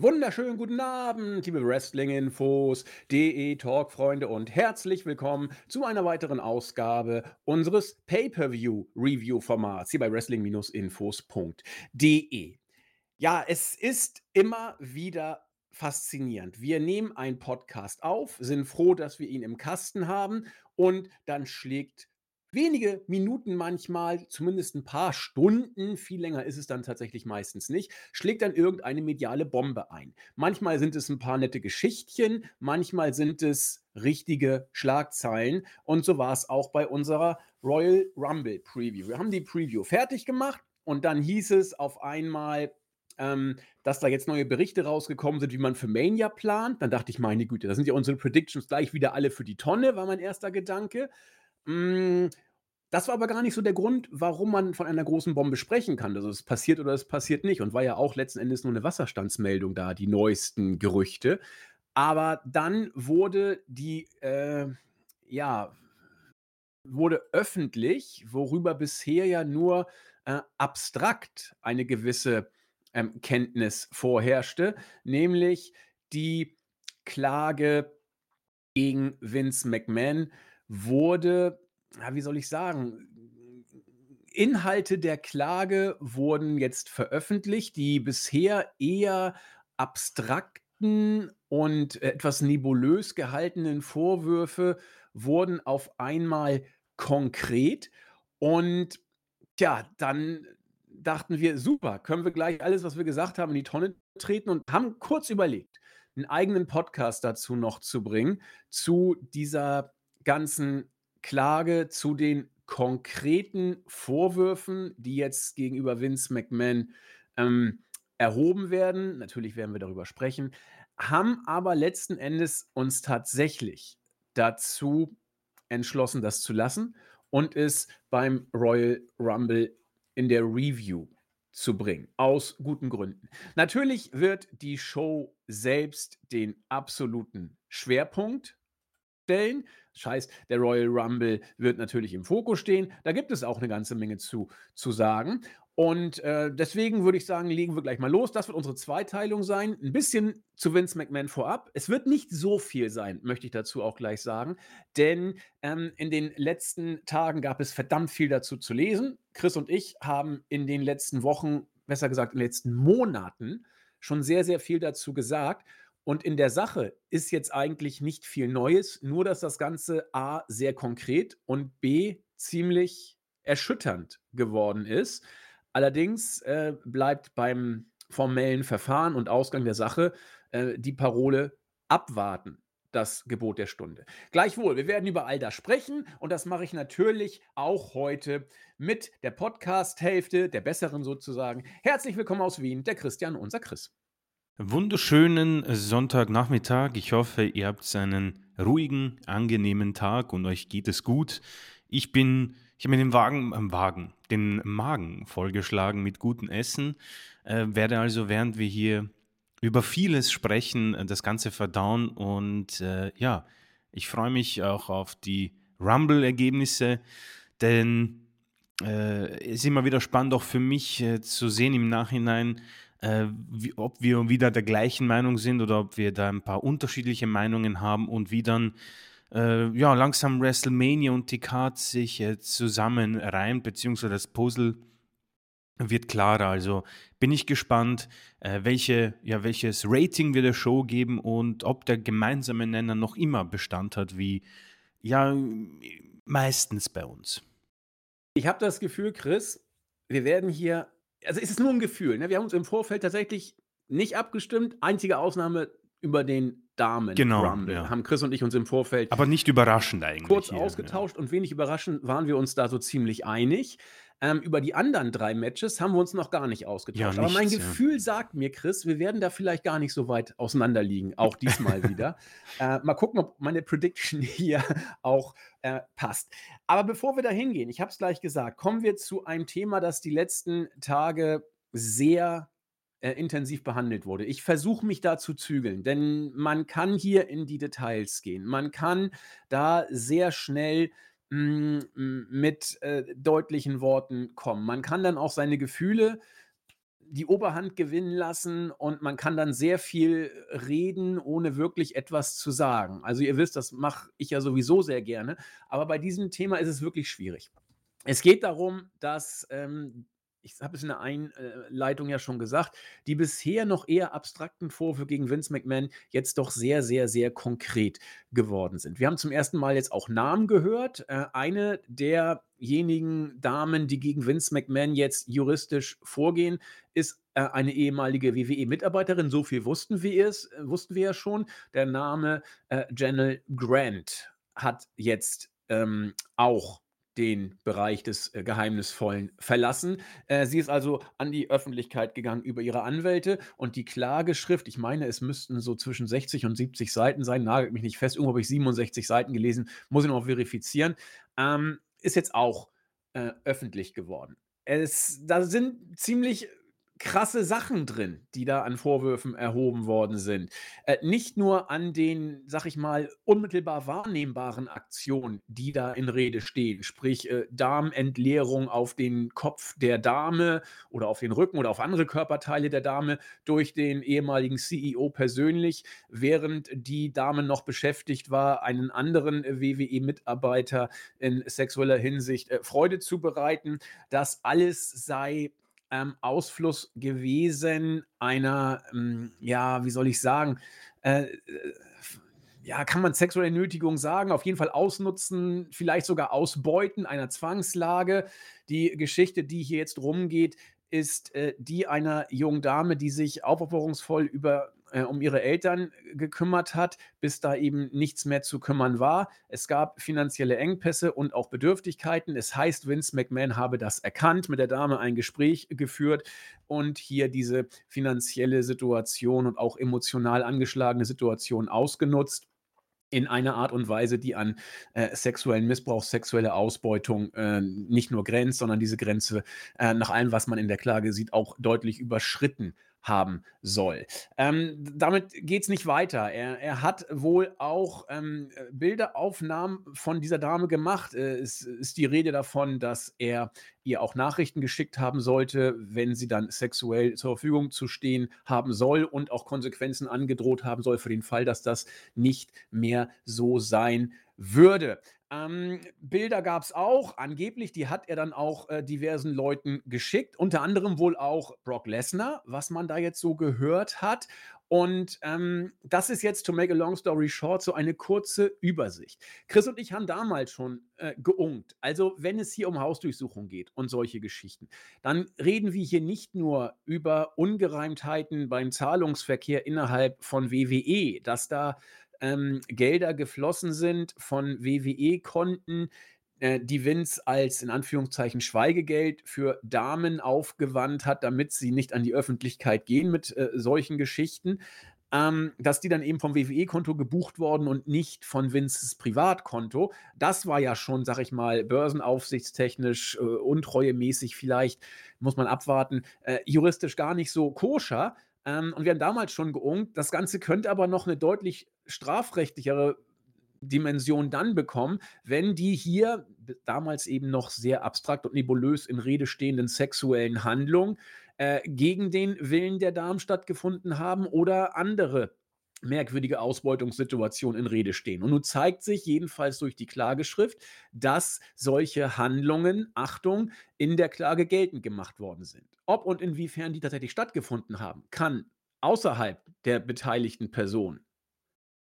Wunderschönen guten Abend, liebe Wrestling-Infos, DE Talk-Freunde und herzlich willkommen zu einer weiteren Ausgabe unseres Pay-Per-View-Review-Formats hier bei Wrestling-Infos.de. Ja, es ist immer wieder faszinierend. Wir nehmen einen Podcast auf, sind froh, dass wir ihn im Kasten haben und dann schlägt wenige Minuten manchmal, zumindest ein paar Stunden, viel länger ist es dann tatsächlich meistens nicht, schlägt dann irgendeine mediale Bombe ein. Manchmal sind es ein paar nette Geschichtchen, manchmal sind es richtige Schlagzeilen und so war es auch bei unserer Royal Rumble Preview. Wir haben die Preview fertig gemacht und dann hieß es auf einmal, ähm, dass da jetzt neue Berichte rausgekommen sind, wie man für Mania plant. Dann dachte ich, meine Güte, da sind ja unsere Predictions gleich wieder alle für die Tonne, war mein erster Gedanke. Hm, das war aber gar nicht so der Grund, warum man von einer großen Bombe sprechen kann. Also es passiert oder es passiert nicht und war ja auch letzten Endes nur eine Wasserstandsmeldung da, die neuesten Gerüchte. Aber dann wurde die, äh, ja, wurde öffentlich, worüber bisher ja nur äh, abstrakt eine gewisse ähm, Kenntnis vorherrschte, nämlich die Klage gegen Vince McMahon wurde, ja, wie soll ich sagen, Inhalte der Klage wurden jetzt veröffentlicht, die bisher eher abstrakten und etwas nebulös gehaltenen Vorwürfe wurden auf einmal konkret. Und ja, dann dachten wir, super, können wir gleich alles, was wir gesagt haben, in die Tonne treten und haben kurz überlegt, einen eigenen Podcast dazu noch zu bringen, zu dieser ganzen Klage, zu den konkreten Vorwürfen, die jetzt gegenüber Vince McMahon ähm, erhoben werden. Natürlich werden wir darüber sprechen, haben aber letzten Endes uns tatsächlich dazu entschlossen, das zu lassen und es beim Royal Rumble in der Review zu bringen. Aus guten Gründen. Natürlich wird die Show selbst den absoluten Schwerpunkt stellen. Das heißt, der Royal Rumble wird natürlich im Fokus stehen. Da gibt es auch eine ganze Menge zu, zu sagen. Und äh, deswegen würde ich sagen, legen wir gleich mal los. Das wird unsere Zweiteilung sein. Ein bisschen zu Vince McMahon vorab. Es wird nicht so viel sein, möchte ich dazu auch gleich sagen. Denn ähm, in den letzten Tagen gab es verdammt viel dazu zu lesen. Chris und ich haben in den letzten Wochen, besser gesagt in den letzten Monaten, schon sehr, sehr viel dazu gesagt. Und in der Sache ist jetzt eigentlich nicht viel Neues, nur dass das Ganze A sehr konkret und B ziemlich erschütternd geworden ist. Allerdings äh, bleibt beim formellen Verfahren und Ausgang der Sache äh, die Parole abwarten das Gebot der Stunde. Gleichwohl, wir werden über all das sprechen und das mache ich natürlich auch heute mit der Podcast-Hälfte, der besseren sozusagen. Herzlich willkommen aus Wien, der Christian, unser Chris. Wunderschönen Sonntagnachmittag. Ich hoffe, ihr habt einen ruhigen, angenehmen Tag und euch geht es gut. Ich bin, ich habe mir den Wagen, äh, Wagen, den Magen vollgeschlagen mit gutem Essen. Äh, werde also, während wir hier über vieles sprechen, äh, das Ganze verdauen und äh, ja, ich freue mich auch auf die Rumble-Ergebnisse, denn äh, es ist immer wieder spannend auch für mich äh, zu sehen im Nachhinein, äh, wie, ob wir wieder der gleichen Meinung sind oder ob wir da ein paar unterschiedliche Meinungen haben und wie dann äh, ja, langsam WrestleMania und die Card sich äh, zusammenreimt, beziehungsweise das Puzzle wird klarer. Also bin ich gespannt, äh, welche, ja, welches Rating wir der Show geben und ob der gemeinsame Nenner noch immer Bestand hat, wie ja meistens bei uns. Ich habe das Gefühl, Chris, wir werden hier also ist es nur ein Gefühl. Ne? Wir haben uns im Vorfeld tatsächlich nicht abgestimmt. Einzige Ausnahme über den Damen genau, Rumble. Ja. Haben Chris und ich uns im Vorfeld. Aber nicht überraschend eigentlich. Kurz hier, ausgetauscht ja. und wenig überraschend waren wir uns da so ziemlich einig. Ähm, über die anderen drei Matches haben wir uns noch gar nicht ausgetauscht. Ja, Aber mein Gefühl ja. sagt mir, Chris, wir werden da vielleicht gar nicht so weit auseinander liegen, auch diesmal wieder. Äh, mal gucken, ob meine Prediction hier auch äh, passt. Aber bevor wir da hingehen, ich habe es gleich gesagt, kommen wir zu einem Thema, das die letzten Tage sehr äh, intensiv behandelt wurde. Ich versuche mich da zu zügeln, denn man kann hier in die Details gehen. Man kann da sehr schnell mit äh, deutlichen Worten kommen. Man kann dann auch seine Gefühle die Oberhand gewinnen lassen und man kann dann sehr viel reden, ohne wirklich etwas zu sagen. Also ihr wisst, das mache ich ja sowieso sehr gerne, aber bei diesem Thema ist es wirklich schwierig. Es geht darum, dass ähm, ich habe es in der Einleitung ja schon gesagt, die bisher noch eher abstrakten Vorwürfe gegen Vince McMahon jetzt doch sehr, sehr, sehr konkret geworden sind. Wir haben zum ersten Mal jetzt auch Namen gehört. Äh, eine derjenigen Damen, die gegen Vince McMahon jetzt juristisch vorgehen, ist äh, eine ehemalige WWE-Mitarbeiterin. So viel wussten wir es, äh, wussten wir ja schon. Der Name äh, Janelle Grant hat jetzt ähm, auch den Bereich des äh, Geheimnisvollen verlassen. Äh, sie ist also an die Öffentlichkeit gegangen über ihre Anwälte und die Klageschrift, ich meine, es müssten so zwischen 60 und 70 Seiten sein, nagelt mich nicht fest, irgendwo habe ich 67 Seiten gelesen, muss ich noch verifizieren, ähm, ist jetzt auch äh, öffentlich geworden. Es, da sind ziemlich krasse Sachen drin, die da an Vorwürfen erhoben worden sind. Äh, nicht nur an den, sag ich mal, unmittelbar wahrnehmbaren Aktionen, die da in Rede stehen, sprich äh, Darmentleerung auf den Kopf der Dame oder auf den Rücken oder auf andere Körperteile der Dame durch den ehemaligen CEO persönlich, während die Dame noch beschäftigt war, einen anderen WWE-Mitarbeiter in sexueller Hinsicht äh, Freude zu bereiten. Das alles sei ähm, Ausfluss gewesen einer, ähm, ja, wie soll ich sagen, äh, äh, ja, kann man sexuelle Nötigung sagen, auf jeden Fall ausnutzen, vielleicht sogar ausbeuten einer Zwangslage. Die Geschichte, die hier jetzt rumgeht, ist äh, die einer jungen Dame, die sich aufopferungsvoll über äh, um ihre Eltern gekümmert hat, bis da eben nichts mehr zu kümmern war. Es gab finanzielle Engpässe und auch Bedürftigkeiten. Es heißt, Vince McMahon habe das erkannt, mit der Dame ein Gespräch geführt und hier diese finanzielle Situation und auch emotional angeschlagene Situation ausgenutzt in einer Art und Weise, die an äh, sexuellen Missbrauch, sexuelle Ausbeutung äh, nicht nur grenzt, sondern diese Grenze äh, nach allem, was man in der Klage sieht, auch deutlich überschritten haben soll. Ähm, damit geht es nicht weiter. Er, er, hat wohl auch ähm, Bilderaufnahmen von dieser Dame gemacht. Äh, es ist die Rede davon, dass er ihr auch Nachrichten geschickt haben sollte, wenn sie dann sexuell zur Verfügung zu stehen haben soll und auch Konsequenzen angedroht haben soll für den Fall, dass das nicht mehr so sein würde. Ähm, Bilder gab es auch, angeblich, die hat er dann auch äh, diversen Leuten geschickt, unter anderem wohl auch Brock Lesnar, was man da jetzt so gehört hat. Und ähm, das ist jetzt, to make a long story short, so eine kurze Übersicht. Chris und ich haben damals schon äh, geungt. Also, wenn es hier um Hausdurchsuchung geht und solche Geschichten, dann reden wir hier nicht nur über Ungereimtheiten beim Zahlungsverkehr innerhalb von WWE, dass da ähm, Gelder geflossen sind von WWE-Konten, äh, die Vince als in Anführungszeichen Schweigegeld für Damen aufgewandt hat, damit sie nicht an die Öffentlichkeit gehen mit äh, solchen Geschichten. Ähm, dass die dann eben vom WWE-Konto gebucht worden und nicht von Vinces Privatkonto. Das war ja schon, sag ich mal, börsenaufsichtstechnisch, äh, untreuemäßig vielleicht, muss man abwarten, äh, juristisch gar nicht so koscher. Ähm, und wir haben damals schon geungt, das Ganze könnte aber noch eine deutlich strafrechtlichere Dimension dann bekommen, wenn die hier damals eben noch sehr abstrakt und nebulös in Rede stehenden sexuellen Handlungen äh, gegen den Willen der Damen stattgefunden haben oder andere merkwürdige Ausbeutungssituationen in Rede stehen. Und nun zeigt sich jedenfalls durch die Klageschrift, dass solche Handlungen, Achtung, in der Klage geltend gemacht worden sind. Ob und inwiefern die tatsächlich stattgefunden haben, kann außerhalb der beteiligten Person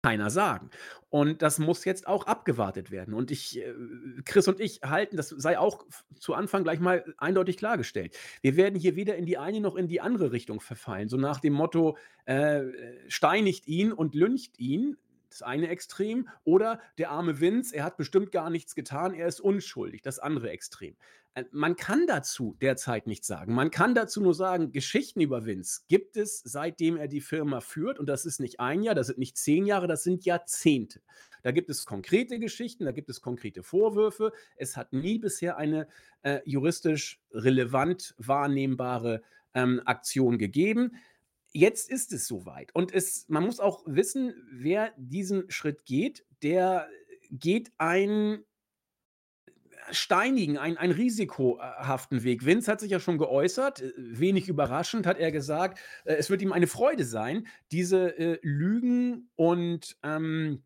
keiner sagen. Und das muss jetzt auch abgewartet werden. Und ich, äh, Chris und ich halten, das sei auch zu Anfang gleich mal eindeutig klargestellt. Wir werden hier weder in die eine noch in die andere Richtung verfallen. So nach dem Motto, äh, steinigt ihn und lyncht ihn, das eine Extrem, oder der arme Vince, er hat bestimmt gar nichts getan, er ist unschuldig, das andere Extrem. Äh, man kann dazu derzeit nichts sagen. Man kann dazu nur sagen, Geschichten über Vince gibt es, seitdem er die Firma führt. Und das ist nicht ein Jahr, das sind nicht zehn Jahre, das sind Jahrzehnte. Da gibt es konkrete Geschichten, da gibt es konkrete Vorwürfe. Es hat nie bisher eine äh, juristisch relevant wahrnehmbare ähm, Aktion gegeben. Jetzt ist es soweit. Und es, man muss auch wissen, wer diesen Schritt geht, der geht ein steinigen, einen, einen risikohaften Weg. Vince hat sich ja schon geäußert, äh, wenig überraschend hat er gesagt, äh, es wird ihm eine Freude sein, diese äh, Lügen und ähm,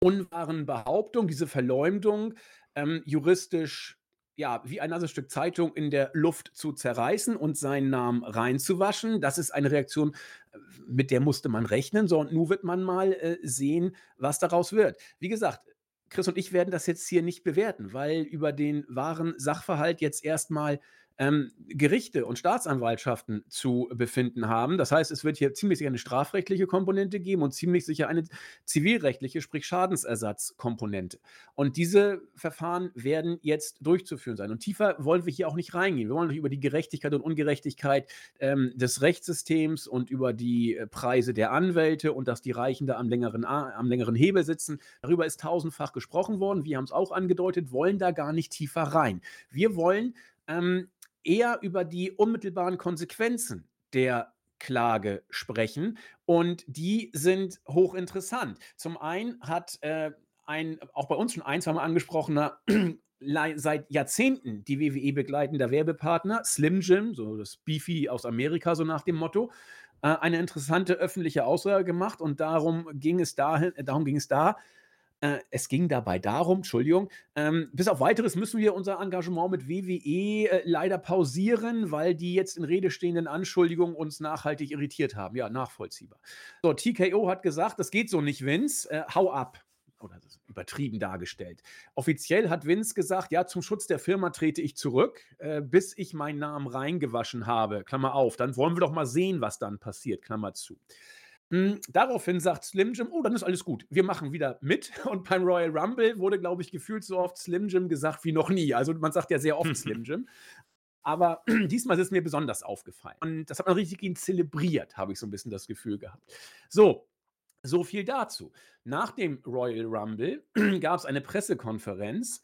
unwahren Behauptungen, diese Verleumdung ähm, juristisch ja, wie ein nasses Stück Zeitung in der Luft zu zerreißen und seinen Namen reinzuwaschen. Das ist eine Reaktion, mit der musste man rechnen. So, und nun wird man mal äh, sehen, was daraus wird. Wie gesagt, Chris und ich werden das jetzt hier nicht bewerten, weil über den wahren Sachverhalt jetzt erstmal ähm, Gerichte und Staatsanwaltschaften zu befinden haben. Das heißt, es wird hier ziemlich sicher eine strafrechtliche Komponente geben und ziemlich sicher eine zivilrechtliche, sprich Schadensersatzkomponente. Und diese Verfahren werden jetzt durchzuführen sein. Und tiefer wollen wir hier auch nicht reingehen. Wir wollen nicht über die Gerechtigkeit und Ungerechtigkeit ähm, des Rechtssystems und über die äh, Preise der Anwälte und dass die Reichen da am längeren, am längeren Hebel sitzen. Darüber ist tausendfach gesprochen worden. Wir haben es auch angedeutet, wollen da gar nicht tiefer rein. Wir wollen ähm, eher über die unmittelbaren Konsequenzen der Klage sprechen und die sind hochinteressant. Zum einen hat äh, ein auch bei uns schon ein, zwei Mal angesprochener seit Jahrzehnten die WWE begleitender Werbepartner, Slim Jim, so das Beefy aus Amerika, so nach dem Motto, äh, eine interessante öffentliche Aussage gemacht und darum ging es dahin, darum ging es da, äh, es ging dabei darum, Entschuldigung, ähm, bis auf weiteres müssen wir unser Engagement mit WWE äh, leider pausieren, weil die jetzt in Rede stehenden Anschuldigungen uns nachhaltig irritiert haben. Ja, nachvollziehbar. So, TKO hat gesagt, das geht so nicht, Vince, äh, hau ab. Oder übertrieben dargestellt. Offiziell hat Vince gesagt, ja, zum Schutz der Firma trete ich zurück, äh, bis ich meinen Namen reingewaschen habe. Klammer auf. Dann wollen wir doch mal sehen, was dann passiert. Klammer zu. Hm, daraufhin sagt Slim Jim: „Oh, dann ist alles gut. Wir machen wieder mit.“ Und beim Royal Rumble wurde, glaube ich, gefühlt so oft Slim Jim gesagt wie noch nie. Also, man sagt ja sehr oft Slim Jim. Aber diesmal ist es mir besonders aufgefallen. Und das hat man richtig ihn zelebriert, habe ich so ein bisschen das Gefühl gehabt. So, so viel dazu. Nach dem Royal Rumble gab es eine Pressekonferenz,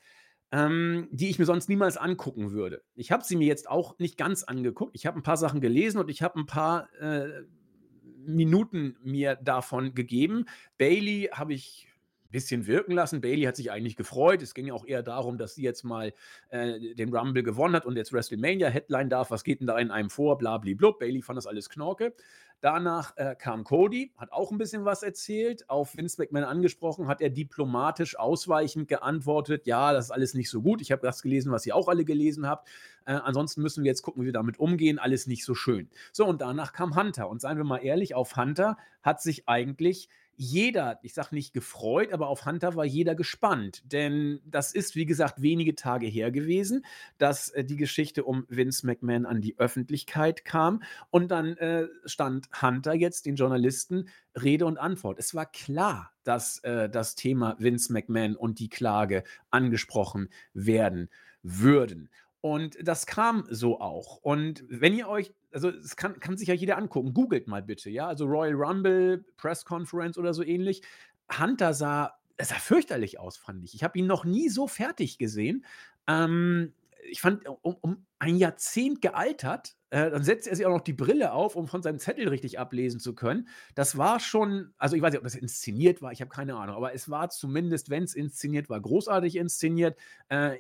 ähm, die ich mir sonst niemals angucken würde. Ich habe sie mir jetzt auch nicht ganz angeguckt. Ich habe ein paar Sachen gelesen und ich habe ein paar, äh Minuten mir davon gegeben. Bailey habe ich bisschen wirken lassen. Bailey hat sich eigentlich gefreut. Es ging ja auch eher darum, dass sie jetzt mal äh, den Rumble gewonnen hat und jetzt WrestleMania Headline darf. Was geht denn da in einem vor? Blablablub. Bailey fand das alles Knorke. Danach äh, kam Cody, hat auch ein bisschen was erzählt. Auf Vince McMahon angesprochen, hat er diplomatisch ausweichend geantwortet: Ja, das ist alles nicht so gut. Ich habe das gelesen, was ihr auch alle gelesen habt. Äh, ansonsten müssen wir jetzt gucken, wie wir damit umgehen. Alles nicht so schön. So, und danach kam Hunter. Und seien wir mal ehrlich, auf Hunter hat sich eigentlich jeder, ich sage nicht gefreut, aber auf Hunter war jeder gespannt. Denn das ist, wie gesagt, wenige Tage her gewesen, dass äh, die Geschichte um Vince McMahon an die Öffentlichkeit kam. Und dann äh, stand Hunter jetzt den Journalisten Rede und Antwort. Es war klar, dass äh, das Thema Vince McMahon und die Klage angesprochen werden würden. Und das kam so auch. Und wenn ihr euch, also es kann, kann sich ja jeder angucken, googelt mal bitte, ja, also Royal Rumble, Press Conference oder so ähnlich. Hunter sah, es sah fürchterlich aus, fand ich. Ich habe ihn noch nie so fertig gesehen. Ähm, ich fand, um, um, ein Jahrzehnt gealtert, äh, dann setzt er sich auch noch die Brille auf, um von seinem Zettel richtig ablesen zu können. Das war schon, also ich weiß nicht, ob das inszeniert war, ich habe keine Ahnung, aber es war zumindest, wenn es inszeniert war, großartig inszeniert. Äh,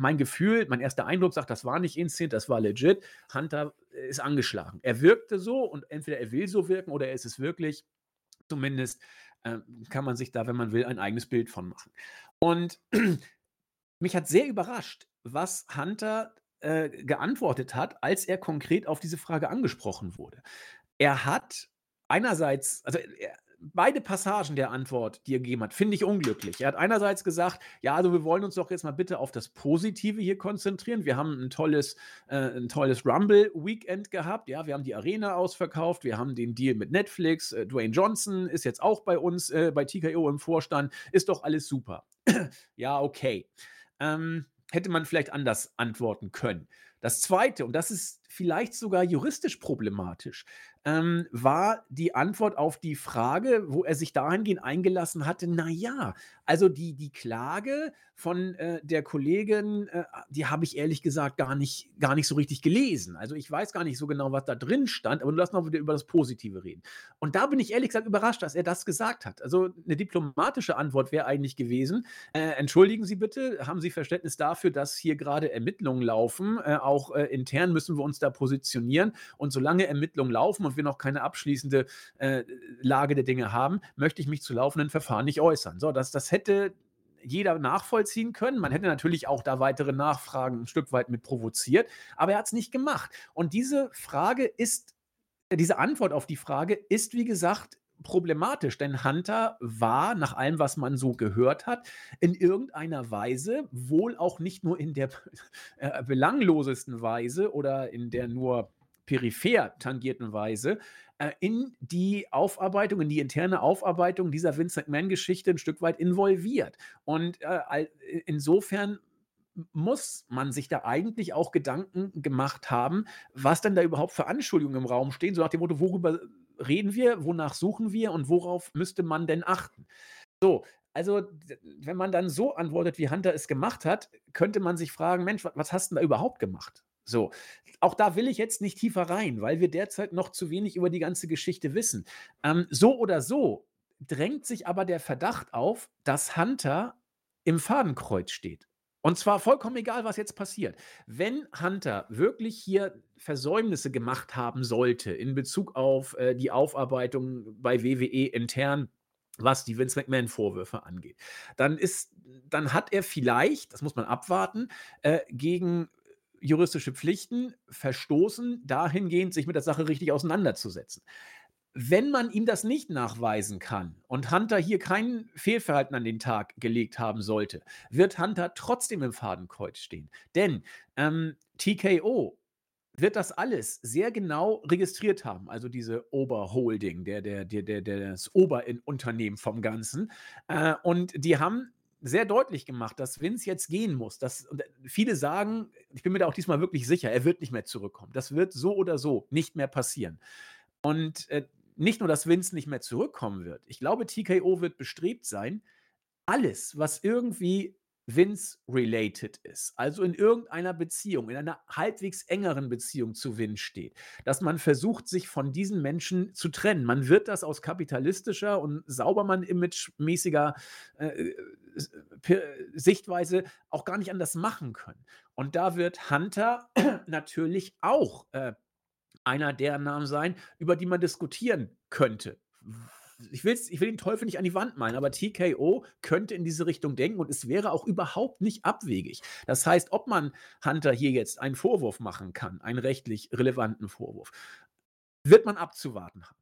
mein Gefühl, mein erster Eindruck sagt, das war nicht inszeniert, das war legit. Hunter äh, ist angeschlagen. Er wirkte so und entweder er will so wirken oder er ist es wirklich. Zumindest äh, kann man sich da, wenn man will, ein eigenes Bild von machen. Und mich hat sehr überrascht, was Hunter äh, geantwortet hat, als er konkret auf diese Frage angesprochen wurde. Er hat einerseits, also er, beide Passagen der Antwort, die er gegeben hat, finde ich unglücklich. Er hat einerseits gesagt, ja, also wir wollen uns doch jetzt mal bitte auf das Positive hier konzentrieren. Wir haben ein tolles, äh, ein tolles Rumble-Weekend gehabt. Ja, wir haben die Arena ausverkauft, wir haben den Deal mit Netflix. Äh, Dwayne Johnson ist jetzt auch bei uns, äh, bei TKO im Vorstand. Ist doch alles super. ja, okay. Ähm, hätte man vielleicht anders antworten können. Das Zweite, und das ist vielleicht sogar juristisch problematisch, ähm, war die Antwort auf die Frage, wo er sich dahingehend eingelassen hatte, na ja, also die die Klage von, äh, der Kollegin, äh, die habe ich ehrlich gesagt gar nicht gar nicht so richtig gelesen. Also, ich weiß gar nicht so genau, was da drin stand, aber lass mal wieder über das Positive reden. Und da bin ich ehrlich gesagt überrascht, dass er das gesagt hat. Also, eine diplomatische Antwort wäre eigentlich gewesen: „Äh, entschuldigen Sie bitte, haben Sie Verständnis dafür, dass hier gerade Ermittlungen laufen? Äh, auch, äh, intern müssen wir uns da positionieren und solange Ermittlungen laufen und wir noch keine abschließende, äh, Lage der Dinge haben, möchte ich mich zu laufenden Verfahren nicht äußern.“ So, das das hätte jeder nachvollziehen können. Man hätte natürlich auch da weitere Nachfragen ein Stück weit mit provoziert, aber er hat es nicht gemacht. Und diese Frage ist diese Antwort auf die Frage ist, wie gesagt, problematisch, denn Hunter war, nach allem, was man so gehört hat, in irgendeiner Weise, wohl auch nicht nur in der äh, belanglosesten Weise oder in der nur peripher tangierten Weise, äh, in die Aufarbeitung, in die interne Aufarbeitung dieser Vince McMahon-Geschichte ein Stück weit involviert. Und äh, insofern muss man sich da eigentlich auch Gedanken gemacht haben, was denn da überhaupt für Anschuldigungen im Raum stehen, so nach dem Motto, worüber reden wir, wonach suchen wir und worauf müsste man denn achten? So, also, wenn man dann so antwortet, wie Hunter es gemacht hat, könnte man sich fragen: „Mensch, was hast 'n da überhaupt gemacht?“ So, auch da will ich jetzt nicht tiefer rein, weil wir derzeit noch zu wenig über die ganze Geschichte wissen. Ähm, so oder so drängt sich aber der Verdacht auf, dass Hunter im Fadenkreuz steht. Und zwar vollkommen egal, was jetzt passiert. Wenn Hunter wirklich hier Versäumnisse gemacht haben sollte in Bezug auf, äh, die Aufarbeitung bei WWE intern, was die Vince McMahon-Vorwürfe angeht, dann ist dann hat er vielleicht, das muss man abwarten, äh, gegen juristische Pflichten verstoßen, dahingehend, sich mit der Sache richtig auseinanderzusetzen. Wenn man ihm das nicht nachweisen kann und Hunter hier kein Fehlverhalten an den Tag gelegt haben sollte, wird Hunter trotzdem im Fadenkreuz stehen. Denn ähm, TKO wird das alles sehr genau registriert haben, also diese Oberholding, der, der, der, der, das Oberunternehmen vom Ganzen. Äh, und die haben sehr deutlich gemacht, dass Vince jetzt gehen muss. Dass, viele sagen, ich bin mir da auch diesmal wirklich sicher, er wird nicht mehr zurückkommen. Das wird so oder so nicht mehr passieren. Und äh, nicht nur, dass Vince nicht mehr zurückkommen wird. Ich glaube, TKO wird bestrebt sein, alles, was irgendwie Vince-related ist, also in irgendeiner Beziehung, in einer halbwegs engeren Beziehung zu Vince steht, dass man versucht, sich von diesen Menschen zu trennen. Man wird das aus kapitalistischer und Saubermann-Image-mäßiger äh, äh Sichtweise auch gar nicht anders machen können. Und da wird Hunter natürlich auch äh, einer der Namen sein, über die man diskutieren könnte. Ich, will's, ich will den Teufel nicht an die Wand malen, aber TKO könnte in diese Richtung denken und es wäre auch überhaupt nicht abwegig. Das heißt, ob man Hunter hier jetzt einen Vorwurf machen kann, einen rechtlich relevanten Vorwurf, wird man abzuwarten haben.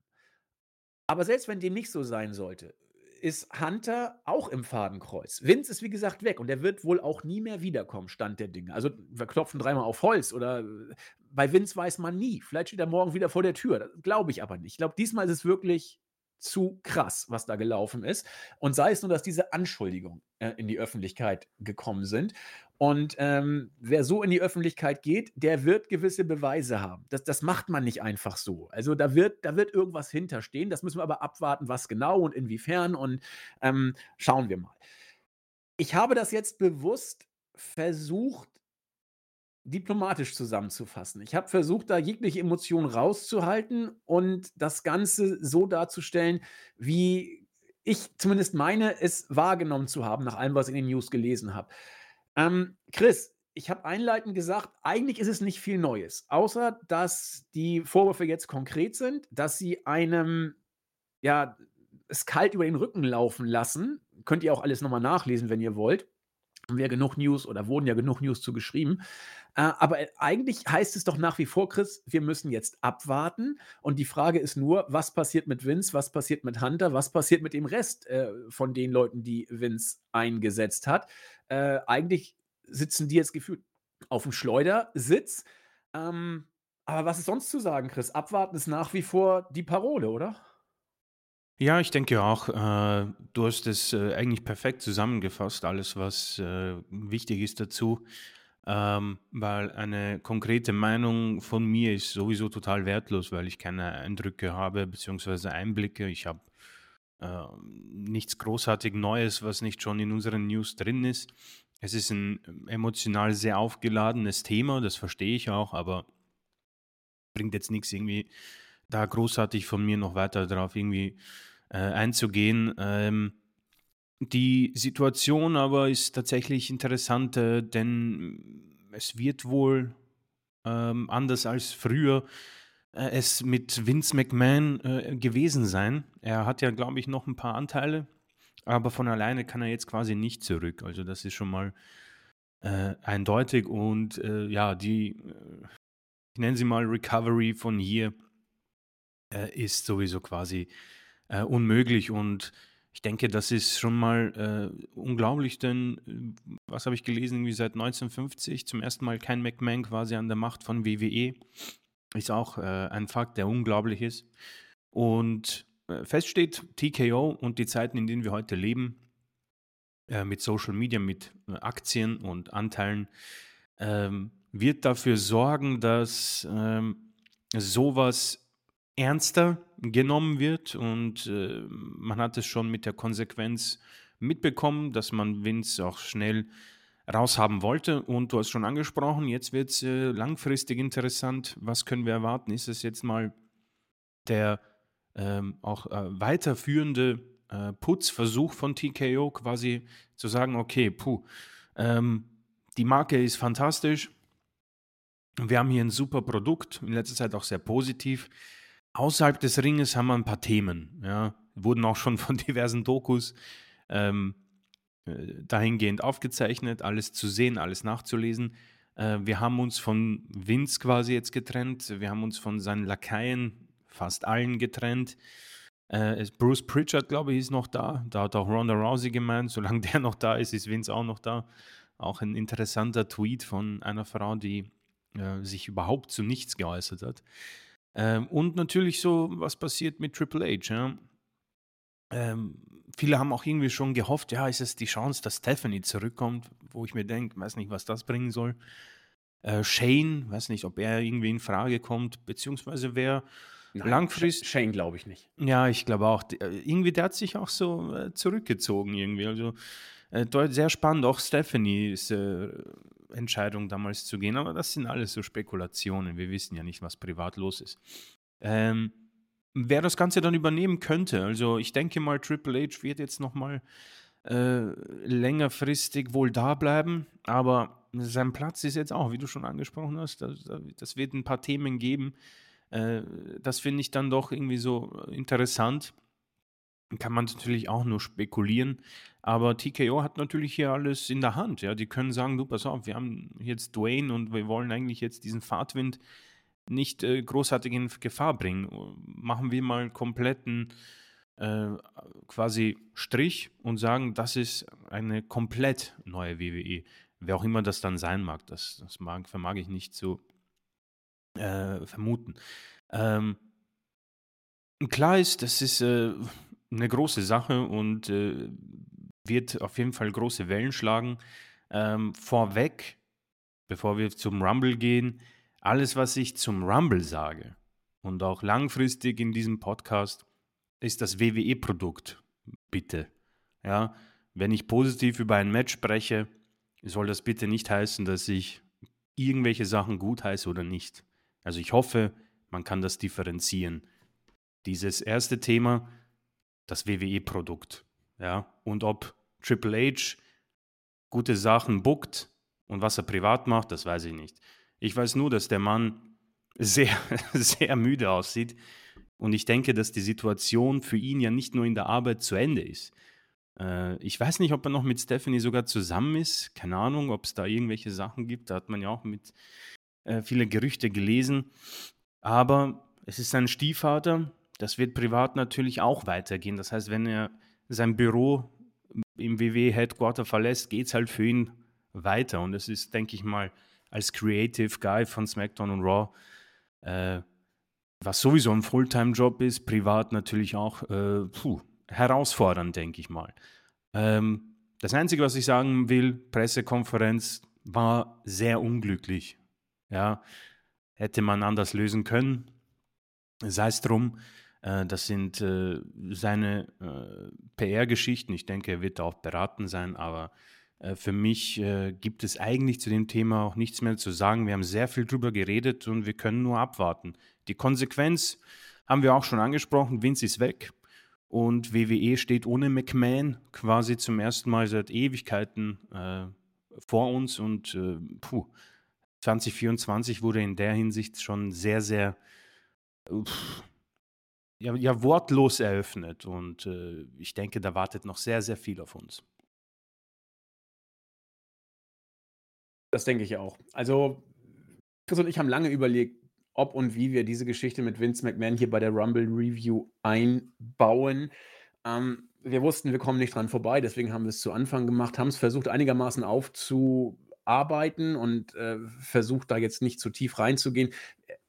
Aber selbst wenn dem nicht so sein sollte, ist Hunter auch im Fadenkreuz. Vince ist wie gesagt weg und er wird wohl auch nie mehr wiederkommen, Stand der Dinge. Also wir klopfen dreimal auf Holz oder äh, bei Vince weiß man nie. Vielleicht steht er morgen wieder vor der Tür. Glaube ich aber nicht. Ich glaube, diesmal ist es wirklich zu krass, was da gelaufen ist. Und sei es nur, dass diese Anschuldigungen äh, in die Öffentlichkeit gekommen sind. Und ähm, wer so in die Öffentlichkeit geht, der wird gewisse Beweise haben. Das, das macht man nicht einfach so. Also da wird, da wird irgendwas hinterstehen. Das müssen wir aber abwarten, was genau und inwiefern. Und ähm, schauen wir mal. Ich habe das jetzt bewusst versucht, diplomatisch zusammenzufassen. Ich habe versucht, da jegliche Emotionen rauszuhalten und das Ganze so darzustellen, wie ich zumindest meine, es wahrgenommen zu haben, nach allem, was ich in den News gelesen habe. Ähm, Chris, ich habe einleitend gesagt, eigentlich ist es nicht viel Neues, außer dass die Vorwürfe jetzt konkret sind, dass sie einem ja es kalt über den Rücken laufen lassen. Könnt ihr auch alles nochmal nachlesen, wenn ihr wollt. Haben wir genug News oder wurden ja genug News zu geschrieben. Äh, aber äh, eigentlich heißt es doch nach wie vor, Chris, wir müssen jetzt abwarten. Und die Frage ist nur, was passiert mit Vince, was passiert mit Hunter, was passiert mit dem Rest äh, von den Leuten, die Vince eingesetzt hat. Äh, eigentlich sitzen die jetzt gefühlt auf dem Schleudersitz. Ähm, aber was ist sonst zu sagen, Chris? Abwarten ist nach wie vor die Parole, oder? Ja, ich denke auch, äh, du hast es äh, eigentlich perfekt zusammengefasst, alles, was äh, wichtig ist dazu. ähm, weil eine konkrete Meinung von mir ist sowieso total wertlos, weil ich keine Eindrücke habe beziehungsweise Einblicke. Ich habe äh, nichts großartig Neues, was nicht schon in unseren News drin ist. Es ist ein emotional sehr aufgeladenes Thema, das verstehe ich auch, aber bringt jetzt nichts irgendwie da großartig von mir noch weiter darauf irgendwie äh, einzugehen. Ähm, die Situation aber ist tatsächlich interessant, äh, denn es wird wohl ähm, anders als früher äh, es mit Vince McMahon äh, gewesen sein. Er hat ja, glaube ich, noch ein paar Anteile, aber von alleine kann er jetzt quasi nicht zurück. Also das ist schon mal äh, eindeutig und äh, ja, die, äh, ich nenne sie mal Recovery von hier, ist sowieso quasi unmöglich und ich denke, das ist schon mal äh, unglaublich, denn äh, was habe ich gelesen, irgendwie seit 1950 zum ersten Mal kein McMahon quasi an der Macht von WWE. Ist auch äh, ein Fakt, der unglaublich ist. Und äh, fest steht, TKO und die Zeiten, in denen wir heute leben, äh, mit Social Media, mit äh, Aktien und Anteilen, ähm, wird dafür sorgen, dass ähm, sowas ernster genommen wird und äh, man hat es schon mit der Konsequenz mitbekommen, dass man Vince auch schnell raushaben wollte. Und du hast schon angesprochen, jetzt wird es äh, langfristig interessant, was können wir erwarten? Ist es jetzt mal der ähm, auch äh, weiterführende äh, Putzversuch von TKO quasi zu sagen, okay, puh, ähm, die Marke ist fantastisch, wir haben hier ein super Produkt, in letzter Zeit auch sehr positiv, Außerhalb des Ringes haben wir ein paar Themen. Ja. Wurden auch schon von diversen Dokus ähm, äh, dahingehend aufgezeichnet, alles zu sehen, alles nachzulesen. Äh, wir haben uns von Vince quasi jetzt getrennt. Wir haben uns von seinen Lakaien, fast allen getrennt. Äh, Bruce Pritchard, glaube ich, ist noch da. Da hat auch Ronda Rousey gemeint, solange der noch da ist, ist Vince auch noch da. Auch ein interessanter Tweet von einer Frau, die äh, sich überhaupt zu nichts geäußert hat. Ähm, und natürlich so, was passiert mit Triple H. Ja? Ähm, viele haben auch irgendwie schon gehofft, ja, ist es die Chance, dass Stephanie zurückkommt, wo ich mir denke, weiß nicht, was das bringen soll. Äh, Shane, weiß nicht, ob er irgendwie in Frage kommt, beziehungsweise wer langfristig. Shane glaube ich nicht. Ja, ich glaube auch. Äh, irgendwie, der hat sich auch so äh, zurückgezogen irgendwie. Also äh, sehr spannend. Auch Stephanie ist äh, Entscheidung damals zu gehen, aber das sind alles so Spekulationen. Wir wissen ja nicht, was privat los ist. Ähm, wer das Ganze dann übernehmen könnte, also ich denke mal, Triple H wird jetzt nochmal äh, längerfristig wohl da bleiben, aber sein Platz ist jetzt auch, wie du schon angesprochen hast, das, das wird ein paar Themen geben. Äh, das finde ich dann doch irgendwie so interessant kann man natürlich auch nur spekulieren. Aber TKO hat natürlich hier alles in der Hand. Ja, die können sagen, du, pass auf, wir haben jetzt Dwayne und wir wollen eigentlich jetzt diesen Fahrtwind nicht äh, großartig in Gefahr bringen. Machen wir mal kompletten äh, quasi Strich und sagen, das ist eine komplett neue WWE. Wer auch immer das dann sein mag, das, das mag, vermag ich nicht zu äh, vermuten. Ähm, klar ist, das ist äh, eine große Sache und äh, wird auf jeden Fall große Wellen schlagen. Ähm, vorweg, bevor wir zum Rumble gehen, alles, was ich zum Rumble sage und auch langfristig in diesem Podcast, ist das WWE-Produkt. Bitte. Ja, wenn ich positiv über ein Match spreche, soll das bitte nicht heißen, dass ich irgendwelche Sachen gut heiße oder nicht. Also ich hoffe, man kann das differenzieren. Dieses erste Thema das WWE-Produkt. Ja? Und ob Triple H gute Sachen bookt und was er privat macht, das weiß ich nicht. Ich weiß nur, dass der Mann sehr, sehr müde aussieht. Und ich denke, dass die Situation für ihn ja nicht nur in der Arbeit zu Ende ist. Äh, ich weiß nicht, ob er noch mit Stephanie sogar zusammen ist. Keine Ahnung, ob es da irgendwelche Sachen gibt. Da hat man ja auch mit äh, viele Gerüchte gelesen. Aber es ist sein Stiefvater das wird privat natürlich auch weitergehen. Das heißt, wenn er sein Büro im WW Headquarter verlässt, geht es halt für ihn weiter. Und es ist, denke ich mal, als Creative Guy von SmackDown und Raw, äh, was sowieso ein Fulltime-Job ist, privat natürlich auch äh, puh, herausfordernd, denke ich mal. Ähm, das Einzige, was ich sagen will, Pressekonferenz war sehr unglücklich. Ja, hätte man anders lösen können. Sei es drum, das sind äh, seine äh, PR-Geschichten. Ich denke, er wird auch beraten sein, aber äh, für mich äh, gibt es eigentlich zu dem Thema auch nichts mehr zu sagen. Wir haben sehr viel drüber geredet und wir können nur abwarten. Die Konsequenz haben wir auch schon angesprochen. Vince ist weg und WWE steht ohne McMahon quasi zum ersten Mal seit Ewigkeiten äh, vor uns und äh, puh, 2024 wurde in der Hinsicht schon sehr, sehr ja, ja, wortlos eröffnet und äh, ich denke, da wartet noch sehr, sehr viel auf uns. Das denke ich auch. Also, Chris und ich haben lange überlegt, ob und wie wir diese Geschichte mit Vince McMahon hier bei der Rumble Review einbauen. Ähm, wir wussten, wir kommen nicht dran vorbei, deswegen haben wir es zu Anfang gemacht, haben es versucht einigermaßen aufzuarbeiten und äh, versucht da jetzt nicht zu tief reinzugehen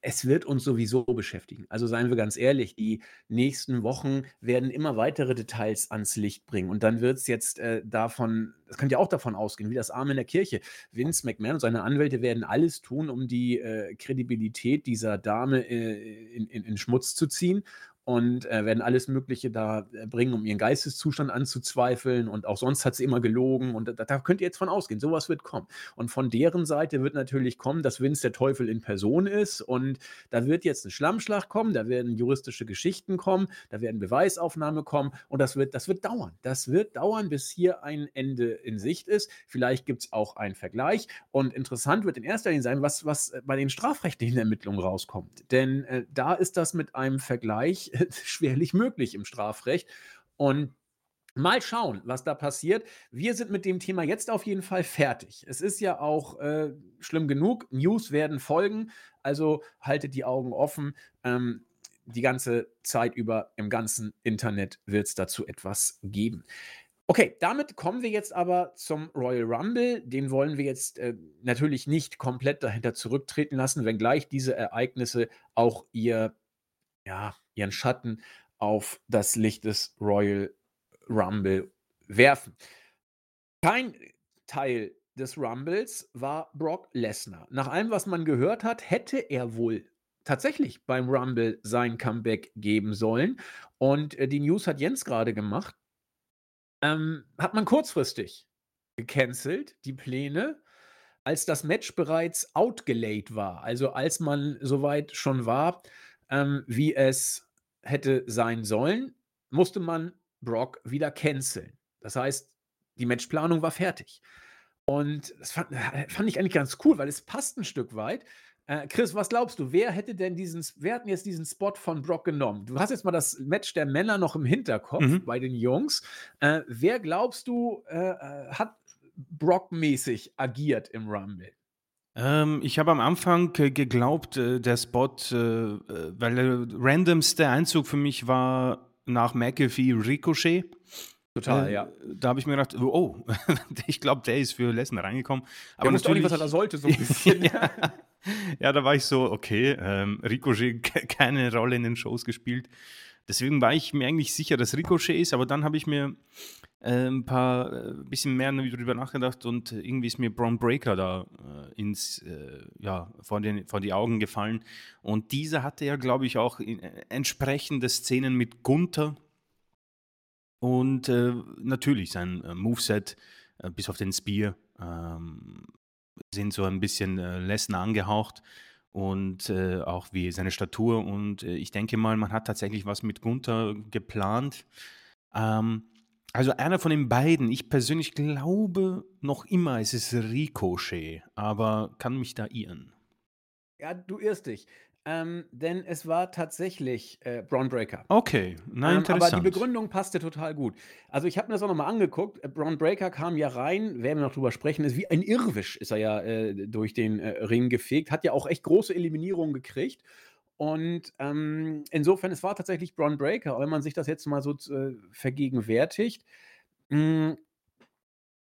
es wird uns sowieso beschäftigen. Also seien wir ganz ehrlich, die nächsten Wochen werden immer weitere Details ans Licht bringen. Und dann wird es jetzt äh, davon, das könnt ihr auch davon ausgehen, wie das Arm in der Kirche. Vince McMahon und seine Anwälte werden alles tun, um die äh, Kredibilität dieser Dame äh, in, in, in Schmutz zu ziehen und äh, werden alles Mögliche da äh, bringen, um ihren Geisteszustand anzuzweifeln. Und auch sonst hat sie immer gelogen. Und da, da, könnt ihr jetzt von ausgehen. Sowas wird kommen. Und von deren Seite wird natürlich kommen, dass Vince der Teufel in Person ist. Und da wird jetzt ein Schlammschlag kommen, da werden juristische Geschichten kommen, da werden Beweisaufnahme kommen. Und das wird, das wird dauern. Das wird dauern, bis hier ein Ende in Sicht ist. Vielleicht gibt es auch einen Vergleich. Und interessant wird in erster Linie sein, was, was bei den strafrechtlichen Ermittlungen rauskommt. Denn äh, da ist das mit einem Vergleich schwerlich möglich im Strafrecht. Und Mal schauen, was da passiert. Wir sind mit dem Thema jetzt auf jeden Fall fertig. Es ist ja auch äh, schlimm genug. News werden folgen. Also haltet die Augen offen. Ähm, die ganze Zeit über im ganzen Internet wird es dazu etwas geben. Okay, damit kommen wir jetzt aber zum Royal Rumble. Den wollen wir jetzt äh, natürlich nicht komplett dahinter zurücktreten lassen, wenngleich diese Ereignisse auch ihr ja, ihren Schatten auf das Licht des Royal Rumble werfen. Kein Teil des Rumbles war Brock Lesnar. Nach allem, was man gehört hat, hätte er wohl tatsächlich beim Rumble sein Comeback geben sollen. Und äh, die News hat Jens gerade gemacht. Ähm, hat man kurzfristig gecancelt, die Pläne, als das Match bereits outgelayed war. Also als man soweit schon war, ähm, wie es hätte sein sollen, musste man Brock wieder canceln. Das heißt, die Matchplanung war fertig. Und das fand, äh, fand, ich eigentlich ganz cool, weil es passt ein Stück weit. Äh, Chris, was glaubst du, wer hätte denn diesen, wer hat jetzt diesen Spot von Brock genommen? Du hast jetzt mal das Match der Männer noch im Hinterkopf mhm. bei den Jungs. Äh, wer glaubst du, äh, äh hat Brock-mäßig agiert im Rumble? Ähm, ich habe am Anfang äh, geglaubt, äh, der Spot, äh, äh, weil der randomste Einzug für mich war nach McAfee Ricochet. Total, äh, ja. Da habe ich mir gedacht, oh, ich glaube, der ist für Lesnar reingekommen. Aber er wusste auch nicht, was er da sollte, so ein bisschen. ja. ja, da war ich so, okay, ähm, Ricochet keine Rolle in den Shows gespielt. Deswegen war ich mir eigentlich sicher, dass Ricochet ist, aber dann habe ich mir äh, ein paar äh, bisschen mehr darüber nachgedacht und irgendwie ist mir Braun Breaker da äh, ins, äh, ja, vor, den, vor die Augen gefallen. Und dieser hatte ja, glaube ich, auch in, äh, entsprechende Szenen mit Gunther und natürlich sein Moveset bis auf den Spear ähm, sind so ein bisschen Lesnar angehaucht und äh, auch wie seine Statur. Und äh, ich denke mal, man hat tatsächlich was mit Gunther geplant. Ähm, also einer von den beiden. Ich persönlich glaube noch immer, es ist Ricochet, aber kann mich da irren. Ja, du irrst dich. Ähm, denn es war tatsächlich äh, Braun Breaker. Okay, na ähm, interessant. Aber die Begründung passte total gut. Also ich habe mir das auch nochmal angeguckt. Äh, Braun Breaker kam ja rein, werden wir noch drüber sprechen, ist wie ein Irrwisch ist er ja äh, durch den äh, Ring gefegt, hat ja auch echt große Eliminierungen gekriegt. Und ähm, insofern, es war tatsächlich Braun Breaker, wenn man sich das jetzt mal so äh, vergegenwärtigt. Mh, hm,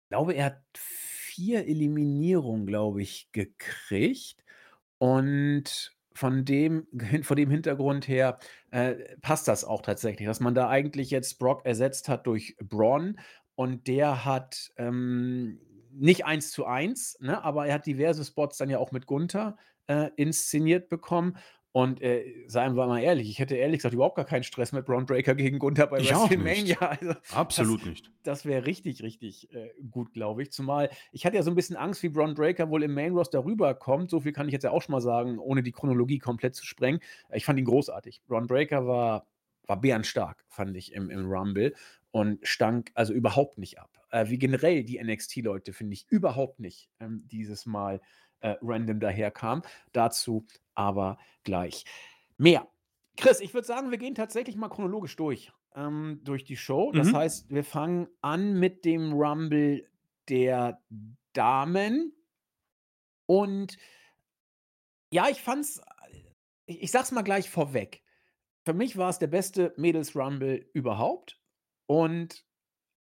ich glaube, er hat vier Eliminierungen, glaube ich, gekriegt. Und von dem, vor dem Hintergrund her äh, passt das auch tatsächlich, dass man da eigentlich jetzt Brock ersetzt hat durch Braun und der hat ähm, nicht eins zu eins, ne, aber er hat diverse Spots dann ja auch mit Gunther, äh, inszeniert bekommen. Und, äh, seien wir mal ehrlich, ich hätte ehrlich gesagt überhaupt gar keinen Stress mit Braun Breaker gegen Gunther bei Ich WrestleMania. Also, das Absolut nicht. das wäre richtig, richtig, äh, gut, glaube ich. Zumal ich hatte ja so 'n bisschen Angst, wie Braun Breaker wohl im Main Roster rüberkommt. So viel kann ich jetzt ja auch schon mal sagen, ohne die Chronologie komplett zu sprengen. Ich fand ihn großartig. Braun Breaker war war bärenstark, fand ich im im Rumble und stank also überhaupt nicht ab. Äh, wie generell die NXT-Leute, finde ich überhaupt nicht, ähm, dieses Mal, äh, random daherkamen. Dazu aber gleich mehr. Chris, ich würde sagen, wir gehen tatsächlich mal chronologisch durch, ähm, durch die Show. Das Mhm. heißt, wir fangen an mit dem Rumble der Damen. Und ja, ich fand's ich ich sage es mal gleich vorweg. Für mich war es der beste Mädels-Rumble überhaupt und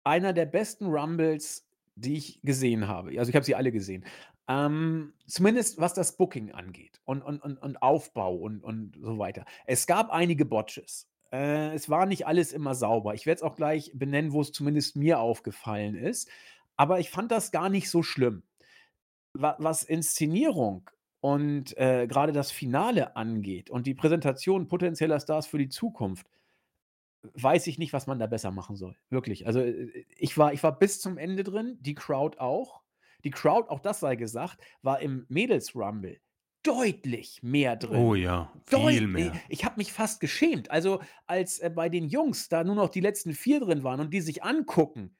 einer der besten Rumbles, die ich gesehen habe. Also, ich habe sie alle gesehen. Ähm, zumindest was das Booking angeht und und und und Aufbau und und so weiter. Es gab einige Botches. Äh, es war nicht alles immer sauber. Ich werde es auch gleich benennen, wo es zumindest mir aufgefallen ist, aber ich fand das gar nicht so schlimm. Wa was Inszenierung und, äh, grade das Finale angeht und die Präsentation potenzieller Stars für die Zukunft, weiß ich nicht, was man da besser machen soll. Wirklich. Also, äh, ich war ich war bis zum Ende drin, die Crowd auch. Die Crowd, auch das sei gesagt, war im Mädels-Rumble deutlich mehr Oh drin. ja, Deut viel äh, mehr. ich habe mich fast geschämt. Also, als, äh, bei den Jungs da nur noch die letzten 4 drin waren und die sich angucken,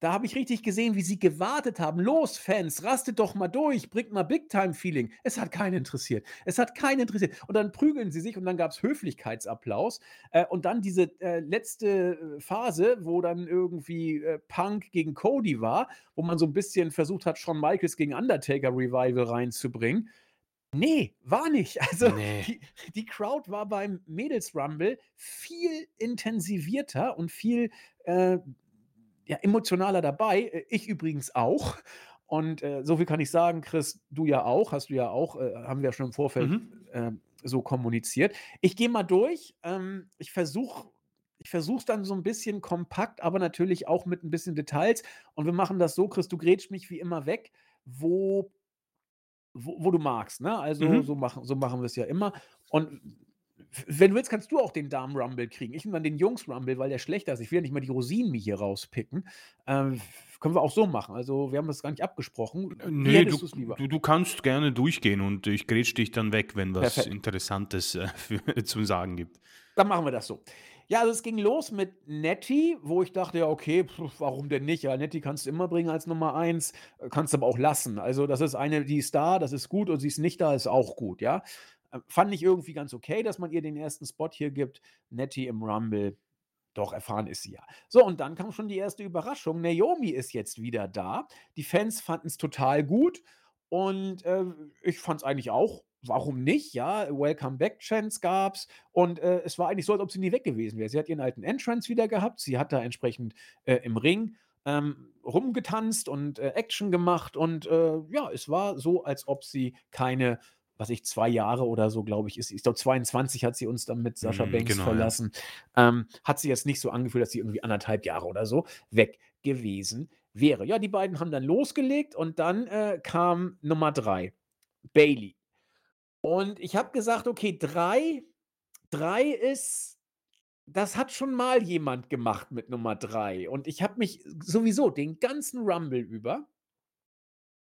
da habe ich richtig gesehen, wie sie gewartet haben: „Los, Fans, rastet doch mal durch, bringt mal Big-Time-Feeling.“ Es hat keinen interessiert. Es hat keinen interessiert. Und dann prügeln sie sich und dann gab's Höflichkeitsapplaus. Äh, und dann diese, äh, letzte, äh, Phase, wo dann irgendwie, äh, Punk gegen Cody war, wo man so 'n bisschen versucht hat, Shawn Michaels gegen Undertaker Revival reinzubringen. Ne, war nicht. Also, Ne. die die Crowd war beim Mädels-Rumble viel intensivierter und viel, äh, ja, emotionaler dabei. Äh, ich übrigens auch. Und, äh, so viel kann ich sagen, Chris, du ja auch, hast du ja auch äh, haben wir ja schon im Vorfeld, Mhm. ähm, so kommuniziert. Ich gehe mal durch. Ähm, ich versuche ich versuche es dann so 'n bisschen kompakt, aber natürlich auch mit 'n bisschen Details. Und wir machen das so, Chris, du grätschst mich wie immer weg, wo wo wo du magst, ne? Also, so Mhm. machen so machen wir's ja immer. Und wenn du willst, kannst du auch den Damen-Rumble kriegen. Ich nehme dann den Jungs-Rumble, weil der schlechter ist. Ich will ja nicht mal die Rosinen mir hier rauspicken. Ähm, können wir auch so machen. Also, wir haben das gar nicht abgesprochen. Äh, Wie ne, du du du kannst gerne durchgehen und ich grätsche dich dann weg, wenn was Perfekt. Interessantes, äh, für zum Sagen gibt. Dann machen wir das so. Ja, also, es ging los mit Nettie, wo ich dachte: „Ja, okay, warum denn nicht? Ja, Nettie kannst du immer bringen als Nummer 1, äh, kannst aber auch lassen.“ Also, das ist eine, die ist da, das ist gut und sie ist nicht da, ist auch gut, ja? Äh, fand ich irgendwie ganz okay, dass man ihr den 1. Spot hier gibt. Nettie im Rumble, doch erfahren ist sie ja. So, und dann kam schon die 1. Überraschung. Naomi ist jetzt wieder da. Die Fans fanden's total gut und, äh, ich fand's eigentlich auch. Warum nicht, ja? Welcome Back Chants gab's und, äh, es war eigentlich so, als ob sie nie weg gewesen wäre. Sie hat ihren alten Entrance wieder gehabt. Sie hat da entsprechend, äh, im Ring, ähm, rumgetanzt und, äh, Action gemacht und, äh, ja, es war so, als ob sie keine, was ich, 2 Jahre oder so, glaube ich, ist sie ich glaube, 22 hat sie uns dann mit Sascha Mhm, Banks genau, ja. verlassen. Ähm, hat sich jetzt nicht so angefühlt, dass sie irgendwie 1 1/2 Jahre oder so weg gewesen wäre. Ja, die beiden haben dann losgelegt und dann, äh, kam Nummer 3, Bayley. Und ich habe gesagt: „Okay, 3 3 ist das hat schon mal jemand gemacht mit Nummer 3.“ Und ich habe mich sowieso den ganzen Rumble über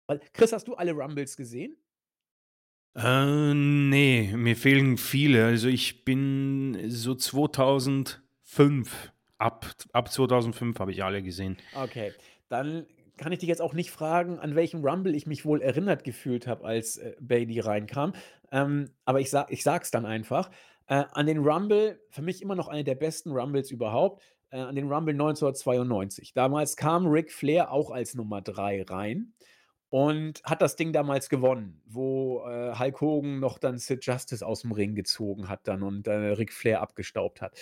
weil Chris, hast du alle Rumbles gesehen? Äh, ne, mir fehlen viele. Also, ich bin so 2005 ab ab 2005 habe ich alle gesehen. Okay, dann kann ich dich jetzt auch nicht fragen, an welchen Rumble ich mich wohl erinnert gefühlt habe, als, äh, Bayley reinkam. Ähm, aber ich sa ich sage es dann einfach. Äh, an den Rumble für mich immer noch eine der besten Rumbles überhaupt, äh, an den Rumble 1992. Damals kam Ric Flair auch als Nummer 3 rein und hat das Ding damals gewonnen, wo, äh, Hulk Hogan noch dann Sid Justice aus'm Ring gezogen hat dann und, äh, Ric Flair abgestaubt hat.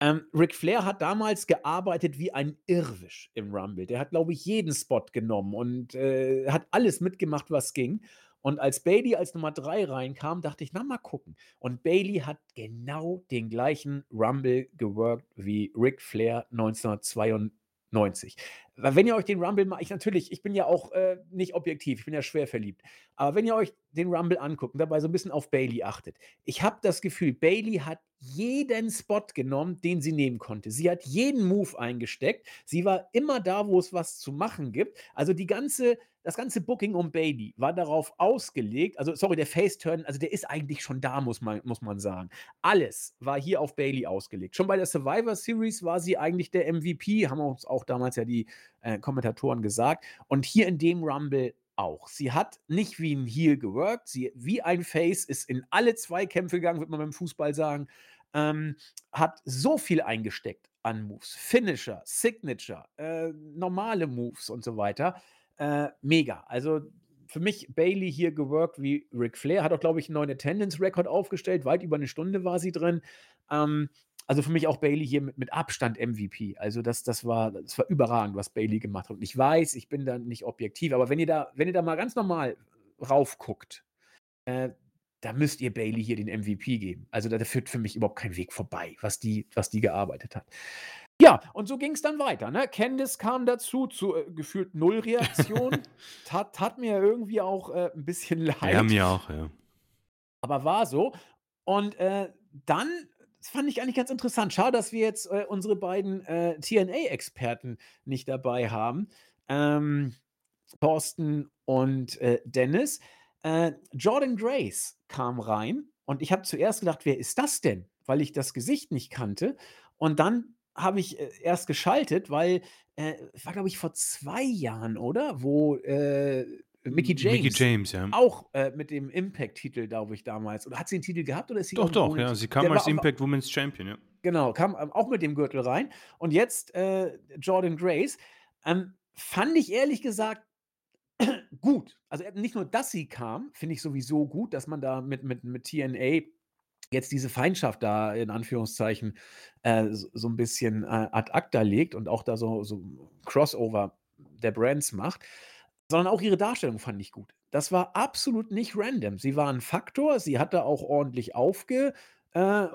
Ähm, Ric Flair hat damals gearbeitet wie ein Irrwisch im Rumble. Der hat, glaube ich, jeden Spot genommen und, äh, hat alles mitgemacht, was ging. Und als Bayley als Nummer 3 reinkam, dachte ich: „Na, mal gucken.“ Und Bayley hat genau den gleichen Rumble geworkt wie Ric Flair 1992. Wenn ihr euch den Rumble mal ich natürlich, ich bin ja auch, äh, nicht objektiv, ich bin ja schwer verliebt. Aber wenn ihr euch den Rumble anguckt und dabei so ein bisschen auf Bailey achtet, ich habe das Gefühl, Bailey hat jeden Spot genommen, den sie nehmen konnte. Sie hat jeden Move eingesteckt. Sie war immer da, wo es was zu machen gibt. Also, die ganze das ganze Booking um Bailey war darauf ausgelegt also, sorry, der Face-Turn, also, der ist eigentlich schon da, muss man muss man sagen. Alles war hier auf Bailey ausgelegt. Schon bei der Survivor Series war sie eigentlich der MVP, haben uns auch damals ja die, äh, Kommentatoren gesagt. Und hier in dem Rumble auch. Sie hat nicht wie ein Heel geworkt, sie wie ein Face ist in alle Zweikämpfe gegangen, würde man beim Fußball sagen, ähm, hat so viel eingesteckt an Moves, Finisher, Signature, äh, normale Moves und so weiter. Äh, mega. Also für mich Bailey hier geworkt wie Ric Flair, hat auch, glaube ich, einen neuen Attendance-Record aufgestellt, weit über eine Stunde war sie drin. Ähm, also für mich auch Bailey hier mit, mit Abstand MVP. Also das, das, war, das war überragend, was Bailey gemacht hat. Und ich weiß, ich bin da nicht objektiv, aber wenn ihr da, wenn ihr da mal ganz normal raufguckt, äh, da müsst ihr Bailey hier den MVP geben. Also da, da führt für mich überhaupt kein Weg vorbei, was die, was die gearbeitet hat. Ja, und so ging es dann weiter, ne? Candice kam dazu zu, äh, gefühlt null Reaktion. Tat tat mir irgendwie auch, äh, 'n bisschen Ja, leid. mir auch, ja. Aber war so. Und, äh, dann das fand ich eigentlich ganz interessant. Schade, dass wir jetzt, äh, unsere beiden, äh, TNA-Experten nicht dabei haben, ähm, Thorsten und, äh, Dennis. Äh, Jordynne Grace kam rein und ich habe zuerst gedacht: „Wer ist das denn?“, weil ich das Gesicht nicht kannte. Und dann habe ich, äh, erst geschaltet, weil, äh, war, glaube ich, vor 2 Jahren, oder? Wo, äh, Mickie M Mickie James James, ja. auch, äh, mit dem Impact-Titel, glaube ich, damals oder hat sie 'n Titel gehabt oder ist sie Doch, doch, ja, sie kam der als Impact Women's Champion, ja. Genau, kam, ähm, auch mit dem Gürtel rein. Und jetzt, äh, Jordynne Grace, ähm, fand ich ehrlich gesagt gut. Also, äh, nicht nur, dass sie kam, finde ich sowieso gut, dass man da mit mit mit TNA jetzt diese Feindschaft da in Anführungszeichen, äh, so so 'n bisschen, äh, ad acta legt und auch da so so Crossover der Brands macht, sondern auch ihre Darstellung fand ich gut. Das war absolut nicht random. Sie war 'n Faktor, sie hat da auch ordentlich aufge äh.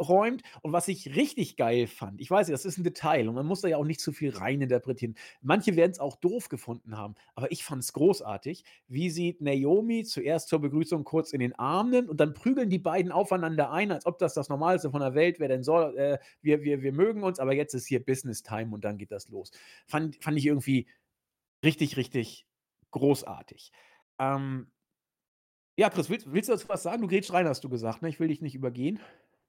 Und was ich richtig geil fand ich weiß nicht, das ist 'n Detail und man muss da ja auch nicht zu viel reininterpretieren. Manche werden's auch doof gefunden haben, aber ich fand's großartig, wie sie Naomi zuerst zur Begrüßung kurz in den Arm nimmt und dann prügeln die beiden aufeinander ein, als ob das das Normalste von der Welt wäre, denn soll äh, wir wir wir mögen uns, aber jetzt ist hier Business Time und dann geht das los. Fand fand ich irgendwie richtig, richtig großartig. Ähm ja, Chris, willst willst du dazu was sagen? Du grätschst rein, hast du gesagt, ne? Ich will dich nicht übergehen.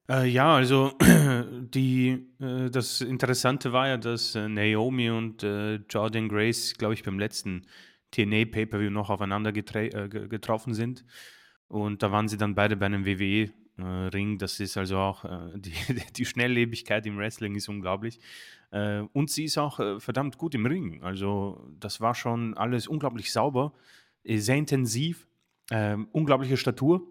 Äh, ja, also die äh, das Interessante war ja, dass, äh, Naomi und, äh, Jordynne Grace, glaube ich, beim letzten TNA Pay-Per-View noch aufeinander äh, ge getroffen sind. Und da waren sie dann beide bei einem WWE, Ring. Das ist also auch, äh, die die Schnelllebigkeit im Wrestling ist unglaublich. Äh, und sie ist auch, äh, verdammt gut im Ring. Also, das war schon alles unglaublich sauber, äh, sehr intensiv, ähm, unglaubliche Statur.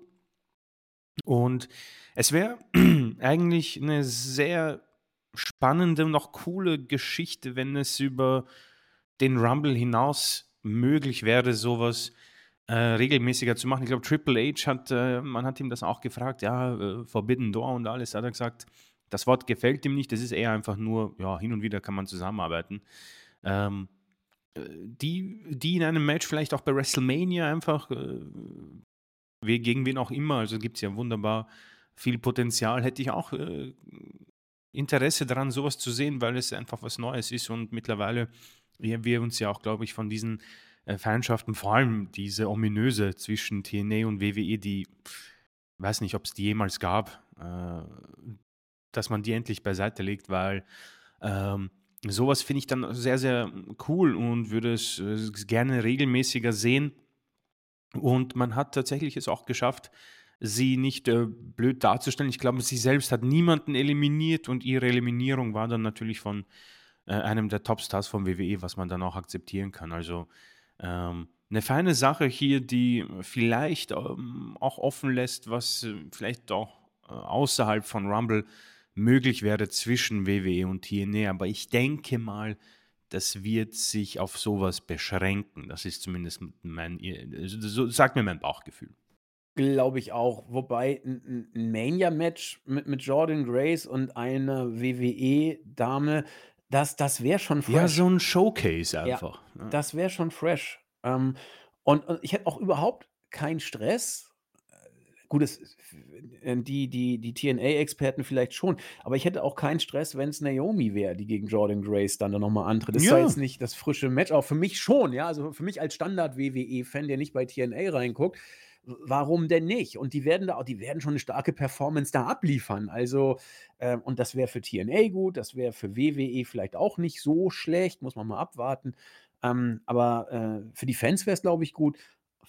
Und es wäre eigentlich 'ne sehr spannende und auch coole Geschichte, wenn es über den Rumble hinaus möglich wäre, so was, äh, regelmäßiger zu machen. Ich glaube, Triple H hat äh, man hat ihm das auch gefragt, ja, äh, Forbidden Door und alles. Hat er gesagt, das Wort gefällt ihm nicht. Das ist eher einfach nur ja, hin und wieder kann man zusammenarbeiten. Ähm, äh, die die in einem Match vielleicht auch bei WrestleMania einfach, äh, gegen wen auch immer, also gibt's ja wunderbar viel Potenzial, hätte ich auch, äh, Interesse daran, so was zu sehen, weil es einfach was Neues ist und mittlerweile wir wir uns ja auch, glaube ich, von diesen, Feindschaften, vor allem diese ominöse zwischen TNA und WWE, die weiß nicht, ob's die jemals gab, äh, dass man die endlich beiseite legt, weil, ähm, so was finde ich dann sehr, sehr cool und würde es, äh, gerne regelmäßiger sehen. Und man hat tatsächlich es auch geschafft, sie nicht, äh, blöd darzustellen. Ich glaube, sie selbst hat niemanden eliminiert und ihre Eliminierung war dann natürlich von, äh, einem der Topstars von WWE, was man dann auch akzeptieren kann. Also, ähm, 'ne feine Sache hier, die vielleicht, ähm, auch offen lässt, was, äh, vielleicht auch, äh, außerhalb von Rumble möglich wäre zwischen WWE und TNA. Aber ich denke mal, das wird sich auf so was beschränken. Das ist zumindest mein e so sagt mir mein Bauchgefühl. Glaube ich auch. Wobei 'n 'n 'n Mania-Match mit mit Jordynne Grace und einer WWE-Dame, Das das wäre schon Ja, fresh. so 'n Showcase Ja, einfach, ja. das wäre schon fresh. Ähm, und und ich hätte auch überhaupt keinen Stress. Äh, gut, es äh, die die die TNA-Experten vielleicht schon, aber ich hätte auch keinen Stress, wenn's Naomi wäre, die gegen Jordynne Grace dann da noch mal antritt. Ist zwar Ja. jetzt nicht das frische Match, aber für mich schon, ja. Also, für mich als Standard-WWE-Fan, der nicht bei TNA reinguckt, warum denn nicht? Und die werden da auch die werden schon 'ne starke Performance da abliefern. Also, ähm und das wäre für TNA gut, das wäre für WWE vielleicht auch nicht so schlecht, muss man mal abwarten. Ähm, aber, äh, für die Fans wäre es, glaube ich, gut,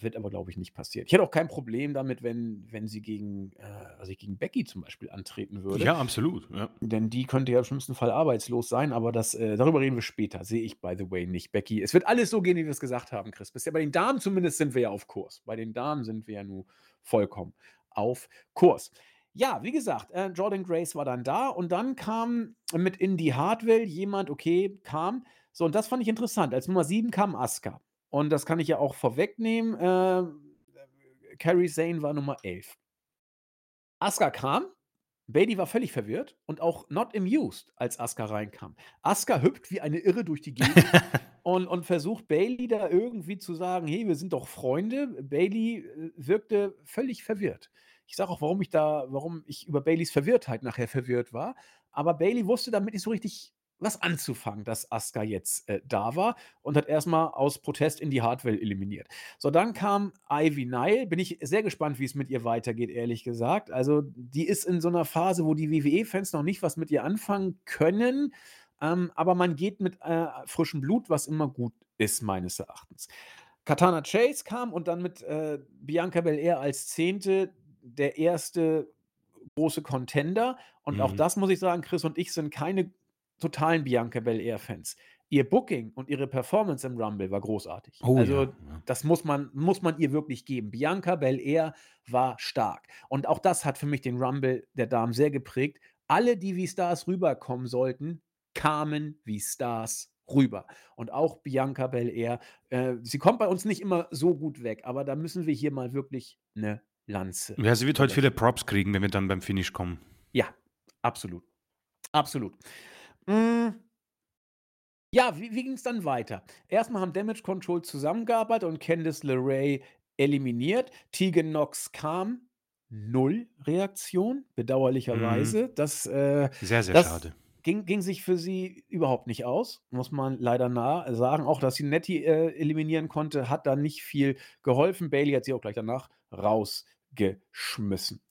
wird aber, glaube ich, nicht passieren. Ich hätte auch kein Problem damit, wenn wenn sie gegen, äh also, gegen Becky zum Beispiel antreten würde. Ja, absolut, ja. Denn die könnte ja im schlimmsten Fall arbeitslos sein, aber das äh, darüber reden wir später. Sehe ich by the way nicht. Becky es wird alles so gehen, wie wir's gesagt haben, Chris. Bisher bei den Damen zumindest sind wir ja auf Kurs. Bei den Damen sind wir ja nu vollkommen auf Kurs. Ja, wie gesagt, äh, Jordynne Grace war dann da und dann kam mit Indi Hartwell jemand okay, kam. So, und das fand ich interessant. Als Nummer 7 kam Asuka. Und das kann ich ja auch vorwegnehmen, äh, Kairi Sane war Nummer 11. Asuka kam, Bayley war völlig verwirrt und auch not amused, als Asuka reinkam. Asuka hüpft wie eine Irre durch die Gegend und und versucht Bayley da irgendwie zu sagen: „Hey, wir sind doch Freunde.“ Bayley, äh, wirkte völlig verwirrt. Ich sage auch, warum ich da warum ich über Baileys Verwirrtheit nachher verwirrt war. Aber Bayley wusste damit nicht so richtig was anzufangen, dass Asuka jetzt, äh, da war und hat erst mal aus Protest Indi Hartwell eliminiert. So, dann kam Ivy Nile. Bin ich sehr gespannt, wie's mit ihr weitergeht, ehrlich gesagt. Also, die ist in so 'ner Phase, wo die WWE-Fans noch nicht was mit ihr anfangen können, ähm, aber man geht mit, äh, frischem Blut, was immer gut ist, meines Erachtens. Katana Chase kam und dann mit, äh, Bianca Belair als 10. der 1. große Contender. Und auch Mhm. das muss ich sagen, Chris und ich sind keine totalen Bianca Belair-Fans. Ihr Booking und ihre Performance im Rumble war großartig. Oh Also, ja. das muss man muss man ihr wirklich geben. Bianca Belair war stark. Und auch das hat für mich den Rumble der Damen sehr geprägt. Alle, die wie Stars rüberkommen sollten, kamen wie Stars rüber. Und auch Bianca Belair. Äh, sie kommt bei uns nicht immer so gut weg, aber da müssen wir hier mal wirklich 'ne Lanze Ja, sie wird heute viele. Props kriegen, wenn wir dann beim Finish kommen. Ja, absolut. Absolut. Hm ja, wie wie ging's dann weiter? Erst mal haben Damage Control zusammengearbeitet und Candice LeRae eliminiert. Tegan Nox kam, 0 Reaktion, Mhm. bedauerlicherweise. Das, äh Sehr, sehr das schade. ging ging sich für sie überhaupt nicht aus, muss man leider nah sagen. Auch, dass sie Natty, äh, eliminieren konnte, hat da nicht viel geholfen. Bayley hat sie auch gleich danach rausgeschmissen.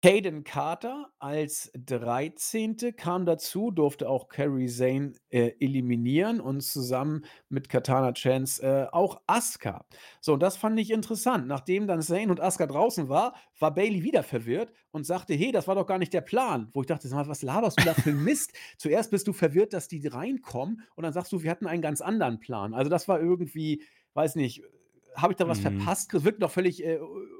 Kayden Carter als 13. kam dazu, durfte auch Kairi Sane, äh, eliminieren und zusammen mit Katana Chance, äh, auch Asuka. So, und das fand ich interessant. Nachdem dann Sane und Asuka draußen war, war Bayley wieder verwirrt und sagte: „Hey, das war doch gar nicht der Plan.“ Wo ich dachte: „Sag mal, was laberst du da für Mist?“ Zuerst bist du verwirrt, dass die reinkommen und dann sagst du: „Wir hatten einen ganz anderen Plan.“ Also, das war irgendwie weiß nicht, habe ich da was Mhm. verpasst? Das wirkt doch völlig, äh,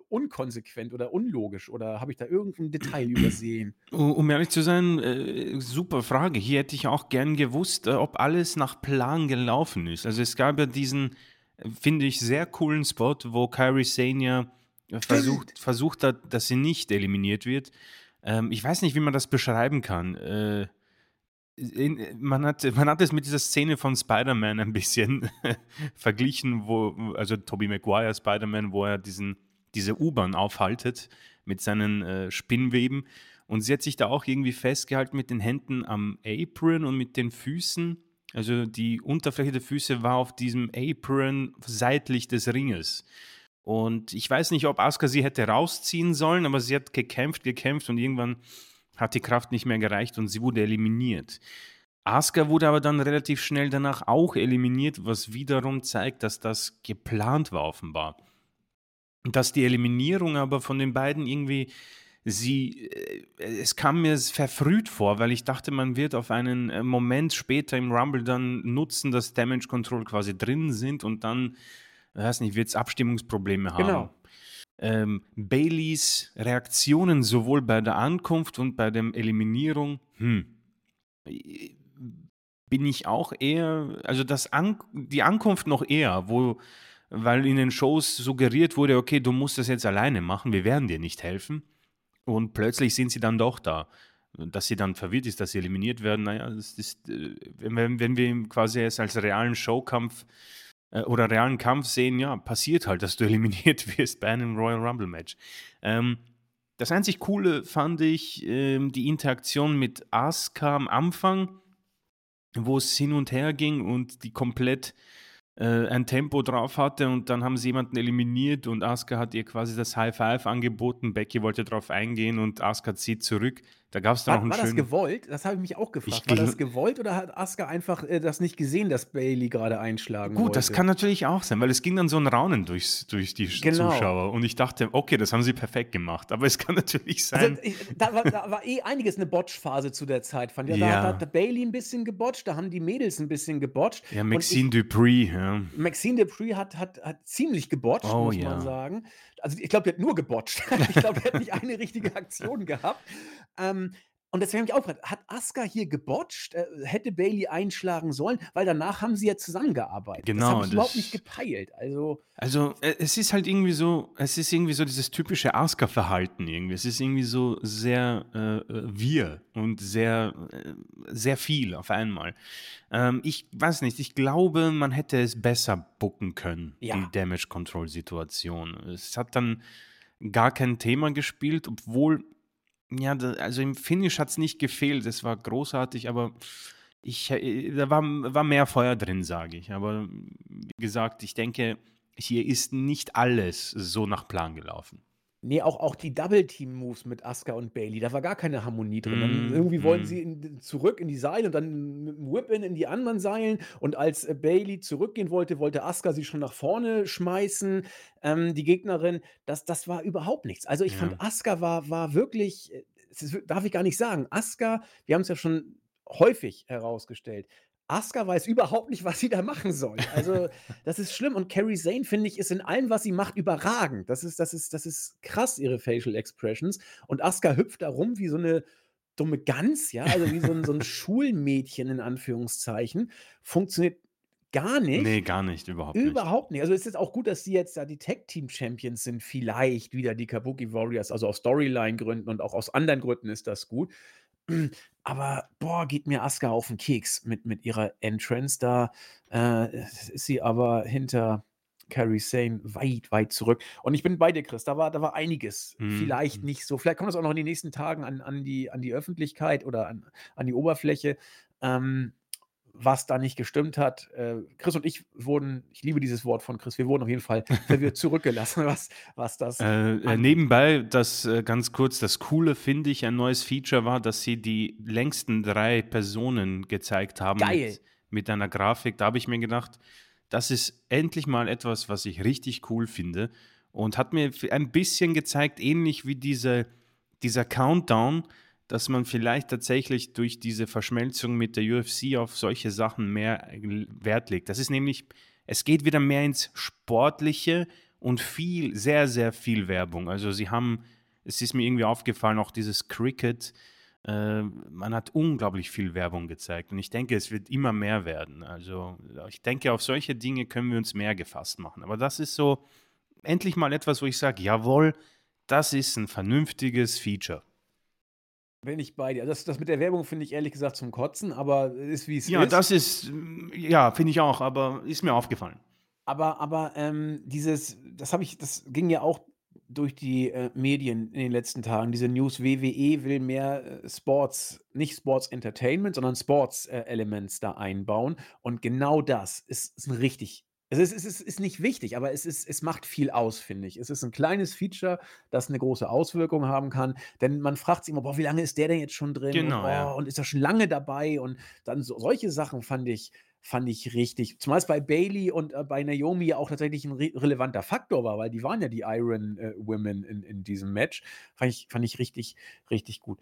unkonsequent oder unlogisch oder habe ich da irgend 'n Detail übersehen? Um ehrlich zu sein, äh, super Frage. Hier hätte ich auch gern gewusst, äh, ob alles nach Plan gelaufen ist. Also, es gab ja diesen, äh, finde ich, sehr coolen Spot, wo Sane ja, äh, versucht versucht hat, dass sie nicht eliminiert wird. Ähm, ich weiß nicht, wie man das beschreiben kann. Äh, man hat man hat es mit dieser Szene von Spider-Man ein bisschen verglichen, wo also Tobey Maguire Spider-Man, wo er diesen diese U-Bahn aufhaltet mit seinen, äh, Spinnweben. Und sie hat sich da auch irgendwie festgehalten mit den Händen am Apron und mit den Füßen. Also, die Unterfläche der Füße war auf diesem Apron seitlich des Ringes. Und ich weiß nicht, ob Asuka sie hätte rausziehen sollen, aber sie hat gekämpft, gekämpft und irgendwann hat die Kraft nicht mehr gereicht und sie wurde eliminiert. Asuka wurde aber dann relativ schnell danach auch eliminiert, was wiederum zeigt, dass das geplant war offenbar. Dass die Eliminierung aber von den beiden irgendwie sie äh, es kam mir verfrüht vor, weil ich dachte, man wird auf einen, äh, Moment später im Rumble dann nutzen, dass Damage Control quasi drin sind und dann, weiß nicht, wird's Abstimmungsprobleme haben. Genau. Ähm, Baileys Reaktionen sowohl bei der Ankunft und bei dem Eliminierung, hm, bin ich auch eher also, das An die Ankunft noch eher, wo weil in den Shows suggeriert wurde: „Okay, du musst das jetzt alleine machen, wir werden dir nicht helfen.“ Und plötzlich sind sie dann doch da. dass sie dann verwirrt ist, dass sie eliminiert werden. Naja, das ist, äh, wenn, wenn wir quasi es als realen Showkampf äh, oder realen Kampf sehen, ja, passiert halt, dass du eliminiert wirst bei einem Royal Rumble Match. Ähm, das einzig Coole fand ich ähm, die Interaktion mit Asuka am Anfang, wo es hin und her ging und die komplett äh, ein Tempo drauf hatte und dann haben sie jemanden eliminiert und Asuka hat ihr quasi das High Five angeboten. Becky wollte darauf eingehen und Asuka zieht zurück. Da gab es dann War, noch einen war das schönen. gewollt? Das habe ich mich auch gefragt. Ich War das gewollt oder hat Asuka einfach äh, das nicht gesehen, dass Bailey gerade einschlagen Gut, wollte? das kann natürlich auch sein, weil es ging dann so ein Raunen durchs, durch die Genau. Zuschauer und ich dachte, okay, das haben sie perfekt gemacht, aber es kann natürlich sein. Also, ich, da, war, da war eh einiges eine Botch-Phase zu der Zeit. Fand ich. Da, Ja. da hat Bailey ein bisschen gebotcht, da haben die Mädels ein bisschen gebotcht. ja, Maxine Dupree, ja. Ich, Maxine Dupree hat, hat, hat ziemlich gebotcht, Oh, muss ja. man sagen. Also ich glaube, die hat nur gebotcht. ich glaube, die hat nicht eine richtige Aktion gehabt. Ähm, und deswegen habe ich auch gefragt, hat Asuka hier gebotcht? Äh, hätte Bailey einschlagen sollen? Weil danach haben sie ja zusammengearbeitet. das Genau, habe ich überhaupt das- nicht gepeilt. Also Also äh, es ist halt irgendwie so, es ist irgendwie so dieses typische Asuka-Verhalten irgendwie. Es ist irgendwie so sehr äh, äh, wir und sehr, äh, sehr viel auf einmal. Ähm, ich weiß nicht, ich glaube, man hätte es besser bucken können, Ja. die Damage-Control-Situation. Es hat dann gar kein Thema gespielt, obwohl, ja, also im Finish hat es nicht gefehlt. Es war großartig, aber ich, äh, da war, war mehr Feuer drin, sage ich. Aber wie gesagt, ich denke, hier ist nicht alles so nach Plan gelaufen. Nee, auch, auch die Double-Team-Moves mit Asuka und Bailey, da war gar keine Harmonie drin. Dann Mm, irgendwie wollten mm. sie in, zurück in die Seile und dann mit einem Whip-In in die anderen Seilen. Und als äh, Bailey zurückgehen wollte, wollte Asuka sie schon nach vorne schmeißen, ähm, die Gegnerin. Das, das war überhaupt nichts. Also ich Ja. fand, Asuka war, war wirklich, äh, das ist, darf ich gar nicht sagen, Asuka, wir haben es ja schon häufig herausgestellt, Asuka weiß überhaupt nicht, was sie da machen soll. Also, das ist schlimm. Und Carrie Zane, finde ich, ist in allem, was sie macht, überragend. Das ist, das ist, das ist krass, ihre Facial Expressions. Und Asuka hüpft da rum wie so eine dumme Gans, ja, also wie so ein, so ein Schulmädchen in Anführungszeichen. Funktioniert gar nicht. Nee, gar nicht, überhaupt nicht. Überhaupt nicht. Also es ist auch gut, dass sie jetzt da die Tag-Team-Champions sind, vielleicht wieder die Kabuki Warriors, also aus Storyline-Gründen und auch aus anderen Gründen ist das gut. Aber boah, geht mir Asuka auf den Keks mit, mit ihrer Entrance. Da äh, ist sie aber hinter Carrie Sane weit, weit zurück. Und ich bin bei dir, Chris. Da war, da war einiges. Mhm. Vielleicht nicht so. Vielleicht kommt das auch noch in den nächsten Tagen an, an, die, an die Öffentlichkeit oder an, an die Oberfläche. Ähm, was da nicht gestimmt hat. Äh, Chris und ich wurden, ich liebe dieses Wort von Chris, wir wurden auf jeden Fall verwirrt zurückgelassen, was, was das. Äh, äh, nebenbei, das äh, ganz kurz, das Coole finde ich, ein neues Feature war, dass sie die längsten drei Personen gezeigt haben Geil. Mit, mit einer Grafik. Da habe ich mir gedacht, das ist endlich mal etwas, was ich richtig cool finde und hat mir ein bisschen gezeigt, ähnlich wie diese, dieser Countdown, dass man vielleicht tatsächlich durch diese Verschmelzung mit der UFC auf solche Sachen mehr äh, Wert legt. Das ist nämlich, es geht wieder mehr ins Sportliche und viel, sehr, sehr viel Werbung. Also sie haben, es ist mir irgendwie aufgefallen, auch dieses Cricket, äh, man hat unglaublich viel Werbung gezeigt und ich denke, es wird immer mehr werden. Also ich denke, auf solche Dinge können wir uns mehr gefasst machen. Aber das ist so endlich mal etwas, wo ich sage, jawohl, das ist ein vernünftiges Feature. Bin ich bei dir. Das, das mit der Werbung finde ich ehrlich gesagt zum Kotzen, aber ist wie es Ja, ist. das ist, mm, ja, finde ich auch, aber ist mir aufgefallen. Aber, aber ähm, dieses, das habe ich, das ging ja auch durch die äh, Medien in den letzten Tagen. Diese News, WWE will mehr äh, Sports, nicht Sports Entertainment, sondern Sports äh, Elements da einbauen. Und genau das ist, ist ein richtig. Es ist, es ist, ist nicht wichtig, aber es, ist, es macht viel aus, finde ich. Es ist ein kleines Feature, das eine große Auswirkung haben kann. Denn man fragt sich immer, boah, wie lange ist der denn jetzt schon drin? Genau, und, oh, ja. und ist er schon lange dabei? Und dann so, solche Sachen fand ich, fand ich richtig. Zumal es bei Bailey und äh, bei Naomi ja auch tatsächlich ein re relevanter Faktor war, weil die waren ja die Iron äh, Women in, in diesem Match. Fand ich, fand ich richtig, richtig gut.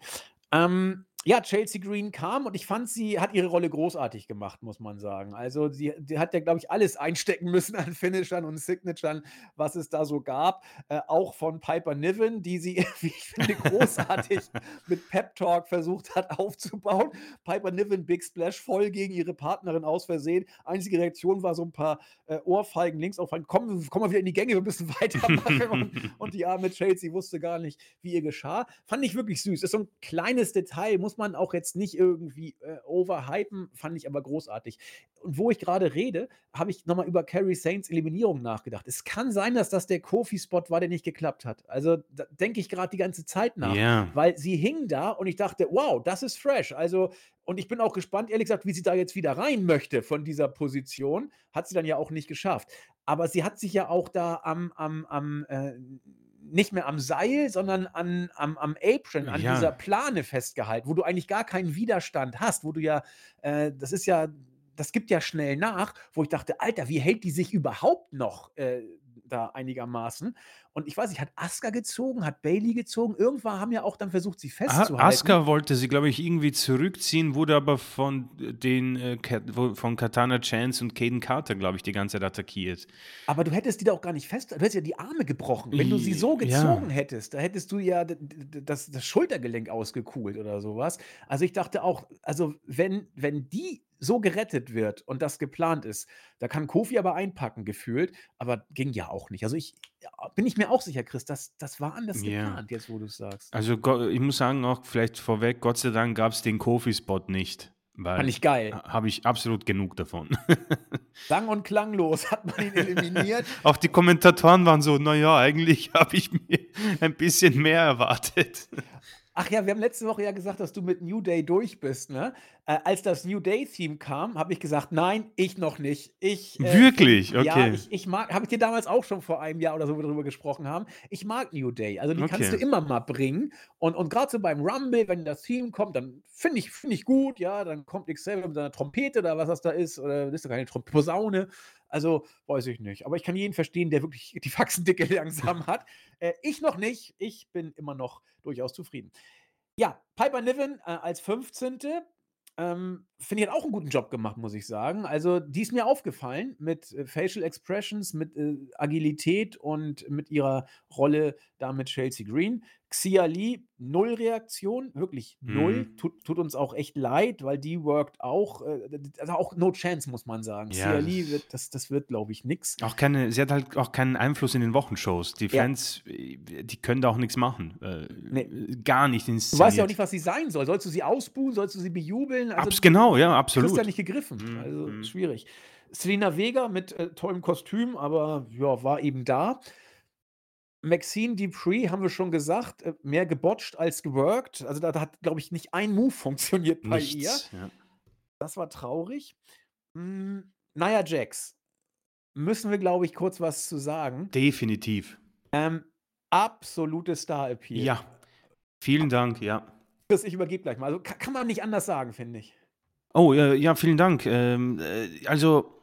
Ähm, Ja, Chelsea Green kam und ich fand, sie hat ihre Rolle großartig gemacht, muss man sagen. Also, sie die hat ja, glaube ich, alles einstecken müssen an Finishern und Signaturen, was es da so gab. Äh, auch von Piper Niven, die sie, wie ich finde, großartig mit Pep Talk versucht hat aufzubauen. Piper Niven, Big Splash, voll gegen ihre Partnerin aus Versehen. Einzige Reaktion war so ein paar äh, Ohrfeigen links auf komm, komm mal wieder in die Gänge, wir müssen weitermachen. und, und die arme Chelsea wusste gar nicht, wie ihr geschah. Fand ich wirklich süß. Ist so ein kleines Detail, muss man auch jetzt nicht irgendwie äh, overhypen, fand ich aber großartig. Und wo ich gerade rede, habe ich nochmal über Carrie Saints Eliminierung nachgedacht. Es kann sein, dass das der Kofi-Spot war, der nicht geklappt hat. Also da denke ich gerade die ganze Zeit nach, Ja. weil sie hing da und ich dachte, wow, das ist fresh. Also, und ich bin auch gespannt, ehrlich gesagt, wie sie da jetzt wieder rein möchte von dieser Position. Hat sie dann ja auch nicht geschafft. Aber sie hat sich ja auch da am, am, am äh, nicht mehr am Seil, sondern an, am, am Apron, an Ja. dieser Plane festgehalten, wo du eigentlich gar keinen Widerstand hast, wo du ja, äh, das ist ja, das gibt ja schnell nach, wo ich dachte, Alter, wie hält die sich überhaupt noch äh, da einigermaßen? Und ich weiß nicht, hat Asuka gezogen, hat Bailey gezogen? Irgendwann haben ja auch dann versucht, sie festzuhalten. Asuka wollte sie, glaube ich, irgendwie zurückziehen, wurde aber von den äh, von Katana Chance und Caden Carter, glaube ich, die ganze Zeit attackiert. Aber du hättest die da auch gar nicht fest, du hättest ja die Arme gebrochen. Wenn du sie so Ja. gezogen hättest, da hättest du ja das, das Schultergelenk ausgekugelt oder sowas. Also ich dachte auch, also wenn, wenn die so gerettet wird und das geplant ist, da kann Kofi aber einpacken gefühlt, aber ging ja auch nicht. Also ich ja, bin ich mir auch sicher, Chris, das, das war anders Ja. geplant, jetzt wo du es sagst. Also ich muss sagen, auch vielleicht vorweg, Gott sei Dank gab es den Kofi-Spot nicht. Weil Fand ich geil. habe ich absolut genug davon. Sang- und klanglos hat man ihn eliminiert. Auch die Kommentatoren waren so, naja, eigentlich habe ich mir ein bisschen mehr erwartet. Ach ja, wir haben letzte Woche ja gesagt, dass du mit New Day durch bist, ne? Äh, als das New Day-Theme kam, habe ich gesagt, nein, ich noch nicht. Ich, äh, Wirklich? Ja, Okay. ich, ich mag, habe ich dir damals auch schon vor einem Jahr oder so darüber gesprochen haben. Ich mag New Day. Also die kannst Okay. du immer mal bringen. Und, und gerade so beim Rumble, wenn das Theme kommt, dann finde ich, find ich gut, ja, dann kommt Xavier mit seiner Trompete oder was das da ist, oder das ist doch keine Trompete, Posaune. Also, weiß ich nicht. Aber ich kann jeden verstehen, der wirklich die Faxendicke langsam hat. Äh, ich noch nicht. Ich bin immer noch durchaus zufrieden. Ja, Piper Niven äh, als 15. Ähm, Finde ich hat auch einen guten Job gemacht, muss ich sagen. Also, die ist mir aufgefallen mit äh, Facial Expressions, mit äh, Agilität und mit ihrer Rolle da mit Chelsea Green. Xia Lee, null Reaktion, wirklich null. Mhm. Tut, tut uns auch echt leid, weil die worked auch, äh, also auch no chance, muss man sagen. Ja, Xia Lee das- wird, das, das wird, glaube ich, nix. Auch keine, sie hat halt auch keinen Einfluss in den Wochenshows. Die Ja. Fans, äh, die können da auch nichts machen. Äh, Nee. Gar nicht Du inszeniert. weißt ja auch nicht, was sie sein soll. Sollst du sie ausbuhen? Sollst du sie bejubeln? Also, Abs genau, ja, kriegst absolut. ja nicht gegriffen. Mhm, Also mhm. schwierig. Selena Vega mit äh, tollem Kostüm, aber ja, war eben da. Maxine Dupree, haben wir schon gesagt, äh, mehr gebotcht als geworkt. Also da, da hat, glaube ich, nicht ein Move funktioniert bei ihr. Nichts. Ja. Das war traurig. Mm, Nia Jax. Müssen wir, glaube ich, kurz was zu sagen. Definitiv. Ähm, absolute Star-Appeal. Ja. Vielen Dank, ja. Ich übergebe gleich mal. Also kann, kann man nicht anders sagen, finde ich. Oh, äh, ja, vielen Dank. Ähm, äh, also,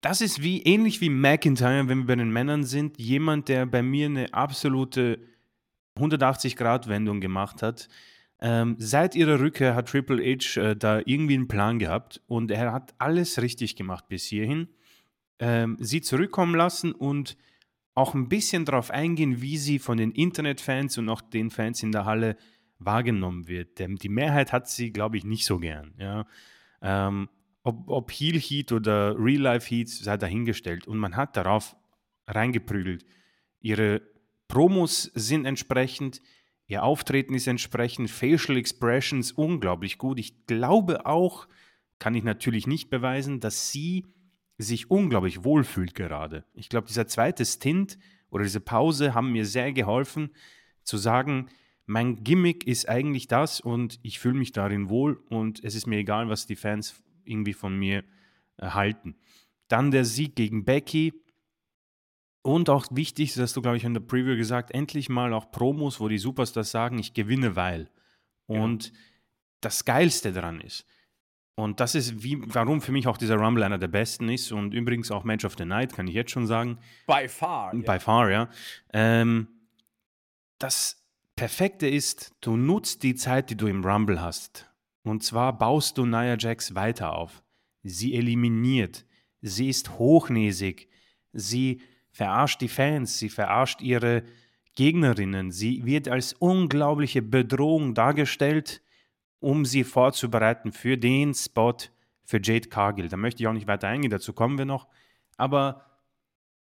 das ist wie ähnlich wie McIntyre, wenn wir bei den Männern sind, jemand, der bei mir eine absolute 180-Grad-Wendung gemacht hat. Ähm, seit ihrer Rückkehr hat Triple H äh, da irgendwie einen Plan gehabt und er hat alles richtig gemacht bis hierhin. Ähm, sie zurückkommen lassen und auch ein bisschen darauf eingehen, wie sie von den Internetfans und auch den Fans in der Halle wahrgenommen wird. Denn die Mehrheit hat sie, glaube ich, nicht so gern. Ja. Ähm, ob, ob Heel Heat oder Real Life Heat sei dahingestellt. Und man hat darauf reingeprügelt. Ihre Promos sind entsprechend, ihr Auftreten ist entsprechend, Facial Expressions unglaublich gut. Ich glaube auch, kann ich natürlich nicht beweisen, dass sie sich unglaublich wohlfühlt gerade. Ich glaube, dieser zweite Stint oder diese Pause haben mir sehr geholfen, zu sagen, mein Gimmick ist eigentlich das und ich fühle mich darin wohl und es ist mir egal, was die Fans irgendwie von mir äh, halten. Dann der Sieg gegen Becky und auch wichtig, das hast du, glaube ich, in der Preview gesagt, endlich mal auch Promos, wo die Superstars sagen, ich gewinne, weil. Und das Geilste daran ist, und das ist, wie, warum für mich auch dieser Rumble einer der besten ist und übrigens auch Match of the Night, kann ich jetzt schon sagen, By far. By far, ja. Ähm, das Perfekte ist, du nutzt die Zeit, die du im Rumble hast, Und zwar baust du Nia Jax weiter auf. Sie eliminiert. Sie ist hochnäsig. Sie verarscht die Fans. Sie verarscht ihre Gegnerinnen. Sie wird als unglaubliche Bedrohung dargestellt, um sie vorzubereiten für den Spot für Jade Cargill. Da möchte ich auch nicht weiter eingehen, dazu kommen wir noch. Aber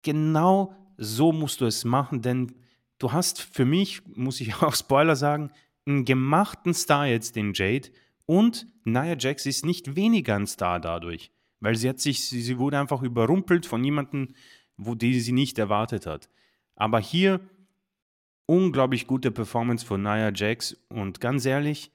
genau so musst du es machen, denn du hast für mich, muss ich auch Spoiler sagen, einen gemachten Star jetzt, den Jade. Und Nia Jax ist nicht weniger ein Star dadurch, weil sie hat sich, sie wurde einfach überrumpelt von jemandem, wo die sie nicht erwartet hat. Aber hier unglaublich gute Performance von Nia Jax und ganz ehrlich,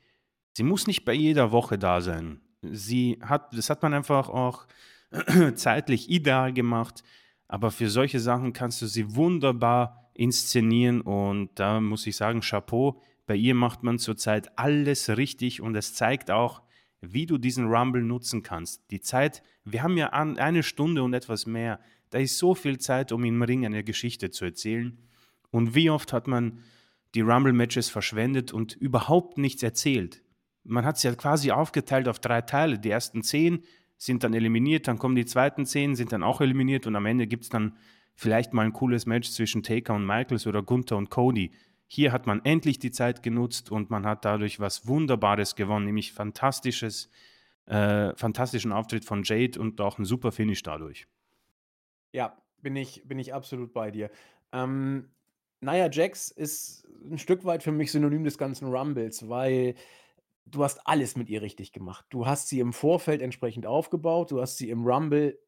sie muss nicht bei jeder Woche da sein. Sie hat, das hat man einfach auch zeitlich ideal gemacht, aber für solche Sachen kannst du sie wunderbar inszenieren und da muss ich sagen, Chapeau, bei ihr macht man zurzeit alles richtig und es zeigt auch, wie du diesen Rumble nutzen kannst. Die Zeit, wir haben ja eine Stunde und etwas mehr, da ist so viel Zeit, um im Ring eine Geschichte zu erzählen. Und wie oft hat man die Rumble-Matches verschwendet und überhaupt nichts erzählt? Man hat es ja quasi aufgeteilt auf drei Teile. Die ersten zehn sind dann eliminiert, dann kommen die zweiten zehn, sind dann auch eliminiert und am Ende gibt es dann vielleicht mal ein cooles Match zwischen Taker und Michaels oder Gunther und Cody. Hier hat man endlich die Zeit genutzt und man hat dadurch was Wunderbares gewonnen, nämlich fantastisches, äh, fantastischen Auftritt von Jade und auch ein super Finish dadurch. Ja, bin ich, bin ich absolut bei dir. Ähm, Nia Jax ist ein Stück weit für mich Synonym des ganzen Rumbles, weil du hast alles mit ihr richtig gemacht. Du hast sie im Vorfeld entsprechend aufgebaut, du hast sie im Rumble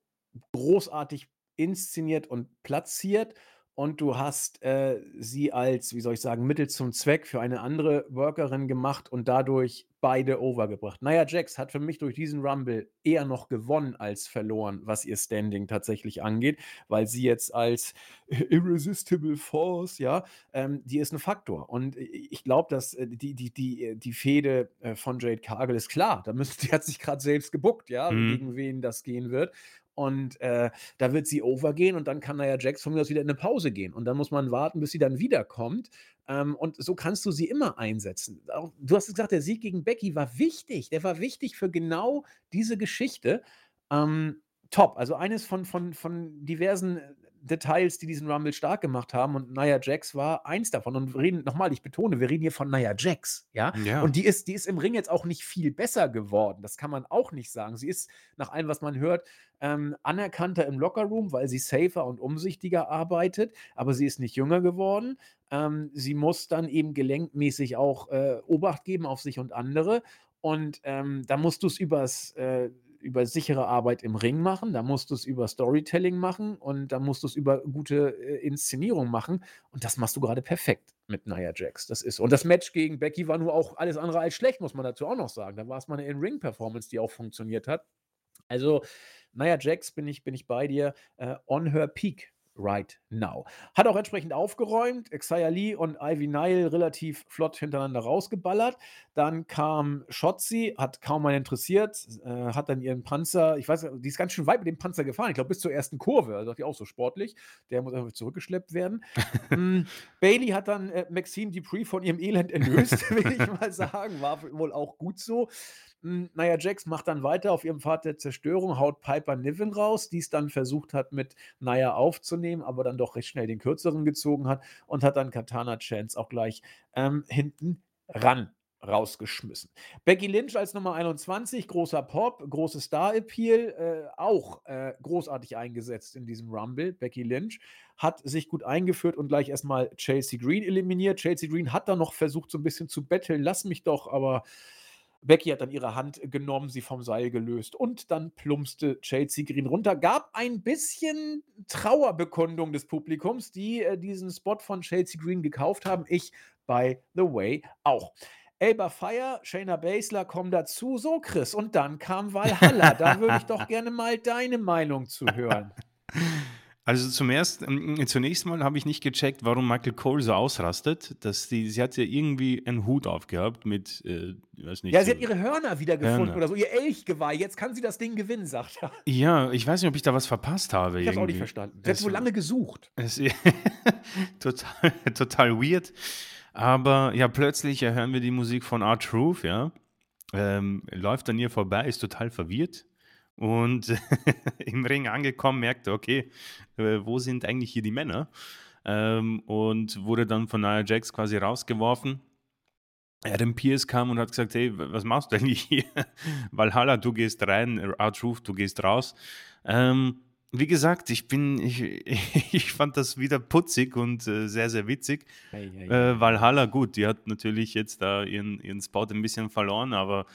großartig inszeniert und platziert und du hast, äh, sie als, wie soll ich sagen, Mittel zum Zweck für eine andere Workerin gemacht und dadurch beide overgebracht. Nia Jax hat für mich durch diesen Rumble eher noch gewonnen als verloren, was ihr Standing tatsächlich angeht, weil sie jetzt als Irresistible Force, ja, ähm, die ist ein Faktor. Und ich glaube, dass äh, die, die, die, die Fehde äh, von Jade Cargill ist klar. Da müsst, die hat sich gerade selbst gebuckt, ja, Mhm. gegen wen das gehen wird. Und äh, da wird sie overgehen und dann kann Nia Jax von mir aus wieder in eine Pause gehen. Und dann muss man warten, bis sie dann wiederkommt. Ähm, und so kannst du sie immer einsetzen. Auch, du hast gesagt, der Sieg gegen Becky war wichtig. Der war wichtig für genau diese Geschichte. Ähm, top. Also eines von, von, von diversen Details, die diesen Rumble stark gemacht haben. Und Nia Jax war eins davon. Und wir reden, nochmal, ich betone, wir reden hier von Nia Jax, ja. Ja. Und die ist, die ist im Ring jetzt auch nicht viel besser geworden. Das kann man auch nicht sagen. Sie ist, nach allem, was man hört, ähm, anerkannter im Lockerroom, weil sie safer und umsichtiger arbeitet, aber sie ist nicht jünger geworden. Ähm, sie muss dann eben gelenkmäßig auch äh, Obacht geben auf sich und andere. Und ähm, da musst du es übers, äh, über sichere Arbeit im Ring machen, da musst du es über Storytelling machen und da musst du es über gute äh, Inszenierung machen. Und das machst du gerade perfekt mit Nia Jax. Das ist. Und das Match gegen Becky war nur auch alles andere als schlecht, muss man dazu auch noch sagen. Da war es mal eine In-Ring-Performance, die auch funktioniert hat. Also, Nia Jax bin ich, bin ich bei dir. Äh, on her peak right now. Hat auch entsprechend aufgeräumt. Xia Lee und Ivy Nile relativ flott hintereinander rausgeballert. Dann kam Shotzi, hat kaum einen interessiert, äh, hat dann ihren Panzer, ich weiß, die ist ganz schön weit mit dem Panzer gefahren. Ich glaube, bis zur ersten Kurve. Also, die auch so sportlich. Der muss einfach zurückgeschleppt werden. mm, Bailey hat dann äh, Maxine Dupree von ihrem Elend erlöst, will ich mal sagen. War wohl auch gut so. Mm, Nia Jax macht dann weiter auf ihrem Pfad der Zerstörung, haut Piper Niven raus, die es dann versucht hat, mit Nia aufzunehmen, aber dann doch recht schnell den kürzeren gezogen hat und hat dann Katana Chance auch gleich ähm, hinten ran rausgeschmissen. Becky Lynch als Nummer 21, großer Pop, großes Star-Appeal, äh, auch äh, großartig eingesetzt in diesem Rumble. Becky Lynch hat sich gut eingeführt und gleich erstmal Chelsea Green eliminiert. Chelsea Green hat dann noch versucht, so ein bisschen zu betteln, lass mich doch, aber Becky hat dann ihre Hand genommen, sie vom Seil gelöst und dann plumpste Chelsea Green runter. Gab ein bisschen Trauerbekundung des Publikums, die äh, diesen Spot von Chelsea Green gekauft haben. Ich, by the way, auch. Elba Fire, Shayna Baszler kommen dazu. So, Chris, und dann kam Valhalla. da würde ich doch gerne mal deine Meinung zu hören. Also zum ersten, ähm, zunächst mal habe ich nicht gecheckt, warum Michael Cole so ausrastet. Dass die, sie hat ja irgendwie einen Hut aufgehabt mit, äh, ich weiß nicht. Ja, sie so- hat ihre Hörner wiedergefunden Hörner. oder so, ihr Elchgeweih. Jetzt kann sie das Ding gewinnen, sagt er. ja, ich weiß nicht, ob ich da was verpasst habe. Ich hab's auch nicht verstanden. Sie hat wohl lange gesucht. Es, total, total weird. Aber ja, plötzlich hören wir die Musik von R-Truth, ja. ähm, läuft an ihr vorbei, ist total verwirrt und im Ring angekommen merkt, okay, äh, wo sind eigentlich hier die Männer? Ähm, und wurde dann von Nia Jax quasi rausgeworfen. Adam Pierce kam und hat gesagt, hey, was machst du eigentlich hier? Valhalla, du gehst rein, R-Truth, du gehst raus. Ähm, wie gesagt, ich bin, ich, ich fand das wieder putzig und äh, sehr, sehr witzig. Hey, hey, äh, Valhalla, gut, die hat natürlich jetzt da ihren, ihren Spot ein bisschen verloren, aber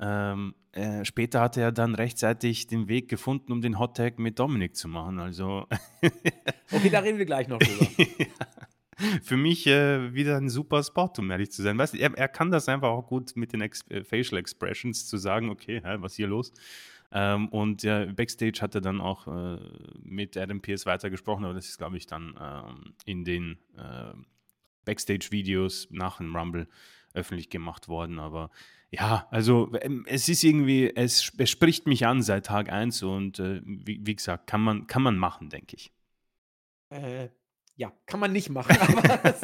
ähm, äh, später hat er dann rechtzeitig den Weg gefunden, um den Hot Tag mit Dominik zu machen. Also. okay, da reden wir gleich noch drüber. Für mich äh, wieder ein super Spot, um ehrlich zu sein. Weißt, er, er kann das einfach auch gut mit den Ex äh, Facial Expressions zu sagen, okay, hä, was ist hier los? Ähm, und ja, Backstage hat er dann auch äh, mit Adam Pierce weitergesprochen, aber das ist, glaube ich, dann ähm, in den äh, Backstage-Videos nach dem Rumble öffentlich gemacht worden. Aber ja, also ähm, es ist irgendwie, es, es spricht mich an seit Tag 1 und äh, wie, wie, gesagt, kann man, kann man machen, denke ich. Äh, ja, kann man nicht machen, aber das,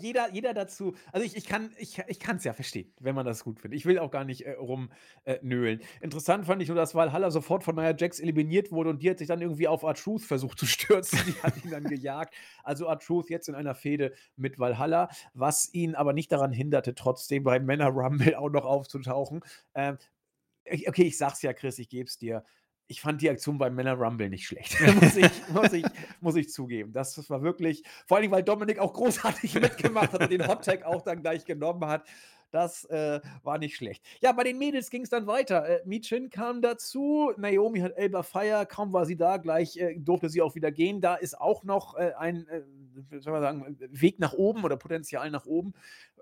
jeder, jeder dazu, also ich, ich kann ich, ich es ja verstehen, wenn man das gut findet. Ich will auch gar nicht äh, rumnöhlen. Äh, Interessant fand ich nur, dass Valhalla sofort von Nia Jax eliminiert wurde und die hat sich dann irgendwie auf R-Truth versucht zu stürzen. Die hat ihn dann gejagt. Also R-Truth jetzt in einer Fehde mit Valhalla, was ihn aber nicht daran hinderte, trotzdem beim Männer Rumble auch noch aufzutauchen. Ähm, okay, ich sag's ja, Chris, ich geb's dir ich fand die Aktion beim Männer Rumble nicht schlecht. muss, ich, muss, ich, muss ich zugeben. Das, war wirklich, vor allem, weil Dominik auch großartig mitgemacht hat und den Hot Tag auch dann gleich genommen hat. Das äh, war nicht schlecht. Ja, bei den Mädels ging es dann weiter. Äh, Michin kam dazu, Naomi hat Elba Fire, kaum war sie da, gleich äh, durfte sie auch wieder gehen. Da ist auch noch äh, ein äh, soll man sagen, Weg nach oben oder Potenzial nach oben.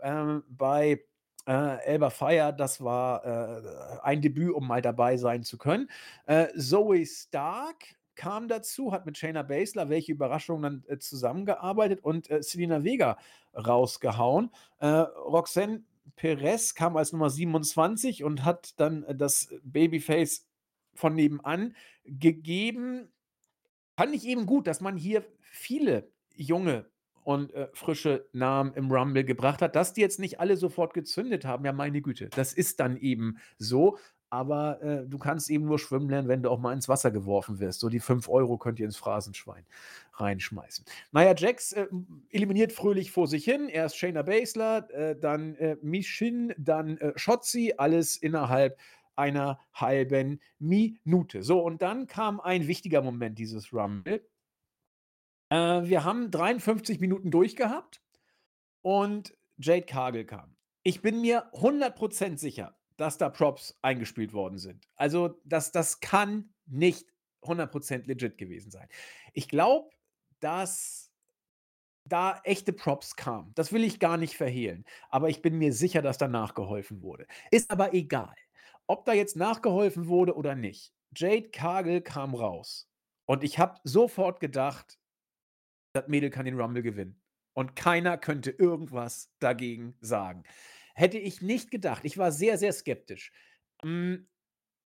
Ähm, bei äh, Elba Fire, das war äh, ein Debüt, um mal dabei sein zu können. Äh, Zoe Stark kam dazu, hat mit Shayna Baszler, welche Überraschung, dann äh, zusammengearbeitet und äh, Selena Vega rausgehauen. Äh, Roxanne Perez kam als Nummer 27 und hat dann das Babyface von nebenan gegeben. Fand ich eben gut, dass man hier viele junge und äh, frische Namen im Rumble gebracht hat. Dass die jetzt nicht alle sofort gezündet haben, ja, meine Güte, das ist dann eben so. Aber äh, du kannst eben nur schwimmen lernen, wenn du auch mal ins Wasser geworfen wirst. So die 5 Euro könnt ihr ins Phrasenschwein reinschmeißen. Naja, Jax äh, eliminiert fröhlich vor sich hin. Erst Shayna Baszler, äh, dann äh, Mishin, dann äh, Shotzi, alles innerhalb einer halben Minute. So, und dann kam ein wichtiger Moment dieses Rumble. Äh, wir haben 53 Minuten durchgehabt und Jade Cargill kam. Ich bin mir 100% sicher, dass da Props eingespielt worden sind. Also, das, das kann nicht 100% legit gewesen sein. Ich glaube, dass da echte Props kamen. Das will ich gar nicht verhehlen. Aber ich bin mir sicher, dass da nachgeholfen wurde. Ist aber egal. Ob da jetzt nachgeholfen wurde oder nicht. Jade Cargill kam raus. Und ich habe sofort gedacht, das Mädel kann den Rumble gewinnen. Und keiner könnte irgendwas dagegen sagen. Hätte ich nicht gedacht. Ich war sehr, sehr skeptisch. Hm,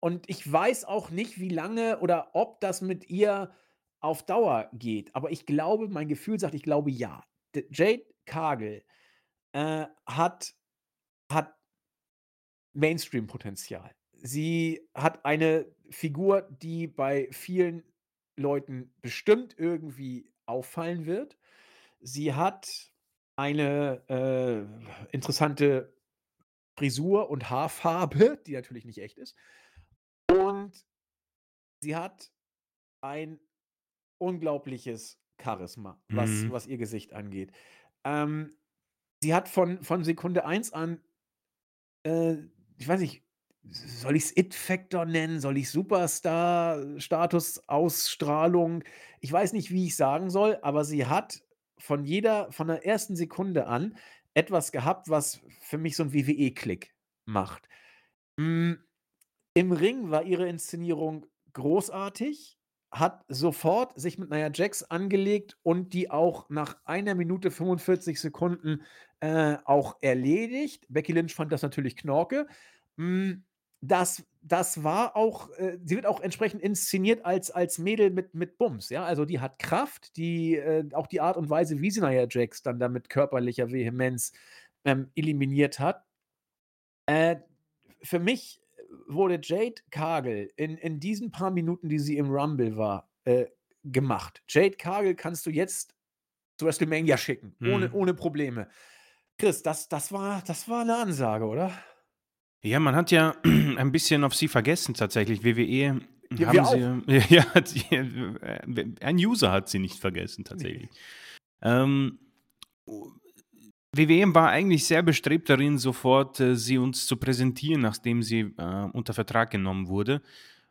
und ich weiß auch nicht, wie lange oder ob das mit ihr auf Dauer geht. Aber ich glaube, mein Gefühl sagt, ich glaube ja. Jade Kagel äh, hat, hat Mainstream-Potenzial. Sie hat eine Figur, die bei vielen Leuten bestimmt irgendwie auffallen wird. Sie hat eine äh, interessante Frisur und Haarfarbe, die natürlich nicht echt ist. Und sie hat ein unglaubliches Charisma, was, mhm. was ihr Gesicht angeht. Ähm, sie hat von, von Sekunde 1 an, äh, ich weiß nicht, soll ich es It-Factor nennen? Soll ich Superstar-Status, Ausstrahlung? Ich weiß nicht, wie ich sagen soll, aber sie hat von jeder, von der ersten Sekunde an etwas gehabt, was für mich so ein WWE-Klick macht. Hm, Im Ring war ihre Inszenierung großartig, hat sofort sich mit Nia Jax angelegt und die auch nach einer Minute 45 Sekunden äh, auch erledigt. Becky Lynch fand das natürlich Knorke. Hm, das, das war auch, äh, sie wird auch entsprechend inszeniert als, als Mädel mit, mit Bums, ja. Also die hat Kraft, die, äh, auch die Art und Weise, wie sie Nia Jax dann da mit körperlicher Vehemenz ähm, eliminiert hat. Äh, für mich wurde Jade Cargill in in diesen paar Minuten, die sie im Rumble war, äh, gemacht. Jade Cargill kannst du jetzt zu WrestleMania schicken, ohne Mhm. ohne Probleme. Chris, das das war das war 'ne Ansage, oder? Ja, man hat ja ein bisschen auf sie vergessen tatsächlich. WWE Ja, haben sie ja, sie äh, ein User hat sie nicht vergessen tatsächlich. Ähm, WWE war eigentlich sehr bestrebt darin, sofort äh, sie uns zu präsentieren, nachdem sie äh, unter Vertrag genommen wurde.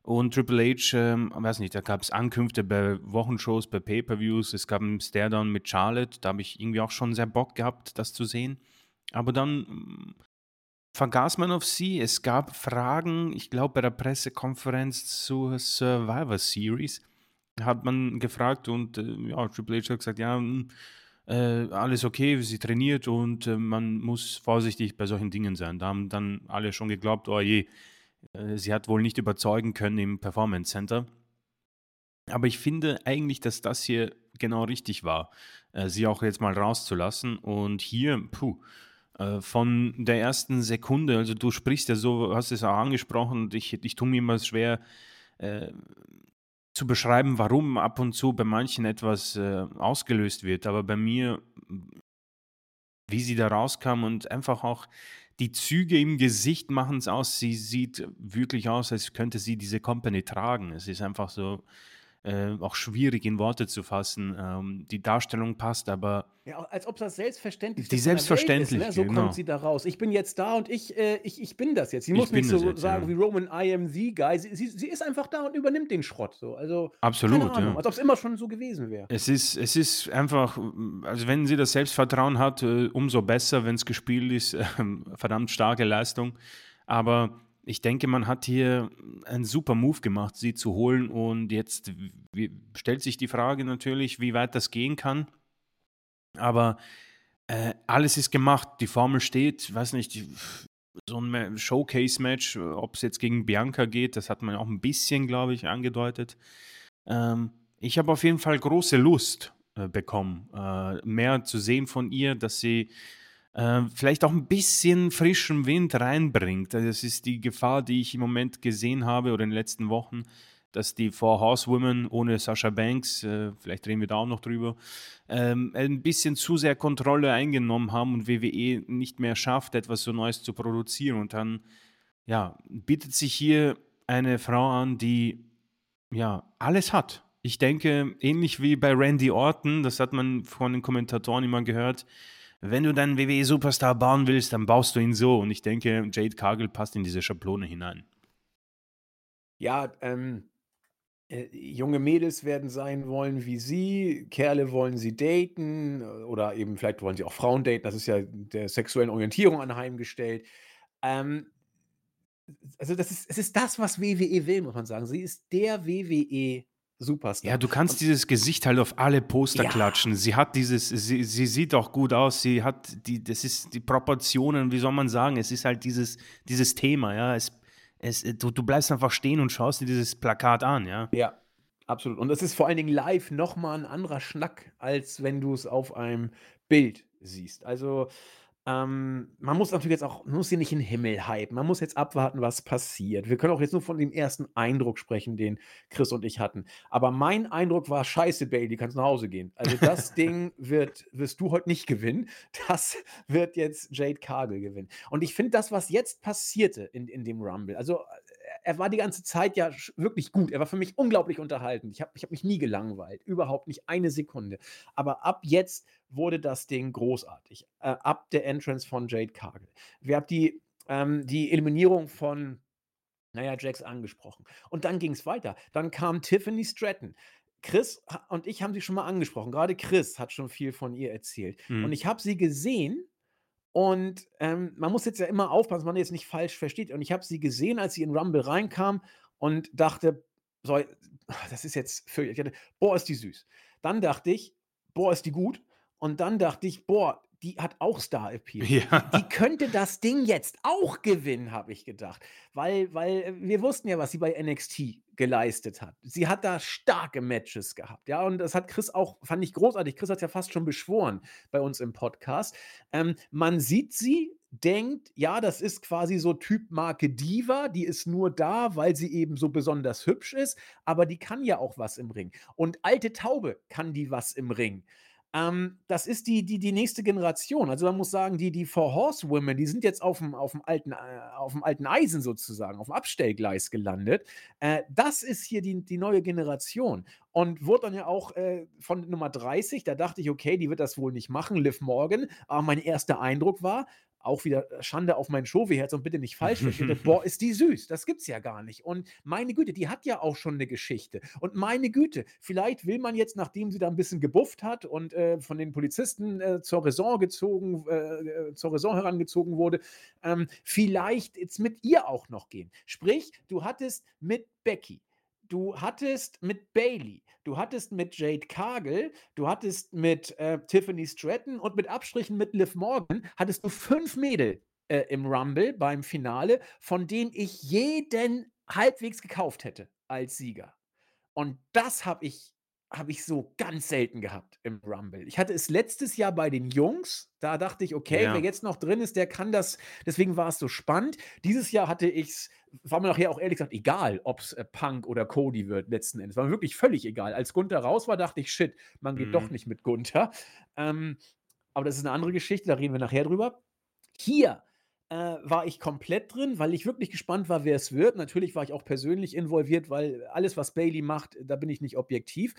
Und Triple H, ähm, weiß nicht, da gab es Ankünfte bei Wochenshows, bei Pay-Per-Views, es gab einen Staredown mit Charlotte, da habe ich irgendwie auch schon sehr Bock gehabt, das zu sehen. Aber dann vergaß man auf sie. Es gab Fragen, ich glaube, bei der Pressekonferenz zur Survivor Series hat man gefragt und äh, ja, Triple H hat gesagt, ja, mm, äh, alles okay, sie trainiert und äh, man muss vorsichtig bei solchen Dingen sein. Da haben dann alle schon geglaubt, oh je, äh, sie hat wohl nicht überzeugen können im Performance Center. Aber ich finde eigentlich, dass das hier genau richtig war, äh, sie auch jetzt mal rauszulassen. Und hier, puh, von der ersten Sekunde, also du sprichst ja so, hast es auch angesprochen, und ich, ich tue mir immer schwer äh, zu beschreiben, warum ab und zu bei manchen etwas äh, ausgelöst wird. Aber bei mir, wie sie da rauskam und einfach auch die Züge im Gesicht machen es aus. Sie sieht wirklich aus, als könnte sie diese Company tragen. Es ist einfach so äh, auch schwierig in Worte zu fassen. Ähm, die Darstellung passt, aber Ja, als ob das Selbstverständlichste Die ist, ne? Selbstverständlich, So genau. kommt sie da raus. Ich bin jetzt da und ich äh, ich ich bin das jetzt. Sie Ich muss nicht so jetzt, sagen ja. wie Roman, I am the guy. Sie sie sie ist einfach da und übernimmt den Schrott so. Also, absolut, Ahnung, ja. als ob's immer schon so gewesen wäre. Es ist, es ist einfach, also wenn sie das Selbstvertrauen hat, äh, umso besser, wenn es gespielt ist. Ähm, verdammt starke Leistung. Aber ich denke, man hat hier einen super Move gemacht, sie zu holen. Und jetzt stellt sich die Frage natürlich, wie weit das gehen kann. Aber äh, alles ist gemacht, die Formel steht, weiß nicht, so ein Ma- Showcase-Match, ob es jetzt gegen Bianca geht, das hat man auch ein bisschen, glaube ich, angedeutet. Ähm, ich habe auf jeden Fall große Lust äh, bekommen, äh, mehr zu sehen von ihr, dass sie äh, vielleicht auch ein bisschen frischen Wind reinbringt. Also Das ist die Gefahr, die ich im Moment gesehen habe oder in den letzten Wochen, dass die Four Horsewomen ohne Sasha Banks, äh, vielleicht reden wir da auch noch drüber, ähm, ein bisschen zu sehr Kontrolle eingenommen haben und WWE nicht mehr schafft, etwas so Neues zu produzieren. Und dann ja, bietet sich hier eine Frau an, die ja, alles hat. Ich denke, ähnlich wie bei Randy Orton, das hat man von den Kommentatoren immer gehört, wenn du deinen WWE-Superstar bauen willst, dann baust du ihn so. Und ich denke, Jade Cargill passt in diese Schablone hinein. Ja, ähm, äh, junge Mädels werden sein wollen wie sie, Kerle wollen sie daten äh, oder eben vielleicht wollen sie auch Frauen daten. Das ist ja der sexuellen Orientierung anheimgestellt. Ähm, also das ist es ist das, was WWE will, muss man sagen. Sie ist der WWE-Superstar. Ja, du kannst Und dieses Gesicht halt auf alle Poster Ja. klatschen. Sie hat dieses, sie, sie sieht auch gut aus. Sie hat die, das ist die Proportionen, wie soll man sagen? Es ist halt dieses, dieses Thema, ja. Es, es, du, du bleibst einfach stehen und schaust dir dieses Plakat an, ja. Ja, absolut. Und es ist vor allen Dingen live noch mal 'n anderer Schnack, als wenn du es auf einem Bild siehst. Also, ähm, man muss natürlich jetzt auch man muss hier nicht in den Himmel hypen. Man muss jetzt abwarten, was passiert. Wir können auch jetzt nur von dem ersten Eindruck sprechen, den Chris und ich hatten. Aber mein Eindruck war: „Scheiße, Bailey, kannst nach Hause gehen.“ Also, das Ding wird wirst du heute nicht gewinnen. Das wird jetzt Jade Cargill gewinnen. Und ich finde das, was jetzt passierte in in dem Rumble also, er war die ganze Zeit ja wirklich gut. Er war für mich unglaublich unterhaltend. Ich habe ich habe mich nie gelangweilt, überhaupt nicht eine Sekunde. Aber ab jetzt wurde das Ding großartig. Äh, ab der Entrance von Jade Cargill. Wir haben die ähm, die Eliminierung von Nia Jax angesprochen. Und dann ging's weiter. Dann kam Tiffany Stratton. Chris und ich haben sie schon mal angesprochen. Grade Chris hat schon viel von ihr erzählt. Und Mhm. ich habe sie gesehen und, ähm, man muss jetzt ja immer aufpassen, dass man jetzt nicht falsch versteht. Und ich habe sie gesehen, als sie in Rumble reinkam und dachte: „So, das ist jetzt völlig“ ich dachte: „Boah, ist die süß.“ Dann dachte ich: „Boah, ist die gut.“ Und dann dachte ich: „Boah, die hat auch Star-Appeal. Ja. Die könnte das Ding jetzt auch gewinnen, habe ich gedacht. Weil weil, äh, wir wussten ja, was sie bei NXT geleistet hat. Sie hat da starke Matches gehabt, ja, und das hat Chris auch fand ich großartig. Chris hat's ja fast schon beschworen bei uns im Podcast. Ähm, man sieht sie, denkt, ja, das ist quasi so Typ Marke Diva, die ist nur da, weil sie eben so besonders hübsch ist, aber die kann ja auch was im Ring. Und alte Taube kann die was im Ring. Ähm, das ist die die die nächste Generation. Also, man muss sagen, die die Four Horsewomen, die sind jetzt auf'm auf'm alten äh, auf'm alten Eisen sozusagen, auf'm Abstellgleis gelandet. Äh, das ist hier die die neue Generation und wurde dann ja auch, äh, von Nummer 30 da dachte ich: „Okay, die wird das wohl nicht machen, Liv Morgan.“ Aber mein erster Eindruck war, auch wieder äh, Schande auf mein Chauvi-Herz und bitte nicht falsch verstehen, boah, ist die süß. Das gibt's ja gar nicht. Und meine Güte, die hat ja auch schon eine Geschichte. Und meine Güte, vielleicht will man jetzt, nachdem sie da ein bisschen gebufft hat und, äh, von den Polizisten, äh, zur Raison gezogen äh, äh, zur Raison herangezogen wurde, ähm, vielleicht jetzt mit ihr auch noch gehen. Sprich, du hattest mit Becky du hattest mit Bailey, du hattest mit Jade Cargill, du hattest mit äh, Tiffany Stratton und mit Abstrichen mit Liv Morgan, hattest du fünf Mädel äh, im Rumble beim Finale, von denen ich jeden halbwegs gekauft hätte als Sieger. Und das habe ich habe ich so ganz selten gehabt im Rumble. Ich hatte es letztes Jahr bei den Jungs, da dachte ich: „Okay, wer Ja. jetzt noch drin ist, der kann das“ deswegen war es so spannend. Dieses Jahr hatte ich's war mir nachher auch ehrlich gesagt egal, ob's, äh, Punk oder Cody wird letzten Endes. War mir wirklich völlig egal. Als Gunther raus war, dachte ich: „Shit, man geht doch Mhm. nicht mit Gunther.“ Ähm, aber das ist 'ne andere Geschichte, da reden wir nachher drüber. Hier, äh, war ich komplett drin, weil ich wirklich gespannt war, wer es wird. Natürlich war ich auch persönlich involviert, weil alles, was Bailey macht, da bin ich nicht objektiv.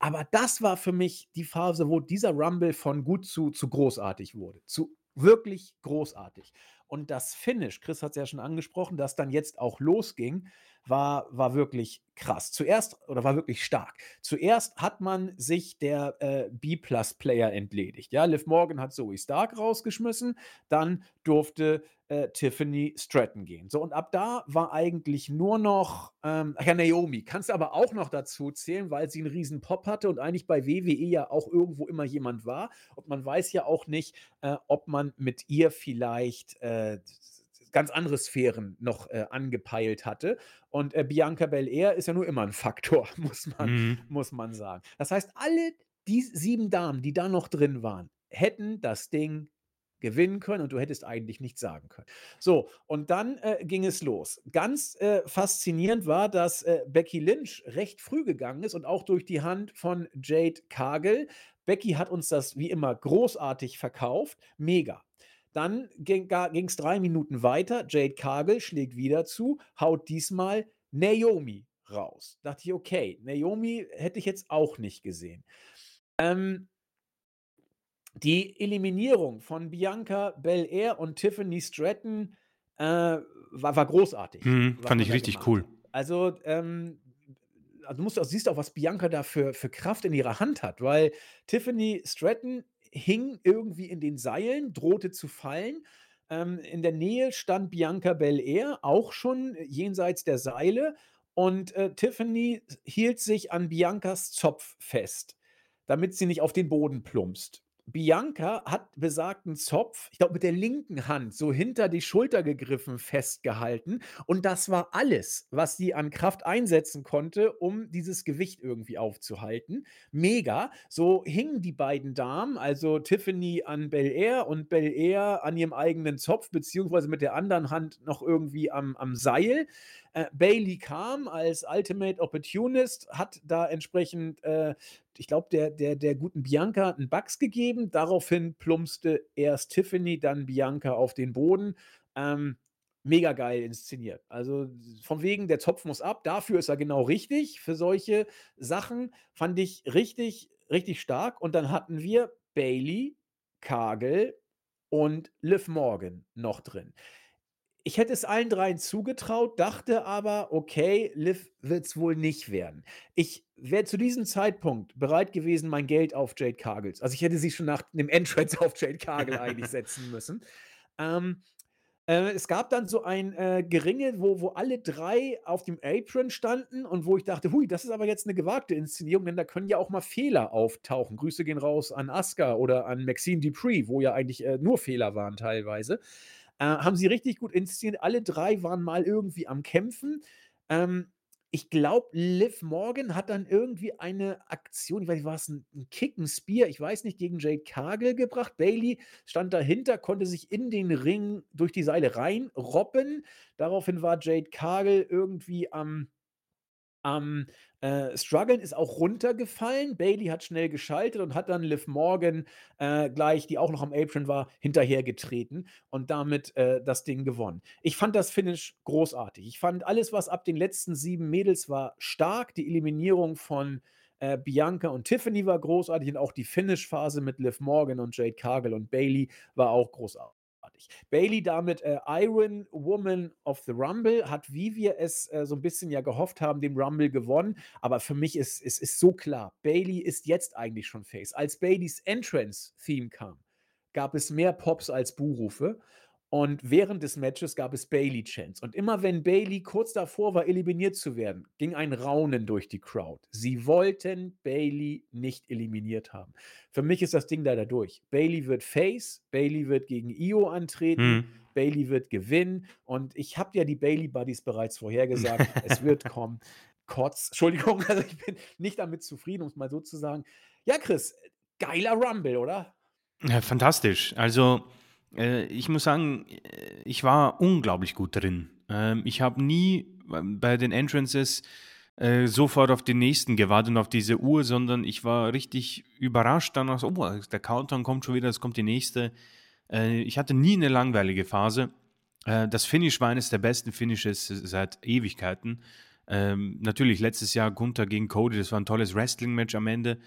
Aber das war für mich die Phase, wo dieser Rumble von gut zu zu großartig wurde. Zu wirklich großartig. Und das Finish, Chris hat's ja schon angesprochen, das dann jetzt auch losging, war war wirklich krass. Zuerst oder war wirklich stark. Zuerst hat man sich der, äh, B-Plus-Player entledigt, ja? Liv Morgan hat Zoey Stark rausgeschmissen, dann durfte, äh, Tiffany Stratton gehen. So, und ab da war eigentlich nur noch, ähm ach ja, Naomi kannst du aber auch noch dazu zählen, weil sie 'n riesen Pop hatte und eigentlich bei WWE ja auch irgendwo immer jemand war. Und man weiß ja auch nicht, äh, ob man mit ihr vielleicht, äh, ganz andere Sphären noch, äh, angepeilt hatte. Und, äh, Bianca Belair ist ja nur immer 'n Faktor, muss man Mhm. muss man sagen. Das heißt, alle die 7 Damen, die da noch drin waren, hätten das Ding gewinnen können und du hättest eigentlich nichts sagen können. So, und dann, äh, ging es los. Ganz, äh, faszinierend war, dass, äh, Becky Lynch recht früh gegangen ist und auch durch die Hand von Jade Cargill. Becky hat uns das wie immer großartig verkauft, mega. Dann ging ging's 3 Minuten weiter. Jade Cargill schlägt wieder zu, haut diesmal Naomi raus. Dachte ich: „Okay, Naomi hätte ich jetzt auch nicht gesehen.“ Ähm die Eliminierung von Bianca Belair und Tiffany Stratton, äh, war war großartig, Mhm. Fand ich richtig cool. hat. Also, ähm, also, du musst auch siehst auch, was Bianca da für für Kraft in ihrer Hand hat, weil Tiffany Stratton hing irgendwie in den Seilen, drohte zu fallen. Ähm, in der Nähe stand Bianca Belair, auch schon jenseits der Seile und, äh, Tiffany hielt sich an Biancas Zopf fest, damit sie nicht auf den Boden plumpst. Bianca hat besagten Zopf, ich glaube, mit der linken Hand so hinter die Schulter gegriffen festgehalten und das war alles, was sie an Kraft einsetzen konnte, um dieses Gewicht irgendwie aufzuhalten. Mega. So hingen die beiden Damen, also Tiffany an Belair und Belair an ihrem eigenen Zopf, beziehungsweise mit der anderen Hand noch irgendwie am am Seil. Äh, Bailey kam als Ultimate Opportunist, hat da entsprechend, äh, ich glaube, der der der guten Bianca 'n Bucks gegeben. Daraufhin plumpste erst Tiffany, dann Bianca auf den Boden. Ähm, mega geil inszeniert. Also, von wegen, der Zopf muss ab, dafür ist er genau richtig, für solche Sachen. Fand ich richtig, richtig stark. Und dann hatten wir Bailey, Cargill und Liv Morgan noch drin. Ich hätte es allen dreien zugetraut, dachte aber: „Okay, Liv wird's wohl nicht werden.“ Ich wäre zu diesem Zeitpunkt bereit gewesen, mein Geld auf Jade Cargills also, ich hätte sie schon nach dem Entrance auf Jade Cargill eigentlich setzen müssen. Ähm, Äh, es gab dann so ein, äh, Geringe, wo wo alle 3 auf dem Apron standen und wo ich dachte: „Hui, das ist aber jetzt 'ne gewagte Inszenierung, denn da können ja auch mal Fehler auftauchen.“ Grüße gehen raus an Asuka oder an Maxine Dupree, wo ja eigentlich, äh, nur Fehler waren teilweise. Äh, haben sie richtig gut inszeniert. Alle 3 waren mal irgendwie am Kämpfen. Ähm, ich glaube, Liv Morgan hat dann irgendwie eine Aktion, ich weiß nicht, war's 'n 'n Kick, 'n Spear, ich weiß nicht, gegen Jade Cargill gebracht. Bayley stand dahinter, konnte sich in den Ring durch die Seile reinrobben. Daraufhin war Jade Cargill irgendwie am am, äh, struggeln, ist auch runtergefallen. Bayley hat schnell geschaltet und hat dann Liv Morgan, äh, gleich, die auch noch am Apron war, hinterhergetreten und damit, äh, das Ding gewonnen. Ich fand das Finish großartig. Ich fand alles, was ab den letzten 7 Mädels war, stark. Die Eliminierung von, äh, Bianca und Tiffany war großartig und auch die Finish-Phase mit Liv Morgan und Jade Cargill und Bayley war auch großartig. Bayley damit, äh, Iron Woman of the Rumble, hat, wie wir es, äh, so 'n bisschen ja gehofft haben, den Rumble gewonnen. Aber für mich ist ist ist so klar, Bayley ist jetzt eigentlich schon Face. Als Baileys Entrance-Theme kam, gab es mehr Pops als Buhrufe und während des Matches gab es Bayley-Chants. Und immer wenn Bayley kurz davor war, eliminiert zu werden, ging ein Raunen durch die Crowd. Sie wollten Bayley nicht eliminiert haben. Für mich ist das Ding leider durch. Bayley wird Face, Bayley wird gegen Io antreten, Mhm. Bayley wird gewinnen und ich habe ja die Bayley Buddies bereits vorhergesagt. Es wird kommen. Kotz Entschuldigung, also ich bin nicht damit zufrieden, um's mal so zu sagen. Ja, Chris, geiler Rumble, oder? Ja, fantastisch. Also, äh, ich muss sagen, äh, ich war unglaublich gut drin. Ähm, ich habe nie ähm, bei den Entrances, äh, sofort auf den nächsten gewartet und auf diese Uhr, sondern ich war richtig überrascht dann so: „Oh, der Countdown kommt schon wieder, es kommt die nächste.“ Äh, ich hatte nie 'ne langweilige Phase. Äh, das Finish war eines der besten Finishes seit Ewigkeiten. Ähm, natürlich letztes Jahr Gunther gegen Cody, das war 'n tolles Wrestling-Match am Ende.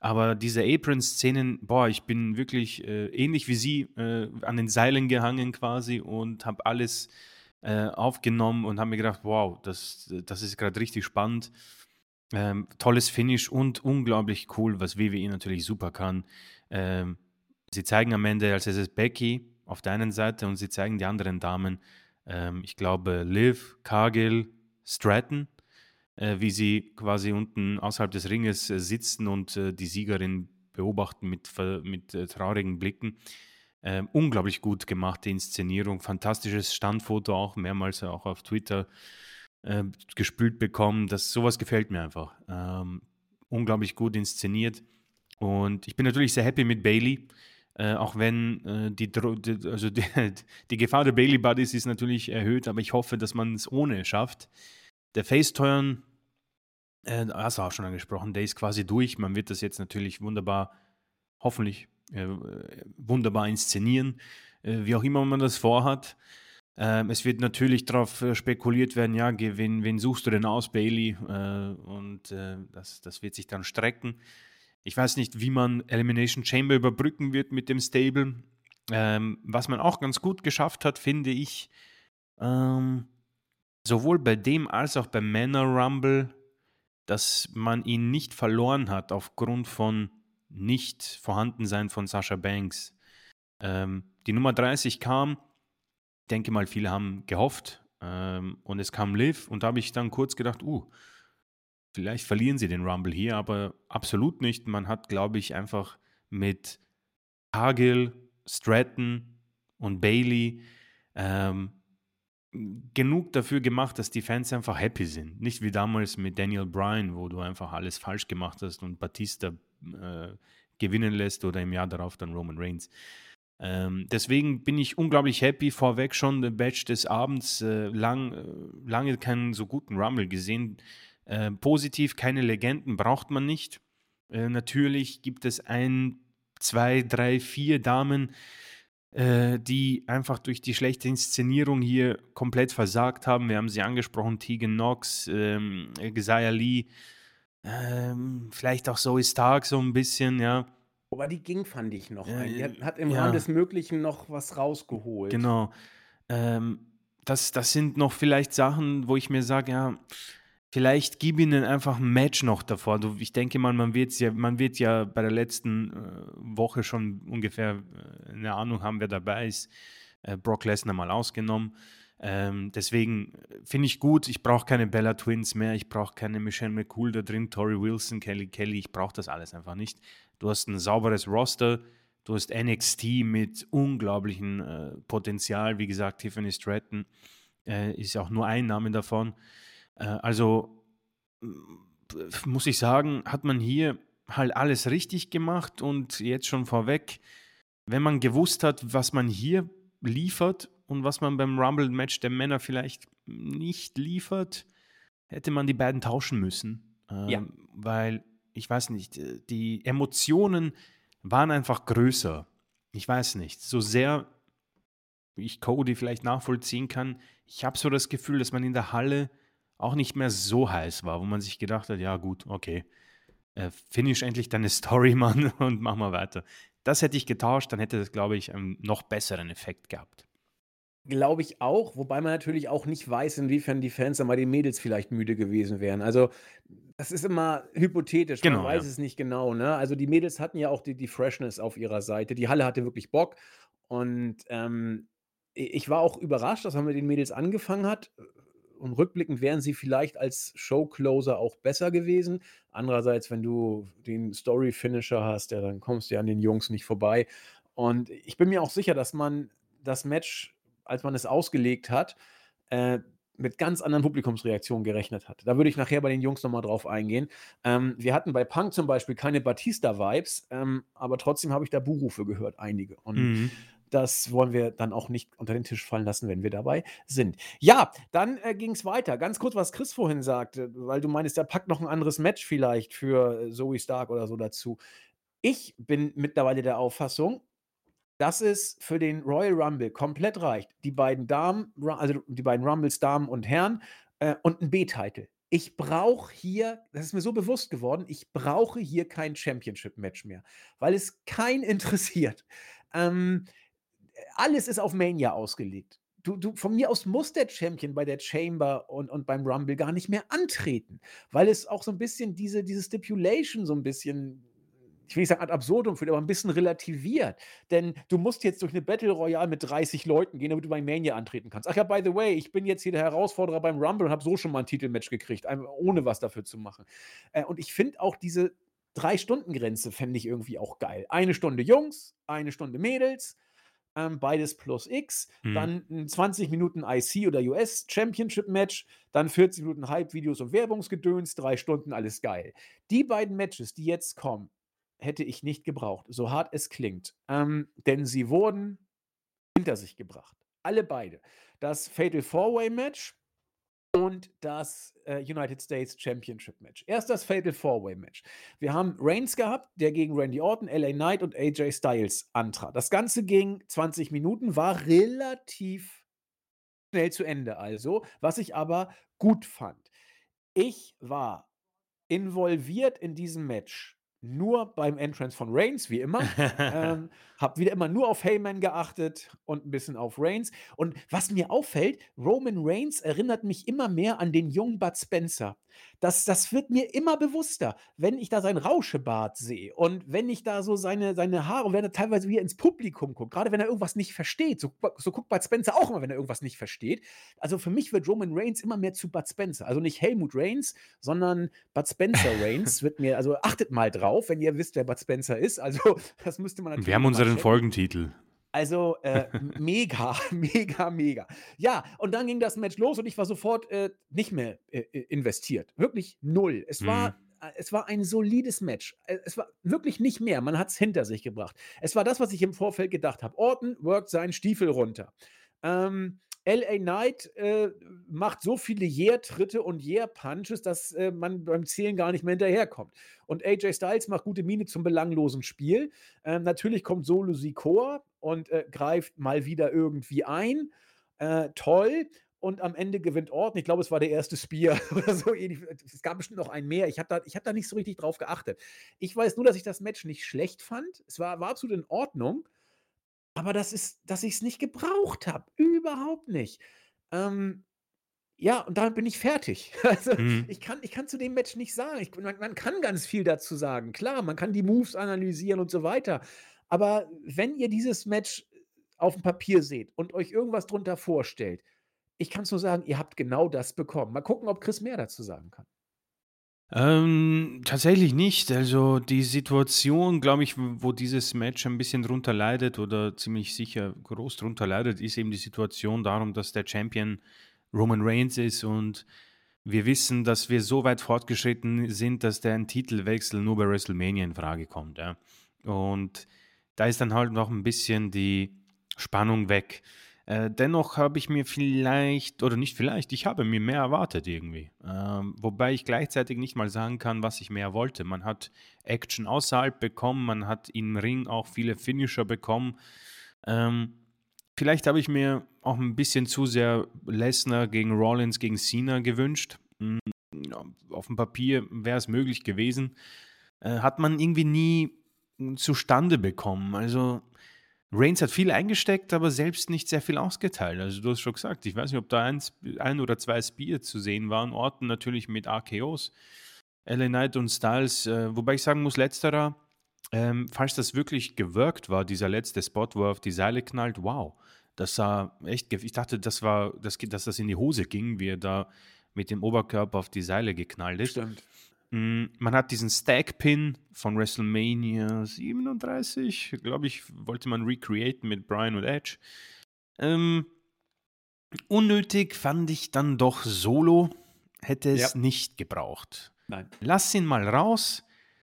Aber diese Apron-Szenen, boah, ich bin wirklich, äh, ähnlich wie sie, äh, an den Seilen gehangen quasi und habe alles, äh, aufgenommen und habe mir gedacht: „Wow, das das ist grad richtig spannend.“ Ähm, tolles Finish und unglaublich cool, was WWE natürlich super kann. Ähm, sie zeigen am Ende als erstes Becky auf der einen Seite und sie zeigen die anderen Damen, ähm, ich glaube, Liv, Cargill, Stratton, äh, wie sie quasi unten außerhalb des Ringes, äh, sitzen und, äh, die Siegerin beobachten mit mit, äh, traurigen Blicken. Ähm, unglaublich gut gemachte Inszenierung, fantastisches Standfoto auch, mehrmals auch auf Twitter, äh, gespielt bekommen. Das so was gefällt mir einfach. Ähm, unglaublich gut inszeniert und ich bin natürlich sehr happy mit Bayley, äh, auch wenn, äh, die also die die Gefahr der Bayley Buddies ist natürlich erhöht, aber ich hoffe, dass man's ohne schafft. Der Face-Turn, äh, hast du auch schon angesprochen, der ist quasi durch. Man wird das jetzt natürlich wunderbar hoffentlich, äh, wunderbar inszenieren, äh, wie auch immer man das vorhat. Ähm, es wird natürlich drauf, äh, spekuliert werden, ja, wen wen suchst du denn aus, Bayley? Äh, und, äh, das das wird sich dann strecken. Ich weiß nicht, wie man Elimination Chamber überbrücken wird mit dem Stable. Ähm, was man auch ganz gut geschafft hat, finde ich, ähm, sowohl bei dem als auch beim Männer Rumble, dass man ihn nicht verloren hat aufgrund von Nicht-Vorhandensein von Sasha Banks. Ähm, die Nummer 30 kam, denke mal, viele haben gehofft, ähm, und es kam Liv und da habe ich dann kurz gedacht: „Uh, vielleicht verlieren sie den Rumble hier“, aber absolut nicht. Man hat, glaube ich, einfach mit Cargill, Stratton und Bayley, ähm, genug dafür gemacht, dass die Fans einfach happy sind. Nicht wie damals mit Daniel Bryan, wo du einfach alles falsch gemacht hast und Batista, äh, gewinnen lässt oder im Jahr darauf dann Roman Reigns. Ähm, deswegen bin ich unglaublich happy. Vorweg schon der Match des Abends, äh, lang äh, lange keinen so guten Rumble gesehen. Äh, positiv, keine Legenden braucht man nicht. Äh, natürlich gibt es 1, 2, 3, 4 Damen, äh, die einfach durch die schlechte Inszenierung hier komplett versagt haben. Wir haben sie angesprochen, Tegan Nox, ähm, Li, ähm, vielleicht auch Zoey Stark so 'n bisschen, ja. Aber die ging, fand ich noch ein die Äh, hat hat im Rahmen ja. des Möglichen noch was rausgeholt. Genau. Ähm, das das sind noch vielleicht Sachen, wo ich mir sage: „Ja, vielleicht gib ihnen einfach 'n Match noch davor.“ Du, ich denke mal, man wird's ja man wird ja bei der letzten, äh, Woche schon ungefähr, äh, 'ne Ahnung haben, wer dabei ist. äh, Brock Lesnar mal ausgenommen. Ähm, deswegen äh, finde ich gut, ich brauche keine Bella Twins mehr, ich brauche keine Michelle McCool da drin, Tori Wilson, Kelly Kelly, ich brauche das alles einfach nicht. Du hast ein sauberes Roster, du hast NXT mit unglaublichem äh, Potenzial, wie gesagt, Tiffany Stratton äh, ist auch nur ein Name davon. Äh, also muss ich sagen, hat man hier halt alles richtig gemacht und jetzt schon vorweg, wenn man gewusst hat, was man hier liefert und was man beim Rumble-Match der Männer vielleicht nicht liefert, hätte man die beiden tauschen müssen. Ähm, ja. Weil, ich weiß nicht, die Emotionen waren einfach größer. Ich weiß nicht, so sehr ich Cody vielleicht nachvollziehen kann, ich habe so das Gefühl, dass man in der Halle auch nicht mehr so heiß war, wo man sich gedacht hat, ja gut, okay, äh, finish endlich deine Story, Mann, und mach mal weiter. Das hätte ich getauscht, dann hätte das, glaube ich, einen noch besseren Effekt gehabt. Glaube ich auch, wobei man natürlich auch nicht weiß, inwiefern die Fans dann bei den Mädels vielleicht müde gewesen wären. Also, das ist immer hypothetisch, man Genau, weiß ja. es nicht genau, ne? Also, die Mädels hatten ja auch die die Freshness auf ihrer Seite. Die Halle hatte wirklich Bock und, ähm, ich war auch überrascht, dass man mit den Mädels angefangen hat. Und rückblickend wären sie vielleicht als Showcloser auch besser gewesen. Andererseits, wenn du den Story-Finisher hast, ja, dann kommst du ja an den Jungs nicht vorbei. Und ich bin mir auch sicher, dass man das Match als man es ausgelegt hat, äh, mit ganz anderen Publikumsreaktionen gerechnet hat. Da würde ich nachher bei den Jungs nochmal drauf eingehen. Ähm, wir hatten bei Punk zum Beispiel keine Batista-Vibes, ähm, aber trotzdem habe ich da Buhrufe gehört, einige. Und mhm. Das wollen wir dann auch nicht unter den Tisch fallen lassen, wenn wir dabei sind. Ja, dann äh, ging es weiter. Ganz kurz, was Chris vorhin sagte, weil du meinst, der packt noch ein anderes Match vielleicht für Zoe Stark oder so dazu. Ich bin mittlerweile der Auffassung, dass es für den Royal Rumble komplett reicht. Die beiden Damen, also die beiden Rumbles Damen und Herren äh, und ein B-Titel. Ich brauche hier, das ist mir so bewusst geworden, ich brauche hier kein Championship-Match mehr, weil es kein interessiert. Ähm, alles ist auf Mania ausgelegt. Du, du, von mir aus muss der Champion bei der Chamber und, und beim Rumble gar nicht mehr antreten, weil es auch so ein bisschen diese, diese Stipulation so ein bisschen ich will nicht sagen ad absurdum führt, aber ein bisschen relativiert. Denn du musst jetzt durch eine Battle Royale mit 30 Leuten gehen, damit du bei Mania antreten kannst. Ach ja, by the way, ich bin jetzt hier der Herausforderer beim Rumble und habe so schon mal ein Titelmatch gekriegt, ohne was dafür zu machen. Äh, und ich finde auch diese Drei-Stunden-Grenze fände ich irgendwie auch geil. Eine Stunde Jungs, eine Stunde Mädels, ähm, beides plus X, mhm. dann 20 Minuten IC oder US Championship Match, dann 40 Minuten Hype-Videos und Werbungsgedöns, drei Stunden, alles geil. Die beiden Matches, die jetzt kommen, hätte ich nicht gebraucht, so hart es klingt. Ähm, denn sie wurden hinter sich gebracht. Alle beide. Das Fatal Four-Way Match und das äh, United States Championship Match. Erst das Fatal Four-Way Match. Wir haben Reigns gehabt, der gegen Randy Orton, LA Knight und AJ Styles antrat. Das Ganze ging 20 Minuten, war relativ schnell zu Ende also, was ich aber gut fand. Ich war involviert in diesem Match nur beim Entrance von Reigns, wie immer. ähm, hab wieder immer nur auf Heyman geachtet und ein bisschen auf Reigns. Und was mir auffällt, Roman Reigns erinnert mich immer mehr an den jungen Bud Spencer. Das, das wird mir immer bewusster, wenn ich da sein Rauschebart sehe und wenn ich da so seine, seine Haare und wenn er teilweise wieder ins Publikum guckt, gerade wenn er irgendwas nicht versteht. So, so guckt Bud Spencer auch immer, wenn er irgendwas nicht versteht. Also für mich wird Roman Reigns immer mehr zu Bud Spencer. Also nicht Helmut Reigns, sondern Bud Spencer Reigns wird mir, also achtet mal drauf, wenn ihr wisst, wer Bud Spencer ist. Also das müsste man natürlich. Wir haben unseren Folgentitel. Also äh, mega, mega, mega. Ja, und dann ging das Match los und ich war sofort äh, nicht mehr äh, äh investiert. Wirklich null. Es mhm. war äh, es war ein solides Match. Äh, es war wirklich nicht mehr. Man hat es hinter sich gebracht. Es war das, was ich im Vorfeld gedacht habe. Orton workt seinen Stiefel runter. Ähm, LA Knight äh, macht so viele Yeah-Tritte und Yeah-Punches, dass äh, man beim Zählen gar nicht mehr hinterherkommt. Und AJ Styles macht gute Miene zum belanglosen Spiel. Ähm, natürlich kommt Solo Sikoa und äh, greift mal wieder irgendwie ein. Äh, toll. Und am Ende gewinnt Orton. Ich glaube, es war der erste Spear oder so. Es gab bestimmt noch einen mehr. Ich habe da, hab da nicht so richtig drauf geachtet. Ich weiß nur, dass ich das Match nicht schlecht fand. Es war, war absolut in Ordnung. Aber das ist dass ich es nicht gebraucht habe. Überhaupt nicht. Ähm, ja, und damit bin ich fertig. Also, Mhm. ich kann ich kann zu dem Match nicht sagen. Ich man man kann ganz viel dazu sagen. Klar, man kann die Moves analysieren und so weiter. Aber wenn ihr dieses Match auf dem Papier seht und euch irgendwas drunter vorstellt, ich kann es nur sagen, ihr habt genau das bekommen. Mal gucken, ob Chris mehr dazu sagen kann. Ähm, tatsächlich nicht. Also die Situation, glaube ich, wo dieses Match ein bisschen drunter leidet oder ziemlich sicher groß drunter leidet, ist eben die Situation darum, dass der Champion Roman Reigns ist und wir wissen, dass wir so weit fortgeschritten sind, dass der ein Titelwechsel nur bei WrestleMania in Frage kommt. Ja. Und da ist dann halt noch ein bisschen die Spannung weg. Äh, dennoch habe ich mir vielleicht, oder nicht vielleicht, ich habe mir mehr erwartet irgendwie. Ähm, wobei ich gleichzeitig nicht mal sagen kann, was ich mehr wollte. Man hat Action außerhalb bekommen, man hat im Ring auch viele Finisher bekommen. Ähm, vielleicht habe ich mir auch ein bisschen zu sehr Lesnar gegen Rollins gegen Cena gewünscht. Mhm, auf dem Papier wäre es möglich gewesen. Äh, hat man irgendwie nie zustande bekommen. Also Reigns hat viel eingesteckt, aber selbst nicht sehr viel ausgeteilt. Also du hast schon gesagt, ich weiß nicht, ob da ein, ein oder zwei Spears zu sehen waren. Orten natürlich mit AKOs. LA Knight und Styles, äh, wobei ich sagen muss, letzterer, ähm, falls das wirklich gewirkt war, dieser letzte Spot, wo er auf die Seile knallt, wow. Das sah echt, ich dachte, das war, das, dass das in die Hose ging, wie er da mit dem Oberkörper auf die Seile geknallt ist. Stimmt. Mm, man hat diesen Stack-Pin von WrestleMania 37, glaube ich, wollte man recreaten mit Brian und Edge. Ähm, unnötig fand ich dann doch Solo, hätte es ja. nicht gebraucht. Nein. Lass ihn mal raus,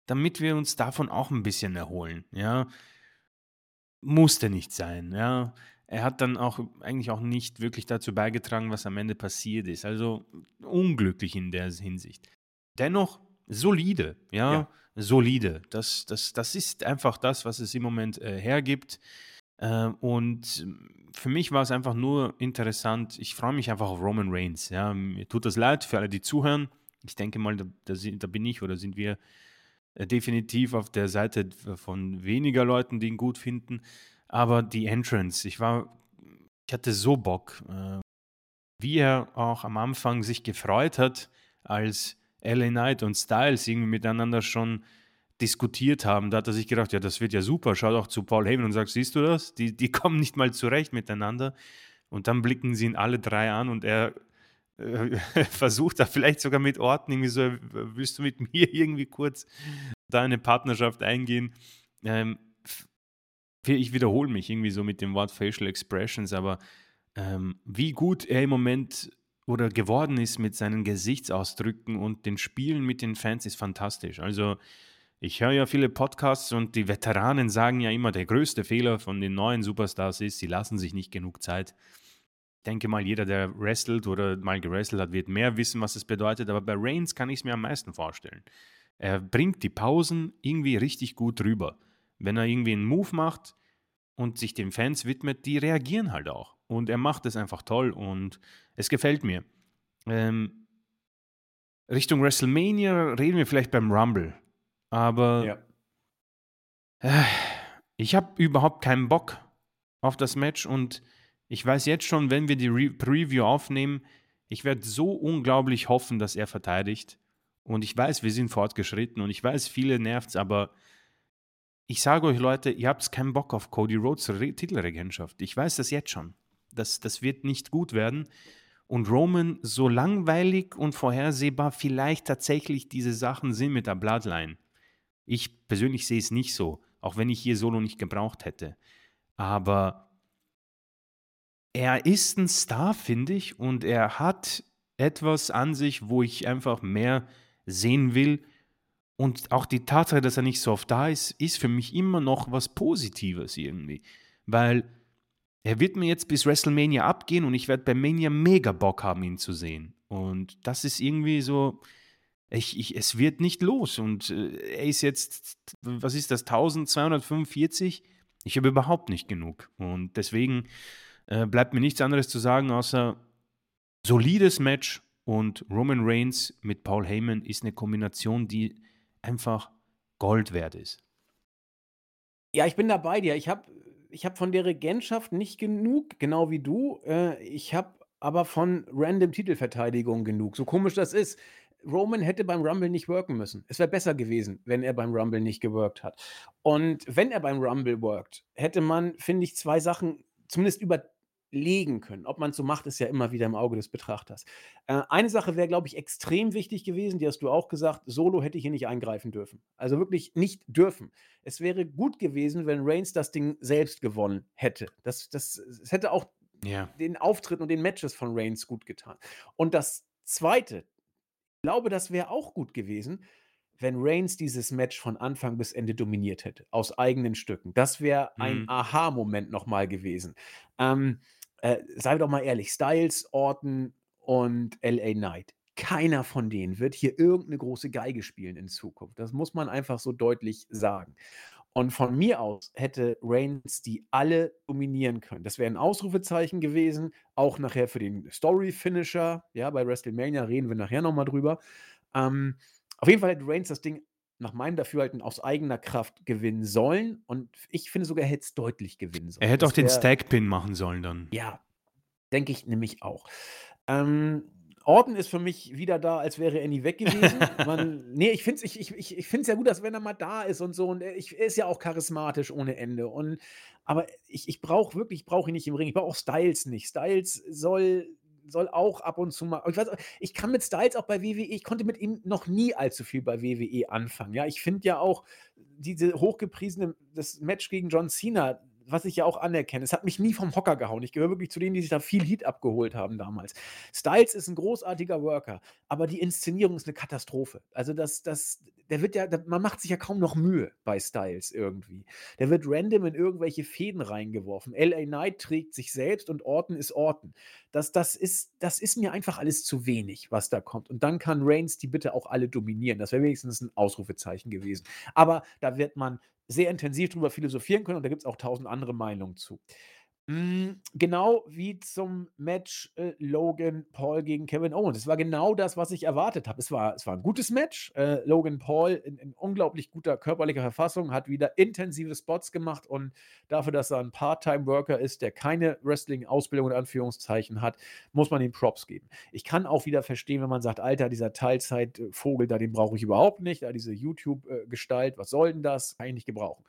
damit wir uns davon auch ein bisschen erholen. Ja, musste nicht sein. Ja, er hat dann auch eigentlich auch nicht wirklich dazu beigetragen, was am Ende passiert ist. Also unglücklich in der Hinsicht dennoch solide, ja, ja. solide. Das, das, das ist einfach das, was es im Moment äh, hergibt. Äh, und für mich war es einfach nur interessant. Ich freue mich einfach auf Roman Reigns. Ja. Mir tut das leid für alle, die zuhören. Ich denke mal, da, da, da bin ich oder sind wir äh, definitiv auf der Seite von weniger Leuten, die ihn gut finden. Aber die Entrance, ich war, ich hatte so Bock, äh, wie er auch am Anfang sich gefreut hat, als LA Knight und Styles irgendwie miteinander schon diskutiert haben. Da hat er sich gedacht, ja, das wird ja super. Schaut auch zu Paul Heyman und sagt, siehst du das? Die, die kommen nicht mal zurecht miteinander. Und dann blicken sie ihn alle drei an und er äh, versucht da vielleicht sogar mit Orten irgendwie so, willst du mit mir irgendwie kurz da eine Partnerschaft eingehen? Ähm, ich wiederhole mich irgendwie so mit dem Wort Facial Expressions, aber ähm, wie gut er im Moment oder geworden ist mit seinen Gesichtsausdrücken und den Spielen mit den Fans ist fantastisch. Also ich höre ja viele Podcasts und die Veteranen sagen ja immer, der größte Fehler von den neuen Superstars ist, sie lassen sich nicht genug Zeit. Ich denke mal, jeder, der wrestelt oder mal gewrestelt hat, wird mehr wissen, was es bedeutet. Aber bei Reigns kann ich es mir am meisten vorstellen. Er bringt die Pausen irgendwie richtig gut rüber. Wenn er irgendwie einen Move macht und sich den Fans widmet, die reagieren halt auch. Und er macht es einfach toll und es gefällt mir. Ähm, Richtung WrestleMania reden wir vielleicht beim Rumble. Aber ja. äh, ich habe überhaupt keinen Bock auf das Match und ich weiß jetzt schon, wenn wir die Re Preview aufnehmen, ich werde so unglaublich hoffen, dass er verteidigt. Und ich weiß, wir sind fortgeschritten und ich weiß, viele nervt es, aber ich sage euch, Leute, ihr habt keinen Bock auf Cody Rhodes Titelregentschaft. Ich weiß das jetzt schon. Das, das wird nicht gut werden. Und Roman, so langweilig und vorhersehbar vielleicht tatsächlich diese Sachen sind mit der Bloodline. Ich persönlich sehe es nicht so, auch wenn ich hier Solo nicht gebraucht hätte. Aber er ist ein Star, finde ich, und er hat etwas an sich, wo ich einfach mehr sehen will. Und auch die Tatsache, dass er nicht so oft da ist, ist für mich immer noch was Positives irgendwie. Weil er wird mir jetzt bis WrestleMania abgehen und ich werde bei Mania mega Bock haben, ihn zu sehen. Und das ist irgendwie so, ich, ich, es wird nicht los. Und äh, er ist jetzt, was ist das, 1245? Ich habe überhaupt nicht genug. Und deswegen äh, bleibt mir nichts anderes zu sagen, außer solides Match und Roman Reigns mit Paul Heyman ist eine Kombination, die einfach Gold wert ist. Ja, ich bin da bei dir. Ich habe ich habe von der Regentschaft nicht genug, genau wie du. Äh, ich habe aber von random Titelverteidigung genug. So komisch das ist. Roman hätte beim Rumble nicht worken müssen. Es wäre besser gewesen, wenn er beim Rumble nicht geworkt hat. Und wenn er beim Rumble workt, hätte man, finde ich, zwei Sachen zumindest überlegen können. Ob man es so macht, ist ja immer wieder im Auge des Betrachters. Äh, eine Sache wäre, glaube ich, extrem wichtig gewesen, die hast du auch gesagt, Solo hätte hier nicht eingreifen dürfen. Also wirklich nicht dürfen. Es wäre gut gewesen, wenn Reigns das Ding selbst gewonnen hätte. Das, das, es hätte auch Ja. den Auftritten und den Matches von Reigns gut getan. Und das Zweite, ich glaube, das wäre auch gut gewesen, wenn Reigns dieses Match von Anfang bis Ende dominiert hätte, aus eigenen Stücken. Das wäre ein Mhm. Aha-Moment noch mal gewesen. Ähm, äh, wir doch mal ehrlich, Styles, Orton und LA Knight, keiner von denen wird hier irgendeine große Geige spielen in Zukunft. Das muss man einfach so deutlich sagen. Und von mir aus hätte Reigns die alle dominieren können. Das wäre ein Ausrufezeichen gewesen, auch nachher für den Story-Finisher. Ja, bei WrestleMania reden wir nachher noch mal drüber. Ähm, auf jeden Fall hätte Reigns das Ding nach meinem Dafürhalten aus eigener Kraft gewinnen sollen. Und ich finde sogar, er hätte es deutlich gewinnen sollen. Er hätte auch den Stack-Pin machen sollen dann. Ja, denke ich nämlich auch. Ähm, Orton ist für mich wieder da, als wäre er nie weg gewesen. Man, nee, ich finde es ich, ich, ich, find's ja gut, dass wenn er mal da ist und so. Und er, ich, er ist ja auch charismatisch ohne Ende. Und, aber ich, ich brauche wirklich, ich brauche ihn nicht im Ring. Ich brauche auch Styles nicht. Styles soll, soll auch ab und zu mal. Ich, weiß, ich kann mit Styles auch bei WWE, ich konnte mit ihm noch nie allzu viel bei WWE anfangen. Ja, ich finde ja auch diese hochgepriesene das Match gegen John Cena, was ich ja auch anerkenne, es hat mich nie vom Hocker gehauen. Ich gehöre wirklich zu denen, die sich da viel Heat abgeholt haben damals. Styles ist ein großartiger Worker, aber die Inszenierung ist eine Katastrophe. Also das, das, der wird ja, der, man macht sich ja kaum noch Mühe bei Styles irgendwie. Der wird random in irgendwelche Fäden reingeworfen. LA Knight trägt sich selbst und Orton ist Orton. Das, das, ist, das ist mir einfach alles zu wenig, was da kommt. Und dann kann Reigns die bitte auch alle dominieren. Das wäre wenigstens ein Ausrufezeichen gewesen. Aber da wird man sehr intensiv drüber philosophieren können und da gibt es auch tausend andere Meinungen zu. Mm, Genau wie zum Match äh, Logan Paul gegen Kevin Owens. Es war genau das, was ich erwartet habe. Es war, es war ein gutes Match. Äh, Logan Paul in, in unglaublich guter körperlicher Verfassung hat wieder intensive Spots gemacht und dafür, dass er ein Part-Time-Worker ist, der keine Wrestling-Ausbildung in Anführungszeichen hat, muss man ihm Props geben. Ich kann auch wieder verstehen, wenn man sagt, Alter, dieser Teilzeit-Vogel da, den brauche ich überhaupt nicht. Ja, diese YouTube-Gestalt, was soll denn das? Kann ich nicht gebrauchen.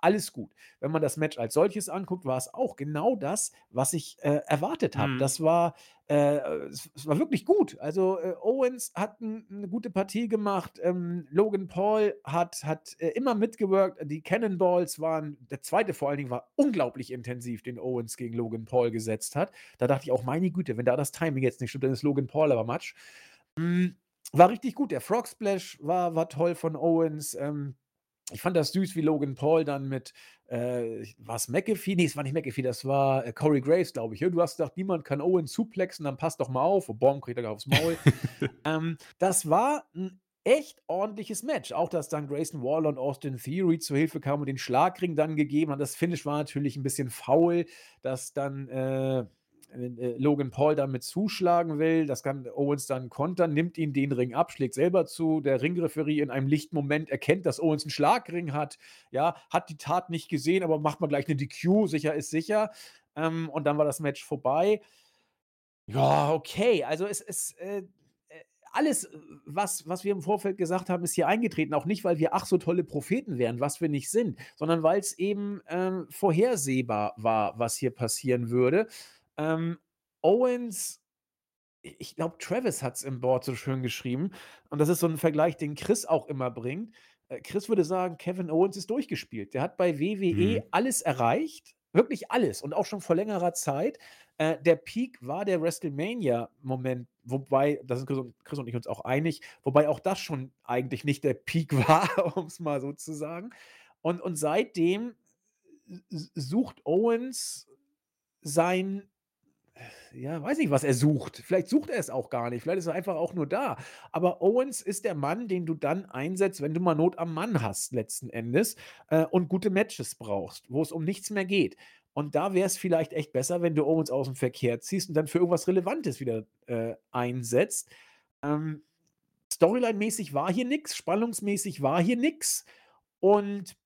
Alles gut. Wenn man das Match als solches anguckt, war es auch genau das, was ich äh, erwartet habe. Mhm. Das war, äh, es, es war wirklich gut. Also äh, Owens hat eine gute Partie gemacht. Ähm, Logan Paul hat, hat äh, immer mitgewirkt. Die Cannonballs waren, der zweite vor allen Dingen war unglaublich intensiv, den Owens gegen Logan Paul gesetzt hat. Da dachte ich auch, meine Güte, wenn da das Timing jetzt nicht stimmt, dann ist Logan Paul aber Matsch. Mm, war richtig gut. Der Frog Splash war, war toll von Owens. Ähm, ich fand das süß, wie Logan Paul dann mit, äh, war es McAfee? Nee, es war nicht McAfee, das war äh, Corey Graves, glaube ich. Du hast gedacht, niemand kann Owen suplexen, dann passt doch mal auf. Und Bomb kriegt er aufs Maul. ähm, das war ein echt ordentliches Match. Auch, dass dann Grayson Waller und Austin Theory zu Hilfe kamen und den Schlagring dann gegeben haben. Das Finish war natürlich ein bisschen faul, dass dann äh, äh, Logan Paul damit zuschlagen will. Das kann Owens dann kontern, nimmt ihn den Ring ab, schlägt selber zu. Der Ringreferie in einem lichten Moment erkennt, dass Owens einen Schlagring hat. Ja, hat die Tat nicht gesehen, aber macht mal gleich eine DQ. Sicher ist sicher. Ähm, und dann war das Match vorbei. Ja, okay. Also es ist äh, äh, alles, äh, was, was wir im Vorfeld gesagt haben, ist hier eingetreten. Auch nicht, weil wir ach so tolle Propheten wären, was wir nicht sind, sondern weil es eben ähm, vorhersehbar war, was hier passieren würde. Ähm, Owens, ich glaube, Travis hat es im Board so schön geschrieben. Und das ist so ein Vergleich, den Chris auch immer bringt. Äh, Chris würde sagen, Kevin Owens ist durchgespielt. Der hat bei WWE Mhm. alles erreicht. Wirklich alles. Und auch schon vor längerer Zeit. Äh, der Peak war der WrestleMania-Moment, wobei, da sind Chris und, ich uns auch einig, wobei auch das schon eigentlich nicht der Peak war, um es mal so zu sagen. Und, und seitdem s- sucht Owens sein, ja, weiß nicht, was er sucht. Vielleicht sucht er es auch gar nicht. Vielleicht ist er einfach auch nur da. Aber Owens ist der Mann, den du dann einsetzt, wenn du mal Not am Mann hast, letzten Endes, äh, und gute Matches brauchst, wo es um nichts mehr geht. Und da wäre es vielleicht echt besser, wenn du Owens aus dem Verkehr ziehst und dann für irgendwas Relevantes wieder äh, einsetzt. Ähm, Storyline-mäßig war hier nichts, spannungsmäßig war hier nichts. Und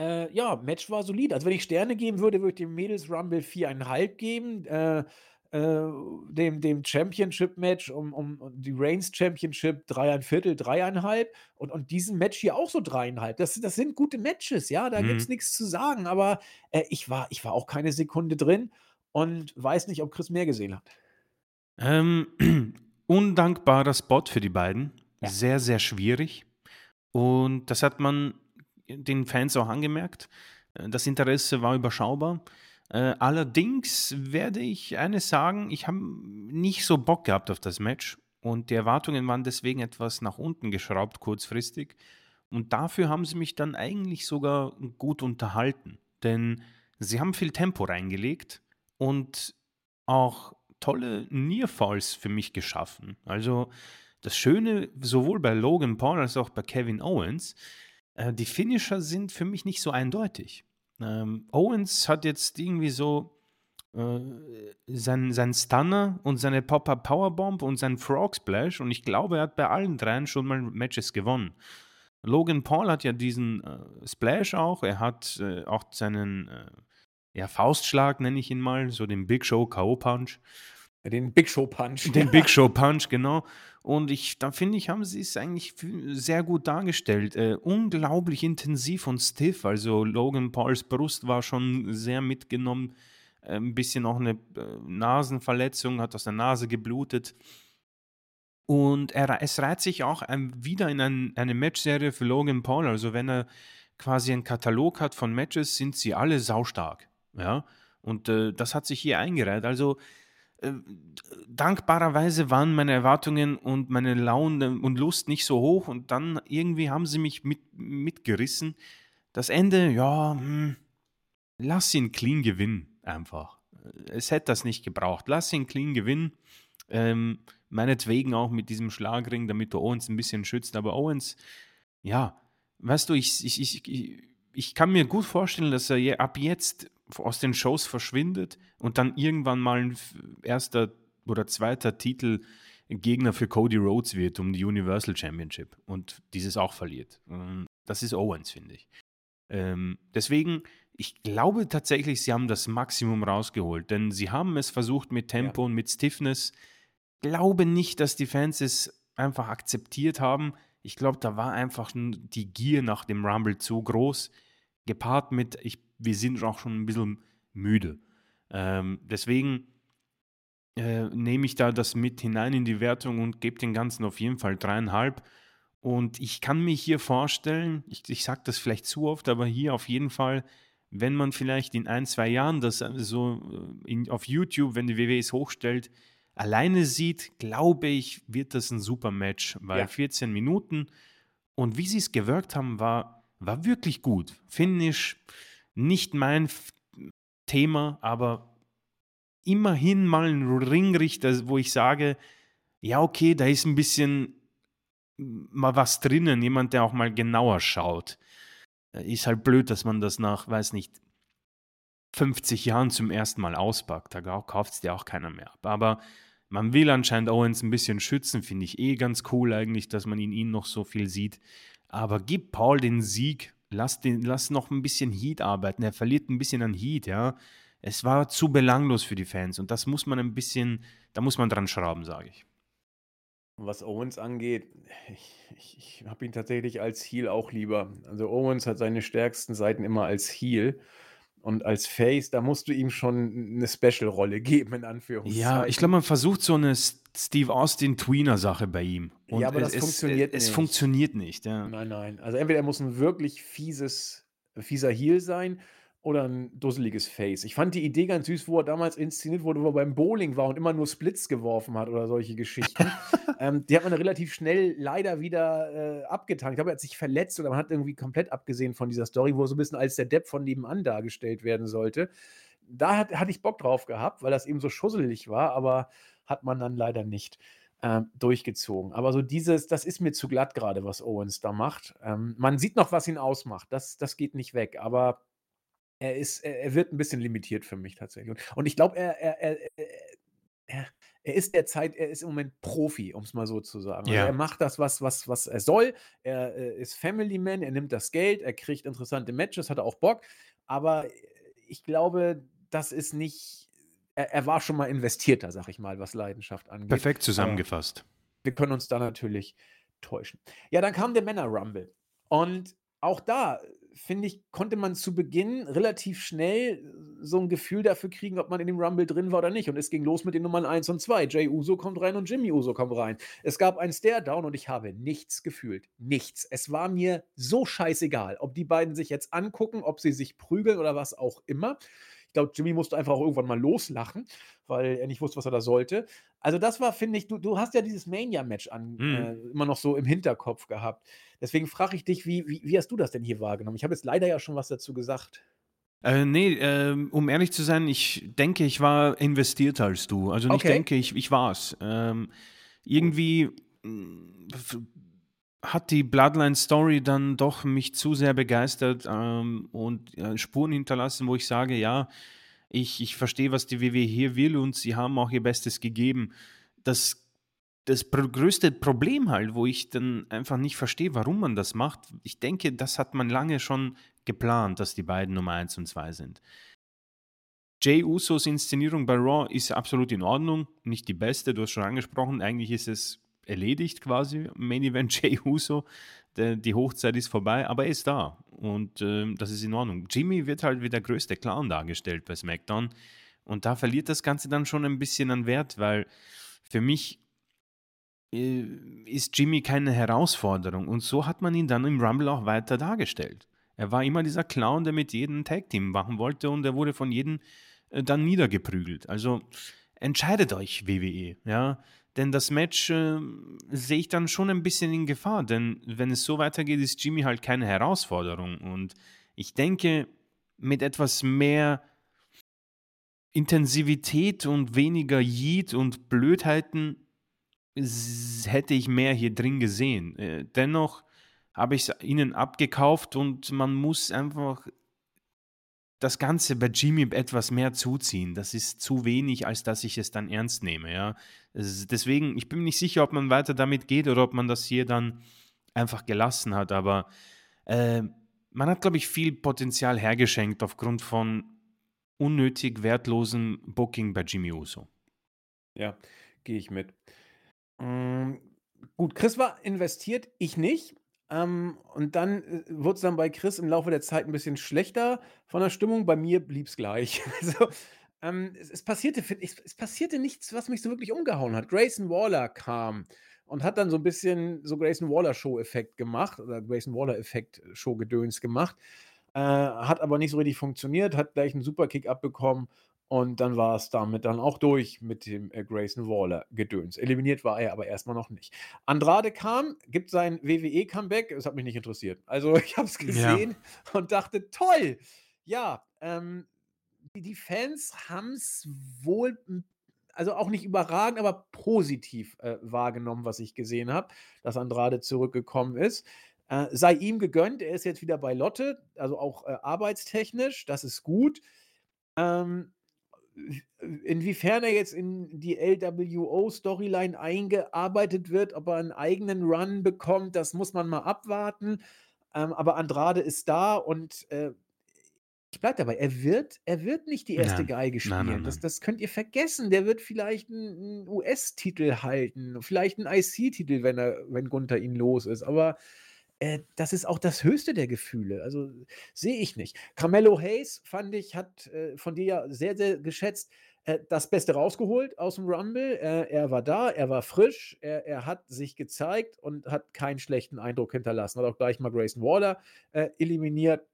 äh, ja, Match war solide. Also, wenn ich Sterne geben würde, würde ich dem Mädels Rumble 4,5 geben. Äh, äh, dem, dem Championship-Match um, um, um die Reigns Championship 3,25, 3,5 und, und diesem Match hier auch so 3,5. Das, das sind gute Matches, ja, da gibt es Mhm. nichts zu sagen, aber äh, ich, war, ich war auch keine Sekunde drin und weiß nicht, ob Chris mehr gesehen hat. Ähm, undankbarer Spot für die beiden. Ja. Sehr, sehr schwierig. Und das hat man den Fans auch angemerkt. Äh, Das Interesse war überschaubar. Äh, allerdings werde ich eines sagen, ich habe nicht so Bock gehabt auf das Match und die Erwartungen waren deswegen etwas nach unten geschraubt kurzfristig. Und dafür haben sie mich dann eigentlich sogar gut unterhalten, denn sie haben viel Tempo reingelegt und auch tolle Nearfalls für mich geschaffen. Also das Schöne sowohl bei Logan Paul als auch bei Kevin Owens, äh, die Finisher sind für mich nicht so eindeutig. Ähm, Owens hat jetzt irgendwie so äh, sein, sein Stunner und seine Pop-Up Powerbomb und sein Frog Splash und ich glaube, er hat bei allen dreien schon mal Matches gewonnen. Logan Paul hat ja diesen äh, Splash auch, er hat äh, auch seinen äh, ja, Faustschlag, nenne ich ihn mal, so den Big Show K.O. Punch. Den Big Show Punch. Den Big Show Punch, genau. Und ich, da finde ich, haben sie es eigentlich sehr gut dargestellt. Äh, unglaublich intensiv und stiff. Also Logan Pauls Brust war schon sehr mitgenommen. Äh, ein bisschen auch eine äh, Nasenverletzung, hat aus der Nase geblutet. Und er, es reiht sich auch ähm, wieder in ein, eine Matchserie für Logan Paul. Also wenn er quasi einen Katalog hat von Matches, sind sie alle saustark. Ja. Und äh, das hat sich hier eingereiht. Also dankbarerweise waren meine Erwartungen und meine Laune und Lust nicht so hoch und dann irgendwie haben sie mich mit, mitgerissen. Das Ende, ja, hm, lass ihn clean gewinnen, einfach. Es hätte das nicht gebraucht. Lass ihn clean gewinnen. Ähm, meinetwegen auch mit diesem Schlagring, damit du Owens ein bisschen schützt. Aber Owens, ja, weißt du, ich, ich, ich, ich, kann mir gut vorstellen, dass er ab jetzt aus den Shows verschwindet und dann irgendwann mal ein erster oder zweiter Titel Gegner für Cody Rhodes wird um die Universal Championship und dieses auch verliert. Ähm, Das ist Owens, finde ich. Ähm, deswegen, ich glaube tatsächlich, sie haben das Maximum rausgeholt, denn sie haben es versucht mit Tempo und mit Stiffness. Glaube nicht, dass die Fans es einfach akzeptiert haben. Ich glaube, da war einfach die Gier nach dem Rumble zu groß, gepaart mit, ich, wir sind auch schon ein bisschen müde. Ähm, deswegen äh, nehme ich da das mit hinein in die Wertung und gebe den Ganzen auf jeden Fall dreieinhalb. Und ich kann mir hier vorstellen, ich, ich sage das vielleicht zu oft, aber hier auf jeden Fall, wenn man vielleicht in ein, zwei Jahren das äh, so äh, in, auf YouTube, wenn die WWE es hochstellt, alleine sieht, glaube ich, wird das ein super Match, weil Ja. 14 Minuten und wie sie es gewirkt haben, war, war wirklich gut. Finish, nicht mein Thema, aber immerhin mal ein Ringrichter, wo ich sage, ja, okay, da ist ein bisschen mal was drinnen, jemand, der auch mal genauer schaut. Äh, Ist halt blöd, dass man das nach, weiß nicht, 50 Jahren zum ersten Mal auspackt. Da kauft es dir auch keiner mehr ab. Aber man will anscheinend Owens ein bisschen schützen, finde ich eh ganz cool eigentlich, dass man in ihn noch so viel sieht. Aber gib Paul den Sieg, lass, den, lass noch ein bisschen Heat arbeiten. Er verliert ein bisschen an Heat, ja. Es war zu belanglos für die Fans und das muss man ein bisschen, da muss man dran schrauben, sage ich. Was Owens angeht, ich, ich, ich habe ihn tatsächlich als Heel auch lieber. Also Owens hat seine stärksten Seiten immer als Heel. Und als Face, da musst du ihm schon eine Special-Rolle geben, in Anführungszeichen. Ja, ich glaube, man versucht so eine Steve Austin-Tweener-Sache bei ihm. Ja, aber es, das funktioniert es, es nicht. funktioniert nicht, ja. Nein, nein. Also entweder er muss ein wirklich fieses, fieser Heel sein oder ein dusseliges Face. Ich fand die Idee ganz süß, wo er damals inszeniert wurde, wo er beim Bowling war und immer nur Splits geworfen hat oder solche Geschichten. ähm, die hat man relativ schnell leider wieder äh, abgetan. Ich glaube, er hat sich verletzt oder man hat irgendwie komplett abgesehen von dieser Story, wo er so ein bisschen als der Depp von nebenan dargestellt werden sollte. Da hat, hatte ich Bock drauf gehabt, weil das eben so schusselig war, aber hat man dann leider nicht ähm, durchgezogen. Aber so dieses, das ist mir zu glatt gerade, was Owens da macht. Ähm, man sieht noch, was ihn ausmacht. Das, das geht nicht weg. Aber er ist, er, er wird ein bisschen limitiert für mich tatsächlich. Und, ich glaube, er, er, er, er, er ist derzeit, er ist im Moment Profi, um es mal so zu sagen. Also Ja. er macht das, was, was, was er soll. Er äh, ist Family Man, er nimmt das Geld, er kriegt interessante Matches, hat er auch Bock. Aber ich glaube, das ist nicht er war schon mal investierter, sage ich mal, was Leidenschaft angeht. Perfekt Aber zusammengefasst. wir können uns da natürlich täuschen. Ja, dann kam der Männer-Rumble. Und auch da, finde ich, konnte man zu Beginn relativ schnell so ein Gefühl dafür kriegen, ob man in dem Rumble drin war oder nicht. Und es ging los mit den Nummern 1 und 2. Jey Uso kommt rein und Jimmy Uso kommt rein. Es gab einen Stare-Down und ich habe nichts gefühlt. Nichts. Es war mir so scheißegal, ob die beiden sich jetzt angucken, ob sie sich prügeln oder was auch immer. Ich glaube, Jimmy musste einfach auch irgendwann mal loslachen, weil er nicht wusste, was er da sollte. Also das war, finde ich, du, du hast ja dieses Mania-Match an, äh, Mhm. immer noch so im Hinterkopf gehabt. Deswegen frage ich dich, wie, wie, wie hast du das denn hier wahrgenommen? Ich habe jetzt leider ja schon was dazu gesagt. Äh, ne, ähm, um ehrlich zu sein, ich denke, ich war investierter als du. Also Okay, denke, ich, ich war's. Ähm, gut. irgendwie mm, f- hat die Bloodline-Story dann doch mich zu sehr begeistert ähm, und äh, Spuren hinterlassen, wo ich sage, ja, ich, ich verstehe, was die WWE hier will und sie haben auch ihr Bestes gegeben. Das, das größte Problem halt, wo ich dann einfach nicht verstehe, warum man das macht, ich denke, das hat man lange schon geplant, dass die beiden Nummer eins und zwei sind. Jay Usos Inszenierung bei Raw ist absolut in Ordnung, nicht die beste, du hast schon angesprochen, eigentlich ist es erledigt quasi, Main Event Jay Uso, der, die Hochzeit ist vorbei, aber er ist da und ähm, das ist in Ordnung. Jimmy wird halt wie der größte Clown dargestellt bei SmackDown und da verliert das Ganze dann schon ein bisschen an Wert, weil für mich äh, ist Jimmy keine Herausforderung und so hat man ihn dann im Rumble auch weiter dargestellt. Er war immer dieser Clown, der mit jedem Tag-Team machen wollte und er wurde von jedem äh, dann niedergeprügelt. Also entscheidet euch, WWE, ja. Denn das Match äh, sehe ich dann schon ein bisschen in Gefahr, denn wenn es so weitergeht, ist Jimmy halt keine Herausforderung. Und ich denke, mit etwas mehr Intensivität und weniger Yeet und Blödheiten hätte ich mehr hier drin gesehen. Äh, dennoch habe ich es ihnen abgekauft und man muss einfach das Ganze bei Jimmy etwas mehr zuziehen. Das ist zu wenig, als dass ich es dann ernst nehme. Ja? Es- Deswegen, ich bin nicht sicher, ob man weiter damit geht oder ob man das hier dann einfach gelassen hat. Aber äh, man hat, glaube ich, viel Potenzial hergeschenkt aufgrund von unnötig wertlosem Booking bei Jimmy Uso. Ja, gehe ich mit. Mm, gut, Chris war investiert, ich nicht. Ähm, und dann äh, wurde es dann bei Chris im Laufe der Zeit ein bisschen schlechter von der Stimmung. Bei mir blieb es gleich. Also, ähm, es, es, passierte, ich, es passierte nichts, was mich so wirklich umgehauen hat. Grayson Waller kam und hat dann so ein bisschen so Grayson Waller Show-Effekt gemacht oder Grayson Waller Effekt Show-Gedöns gemacht. Äh, hat aber nicht so richtig funktioniert, hat gleich einen Superkick abbekommen und dann war es damit dann auch durch mit dem äh, Grayson Waller Gedöns. Eliminiert war er aber erstmal noch nicht. Andrade kam, gibt sein WWE-Comeback. Es hat mich nicht interessiert. Also ich habe es Ja. gesehen und dachte, toll. Ja, ähm, die, Fans haben es wohl, also auch nicht überragend, aber positiv äh, wahrgenommen, was ich gesehen habe, dass Andrade zurückgekommen ist. Äh, sei ihm gegönnt, er ist jetzt wieder bei Lotte, also auch äh, arbeitstechnisch, das ist gut. Ähm, inwiefern er jetzt in die LWO-Storyline eingearbeitet wird, ob er einen eigenen Run bekommt, das muss man mal abwarten. Ähm, aber Andrade ist da und äh, ich bleibe dabei, er wird, er wird nicht die erste Nein, Geige nein, nein, spielen. Das, nein. das könnt ihr vergessen. Der wird vielleicht einen, einen US-Titel halten, vielleicht einen IC-Titel, wenn, er, wenn Gunther ihn los ist. Aber äh, das ist auch das höchste der Gefühle. Also sehe ich nicht. Carmelo Hayes, fand ich, hat äh, von dir ja sehr, sehr geschätzt, äh, das Beste rausgeholt aus dem Rumble. Äh, er war da, er war frisch, er, er hat sich gezeigt und hat keinen schlechten Eindruck hinterlassen. Hat auch gleich mal Grayson Waller äh, eliminiert.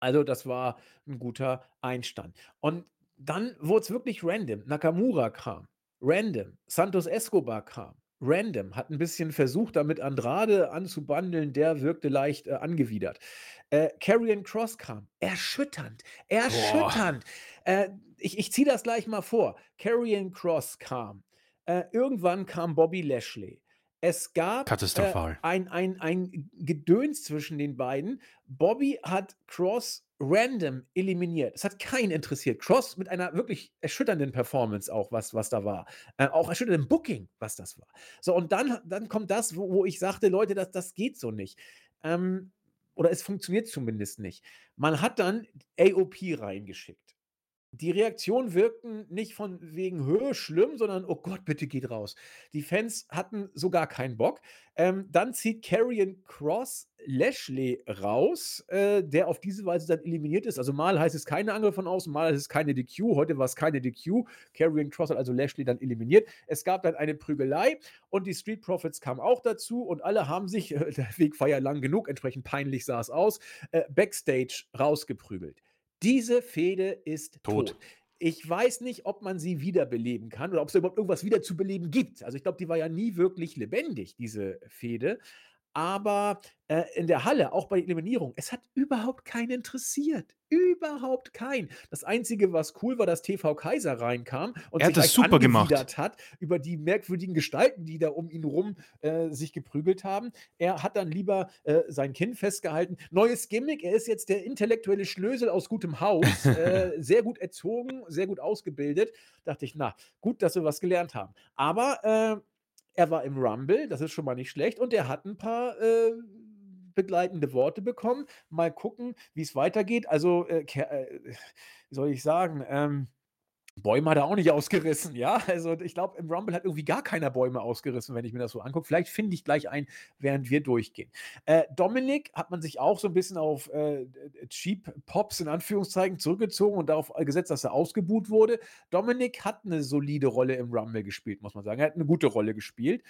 Also, das war ein guter Einstand. Und dann wurde es wirklich random. Nakamura kam, random. Santos Escobar kam, random. Hat ein bisschen versucht, damit Andrade anzubandeln, der wirkte leicht, äh, angewidert. Äh, Karrion Kross kam, erschütternd, erschütternd. Äh, ich ich ziehe das gleich mal vor. Karrion Kross kam. Äh, irgendwann kam Bobby Lashley. Es gab, äh, ein ein ein Gedöns zwischen den beiden. Bobby hat Cross random eliminiert. Es hat keinen interessiert. Cross mit einer wirklich erschütternden Performance auch, was was da war. Äh, auch erschütterndem Booking, was das war. So, und dann dann kommt das, wo wo ich sagte: „Leute, das das geht so nicht.“ Ähm, oder es funktioniert zumindest nicht. Man hat dann AOP reingeschickt. Die Reaktionen wirkten nicht von wegen: „Hö, schlimm“, sondern: „Oh Gott, bitte geht raus.“ Die Fans hatten so gar keinen Bock. Ähm, dann zieht Karrion Kross Lashley raus, äh, der auf diese Weise dann eliminiert ist. Also, mal heißt es keine Angriff von außen, mal heißt es keine DQ. Heute war's keine DQ. Karrion Kross hat also Lashley dann eliminiert. Es gab dann eine Prügelei und die Street Profits kamen auch dazu und alle haben sich äh, der Weg war ja lang genug, entsprechend peinlich sah es aus, äh, backstage rausgeprügelt. Diese Fehde ist Tot. tot. Ich weiß nicht, ob man sie wiederbeleben kann oder ob's da überhaupt irgendwas wieder zu beleben gibt. Also, ich glaube, die war ja nie wirklich lebendig, diese Fehde. Aber, äh, in der Halle, auch bei der Eliminierung, es hat überhaupt keinen interessiert. Überhaupt keinen. Das Einzige, was cool war, dass TV Kaiser reinkam und Er sich hat das leicht super gemacht. hat über die merkwürdigen Gestalten, die da um ihn rum, äh, sich geprügelt haben. Er hat dann lieber, äh, sein Kinn festgehalten. Neues Gimmick, er ist jetzt der intellektuelle Schlösel aus gutem Haus, äh, sehr gut erzogen, sehr gut ausgebildet. Dachte ich: „Na, gut, dass wir was gelernt haben.“ Aber, äh, er war im Rumble, das ist schon mal nicht schlecht und er hat 'n paar, äh, begleitende Worte bekommen. Mal gucken, wie's weitergeht. Also, äh, äh, wie soll ich sagen, ähm, Bäume hat er auch nicht ausgerissen, ja? Also, ich glaube, im Rumble hat irgendwie gar keiner Bäume ausgerissen, wenn ich mir das so angucke. Vielleicht finde ich gleich einen, während wir durchgehen. Äh, Dominik hat man sich auch so 'n bisschen auf, äh, äh, Cheap Pops in Anführungszeichen zurückgezogen und darauf, gesetzt, dass er ausgebuht wurde. Dominik hat 'ne solide Rolle im Rumble gespielt, muss man sagen. Er hat 'ne gute Rolle gespielt,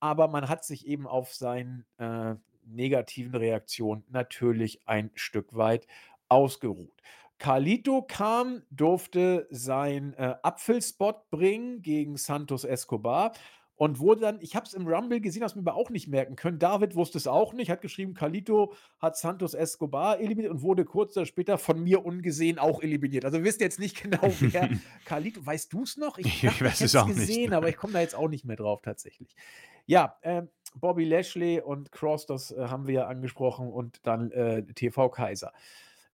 aber man hat sich eben auf seinen, äh, negativen Reaktionen natürlich ein Stück weit ausgeruht. Carlito kam, durfte seinen, äh, Apfelspot bringen gegen Santos Escobar und wurde dann ich habe es im Rumble gesehen, habe es mir aber auch nicht merken können. David wusste es auch nicht, hat geschrieben, Carlito hat Santos Escobar eliminiert und wurde kurz später von mir ungesehen auch eliminiert. Also, wir wissen jetzt nicht genau, wer Carlito weißt du's noch? Ich Ich weiß es es auch nicht. gesehen, aber ich komme da jetzt auch nicht mehr drauf tatsächlich. Ja, ähm, Bobby Lashley und Kross, das, äh, haben wir ja angesprochen und dann, äh, TV Kaiser.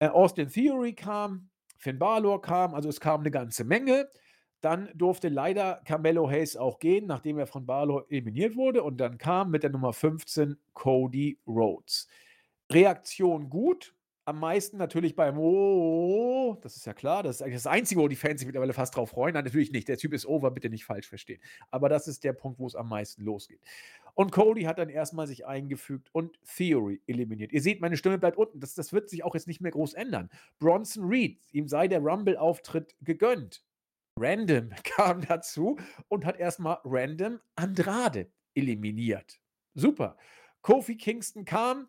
Äh, Austin Theory kam, Finn Balor kam, also, es kam 'ne ganze Menge. Dann durfte leider Carmelo Hayes auch gehen, nachdem er von Balor eliminiert wurde und dann kam mit der Nummer 15 Cody Rhodes. Reaktion gut, am meisten natürlich beim „Oh“, das ist ja klar. Das ist eigentlich das Einzige, wo die Fans sich mittlerweile fast drauf freuen. Nein, natürlich nicht. Der Typ ist over, bitte nicht falsch verstehen. Aber das ist der Punkt, wo es am meisten losgeht. Und Cody hat dann erst mal sich eingefügt und Theory eliminiert. Ihr seht, meine Stimme bleibt unten. Das das wird sich auch jetzt nicht mehr groß ändern. Bronson Reed, ihm sei der Rumble-Auftritt gegönnt. Random kam dazu und hat erst mal random Andrade eliminiert. Super. Kofi Kingston kam,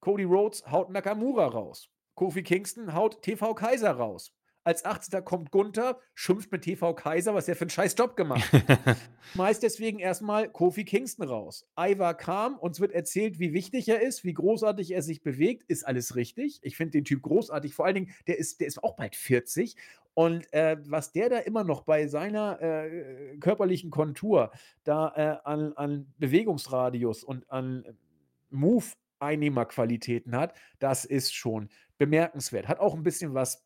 Cody Rhodes haut Nakamura raus. Kofi Kingston haut TV Kaiser raus. Als 18. kommt Gunther, schimpft mit TV Kaiser, was der für 'n scheiß Job gemacht hat. Schmeißt deswegen erst mal Kofi Kingston raus. Ivar kam, uns wird erzählt, wie wichtig er ist, wie großartig er sich bewegt. Ist alles richtig. Ich finde den Typ großartig. Vor allen Dingen, der ist der ist auch bald 40 und, äh, was der da immer noch bei seiner, äh, körperlichen Kontur da, äh, an an Bewegungsradius und an Move-Einnehmerqualitäten hat, das ist schon bemerkenswert. Hat auch 'n bisschen was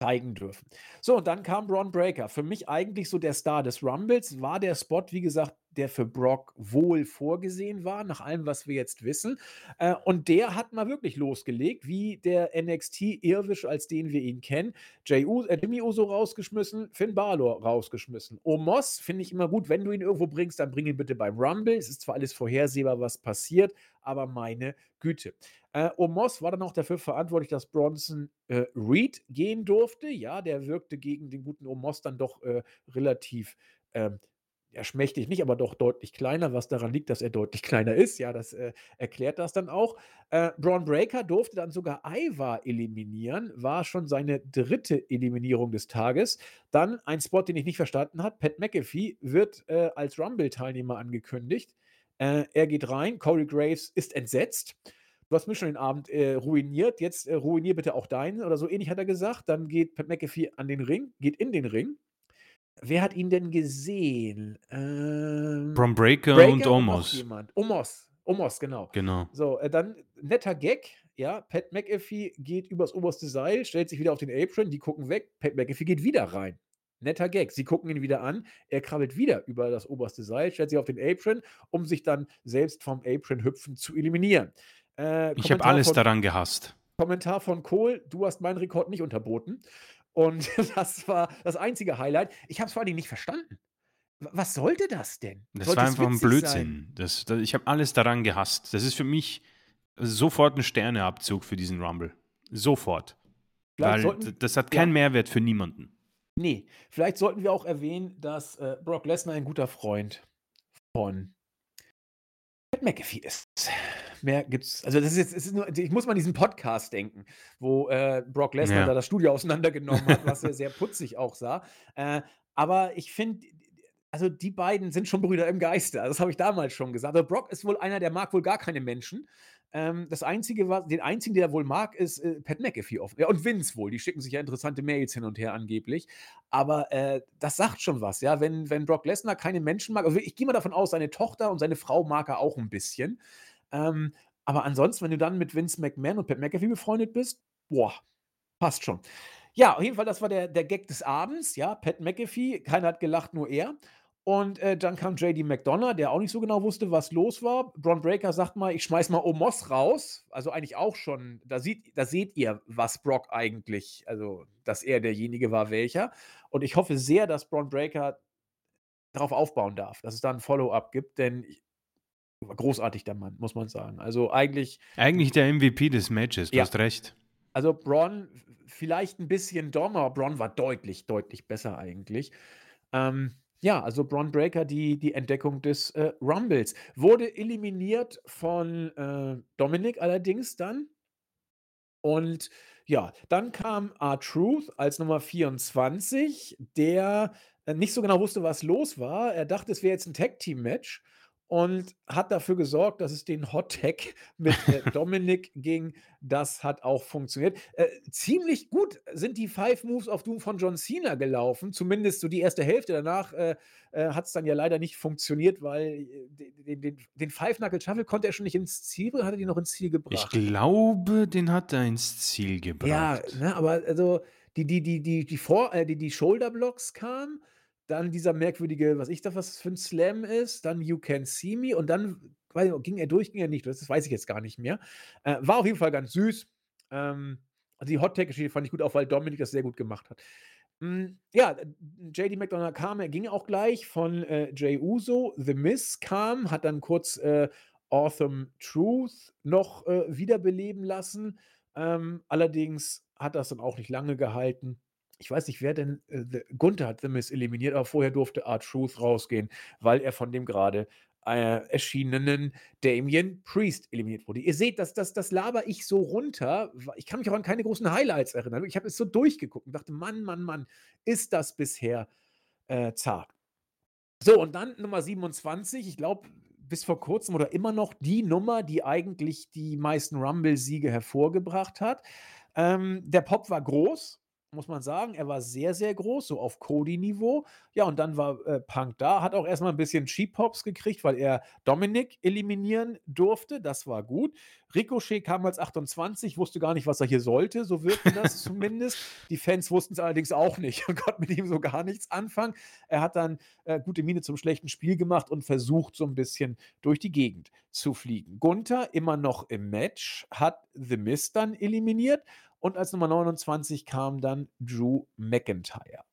zeigen dürfen. So, und dann kam Bron Breakker. Für mich eigentlich so der Star des Rumbles. War der Spot, wie gesagt, der für Brock wohl vorgesehen war, nach allem, was wir jetzt wissen. Äh, und der hat mal wirklich losgelegt, wie der NXT-Irrwisch, als den wir ihn kennen. Äh, Jimmy Uso rausgeschmissen, Finn Balor rausgeschmissen. Omos finde ich immer gut, wenn du ihn irgendwo bringst, dann bring ihn bitte beim Rumble. Es ist zwar alles vorhersehbar, was passiert, aber meine Güte. Äh, Omos war dann auch dafür verantwortlich, dass Bronson, äh, Reed gehen durfte. Ja, der wirkte gegen den guten Omos dann doch, äh, relativ, ähm, ja, schmächtig nicht, aber doch deutlich kleiner, was daran liegt, dass er deutlich kleiner ist. Ja, das, äh, erklärt das dann auch. Äh, Bron Breakker durfte dann sogar Ivar eliminieren, war schon seine 3. Eliminierung des Tages. Dann ein Spot, den ich nicht verstanden habe. Pat McAfee wird, äh, als Rumble-Teilnehmer angekündigt. Äh, er geht rein, Corey Graves ist entsetzt. „Du hast mir schon den Abend, äh, ruiniert, jetzt, äh, ruinier bitte auch deinen“, oder so ähnlich hat er gesagt. Dann geht Pat McAfee an den Ring geht in den Ring. Wer hat ihn denn gesehen? Ähm, Bron Breakker und Breakker und Omos. jemand. Omos. Omos, genau. Genau. So, äh, dann netter Gag, ja. Pat McAfee geht übers oberste Seil, stellt sich wieder auf den Apron, die gucken weg. Pat McAfee geht wieder rein. Netter Gag. Sie gucken ihn wieder an. Er krabbelt wieder über das oberste Seil, stellt sich auf den Apron, um sich dann selbst vom Apron hüpfend zu eliminieren. Äh, Ich habe alles von daran gehasst. Kommentar von Cole: „Du hast meinen Rekord nicht unterboten.“ Und das war das einzige Highlight. Ich habe es vor allen Dingen nicht verstanden. was sollte das denn? Das Sollte war einfach ein? Blödsinn. Das, das, ich habe alles daran gehasst. Das ist für mich sofort ein Sterneabzug für diesen Rumble. Sofort. Vielleicht Weil sollten- das hat ja. keinen Mehrwert für niemanden. Nee, vielleicht sollten wir auch erwähnen, dass äh, Brock Lesnar ein guter Freund von Pat McAfee ist. Mehr gibt's. Also das ist jetzt, es ist nur, ich muss mal an diesen Podcast denken, wo äh, Brock Lesnar Ja. da das Studio auseinandergenommen hat, was ja sehr putzig auch sah. Äh, aber ich finde, also die beiden sind schon Brüder im Geiste. Also das habe ich damals schon gesagt. Aber Brock ist wohl einer, der mag wohl gar keine Menschen. Ähm, das einzige, was, den einzigen, der er wohl mag, ist äh, Pat McAfee offen. Ja, und Vince wohl. Die schicken sich ja interessante Mails hin und her angeblich. Aber äh, das sagt schon was, ja. Wenn, wenn Brock Lesnar keine Menschen mag, also ich gehe mal davon aus, seine Tochter und seine Frau mag er auch ein bisschen. Ähm, aber ansonsten, wenn du dann mit Vince McMahon und Pat McAfee befreundet bist, boah, passt schon. Ja, auf jeden Fall, das war der, der Gag des Abends, ja. Pat McAfee, keiner hat gelacht, nur er. Und äh, dann kam JD McDonough, der auch nicht so genau wusste, was los war. Braun Breaker sagt mal, ich schmeiß mal Omos raus. Also eigentlich auch schon, da, sieht, da seht ihr, was Brock eigentlich, also dass er derjenige war, welcher. Und ich hoffe sehr, dass Braun Breaker darauf aufbauen darf, dass es da ein Follow-up gibt, denn ich, großartig der Mann, muss man sagen. Also eigentlich, Eigentlich der MVP des Matches, du Ja. hast recht. also Braun vielleicht ein bisschen dommer, Braun war deutlich, deutlich besser eigentlich. Ähm, ja, also Braun Breaker, die, die Entdeckung des äh, Rumbles. Wurde eliminiert von äh, Dominik allerdings dann. Und ja, dann kam R-Truth als Nummer 24, der äh, nicht so genau wusste, was los war. Er dachte, es wäre jetzt ein Tag-Team-Match und hat dafür gesorgt, dass es den Hot-Tag mit äh, Dominik ging. Das hat auch funktioniert. Äh, ziemlich gut sind die Five Moves auf Doom von John Cena gelaufen, zumindest so die erste Hälfte. Danach äh, äh, hat es dann ja leider nicht funktioniert, weil äh, den, den, den Five-Knuckle-Shuffle konnte er schon nicht ins Ziel bringen, hat er die noch ins Ziel Ich gebracht. glaube, den hat er ins Ziel Ja, gebracht. ne, aber also die, die, die, die, die, Vor äh, die, die Shoulder-Blocks kamen, dann dieser merkwürdige, was ich da was für ein Slam ist, dann You Can See Me und dann weiß ich, ging er durch, ging er nicht, das weiß ich jetzt gar nicht mehr. Äh, war auf jeden Fall ganz süß. Ähm, also die Hot-Tag-Geschichte fand ich gut, auch weil Dominik das sehr gut gemacht hat. Mm, ja, JD McDonough kam, er ging auch gleich von äh, Jay Uso. The Miz kam, hat dann kurz äh, Awesome Truth noch äh, wiederbeleben lassen. Ähm, allerdings hat das dann auch nicht lange gehalten. Ich weiß nicht, wer denn. Äh, The, Gunther hat The Miz eliminiert, aber vorher durfte Art Truth rausgehen, weil er von dem gerade äh, erschienenen Damien Priest eliminiert wurde. Ihr seht, das, das, das laber ich so runter. Ich kann mich auch an keine großen Highlights erinnern. Ich habe es so durchgeguckt und dachte, Mann, Mann, Mann, ist das bisher äh, zart. So, und dann Nummer 27, ich glaube, bis vor kurzem oder immer noch die Nummer, die eigentlich die meisten Rumble-Siege hervorgebracht hat. Ähm, der Pop war groß, muss man sagen. Er war sehr, sehr groß, so auf Cody-Niveau. Ja, und dann war äh, Punk da, hat auch erstmal ein bisschen Cheap-Pops gekriegt, weil er Dominik eliminieren durfte. Das war gut. Ricochet kam als 28, wusste gar nicht, was er hier sollte, so wirkte das zumindest. Die Fans wussten es allerdings auch nicht und konnten mit ihm so gar nichts anfangen. Er hat dann äh, gute Miene zum schlechten Spiel gemacht und versucht, so ein bisschen durch die Gegend zu fliegen. Gunther immer noch im Match, hat The Mist dann eliminiert und als Nummer 29 kam dann Drew McIntyre.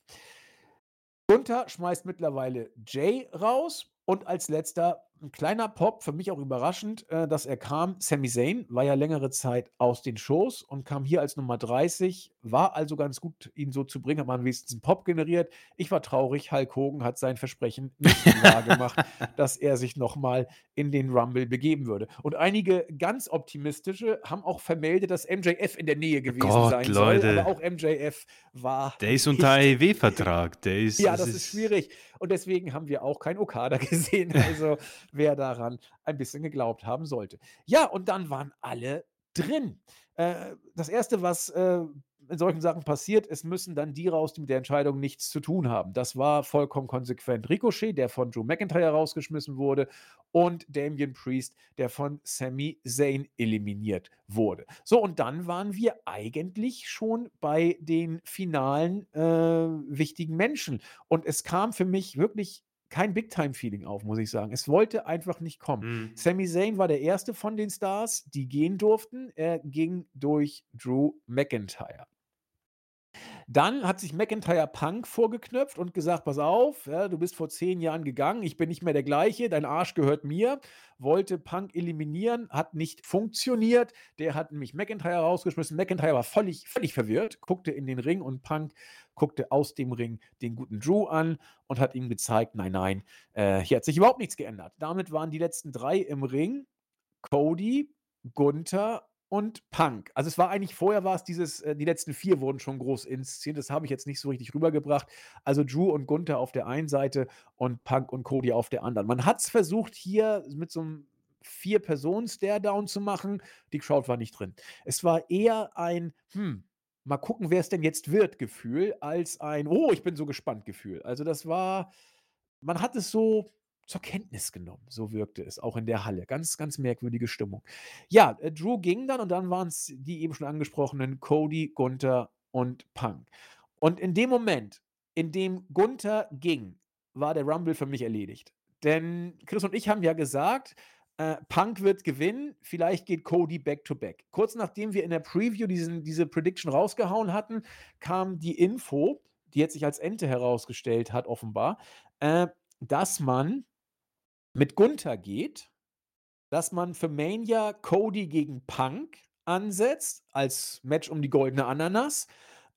Gunther schmeißt mittlerweile Jay raus und als letzter ein kleiner Pop, für mich auch überraschend, äh, dass er kam. Sami Zayn war ja längere Zeit aus den Shows und kam hier als Nummer 30. War also ganz gut, ihn so zu bringen, hat man wenigstens einen Pop generiert. Ich war traurig, Hulk Hogan hat sein Versprechen nicht wahr gemacht, dass er sich nochmal in den Rumble begeben würde. Und einige ganz optimistische haben auch vermeldet, dass MJF in der Nähe gewesen Gott, sein Leute. soll. Aber auch MJF war Der ist unter AEW-Vertrag. Der ist. ja, das ist schwierig. Und deswegen haben wir auch kein Okada gesehen. Also, wer daran ein bisschen geglaubt haben sollte. Ja, und dann waren alle drin. Äh, das Erste, was äh, in solchen Sachen passiert, es müssen dann die raus, die mit der Entscheidung nichts zu tun haben. Das war vollkommen konsequent. Ricochet, der von Drew McIntyre rausgeschmissen wurde, und Damian Priest, der von Sami Zayn eliminiert wurde. So, und dann waren wir eigentlich schon bei den finalen äh, wichtigen Menschen. Und es kam für mich wirklich kein Big-Time-Feeling auf, muss ich sagen. Es wollte einfach nicht kommen. Hm. Sami Zayn war der erste von den Stars, die gehen durften. Er ging durch Drew McIntyre. Dann hat sich McIntyre Punk vorgeknöpft und gesagt: „Pass auf, ja, du bist vor 10 Jahren gegangen, ich bin nicht mehr der gleiche, dein Arsch gehört mir.“ Wollte Punk eliminieren, hat nicht funktioniert. Der hat nämlich McIntyre rausgeschmissen. McIntyre war völlig völlig verwirrt, guckte in den Ring und Punk guckte aus dem Ring den guten Drew an und hat ihm gezeigt: „Nein, nein, äh, hier hat sich überhaupt nichts geändert.“ Damit waren die letzten 3 im Ring Cody, Gunther und Punk. Also, es war eigentlich vorher war es dieses äh, die letzten 4 wurden schon groß inszeniert. Das habe ich jetzt nicht so richtig rübergebracht. Also, Drew und Gunther auf der einen Seite und Punk und Cody auf der anderen. Man hat es versucht, hier mit so einem 4-Personen-Stare-Down zu machen. Die Crowd war nicht drin. Es war eher ein: „Hm, mal gucken, wer es denn jetzt wird“ Gefühl, als ein: „Oh, ich bin so gespannt“ Gefühl. Also, das war man hat es so zur Kenntnis genommen. So wirkte es auch in der Halle. Ganz, ganz merkwürdige Stimmung. Ja, äh, Drew ging dann und dann waren es die eben schon angesprochenen Cody, Gunther und Punk. Und in dem Moment, in dem Gunther ging, war der Rumble für mich erledigt. Denn Chris und ich haben ja gesagt, äh, Punk wird gewinnen, vielleicht geht Cody back to back. Kurz nachdem wir in der Preview diesen, diese Prediction rausgehauen hatten, kam die Info, die jetzt sich als Ente herausgestellt hat, offenbar, äh, dass man mit Gunther geht, dass man für Mania Cody gegen Punk ansetzt als Match um die goldene Ananas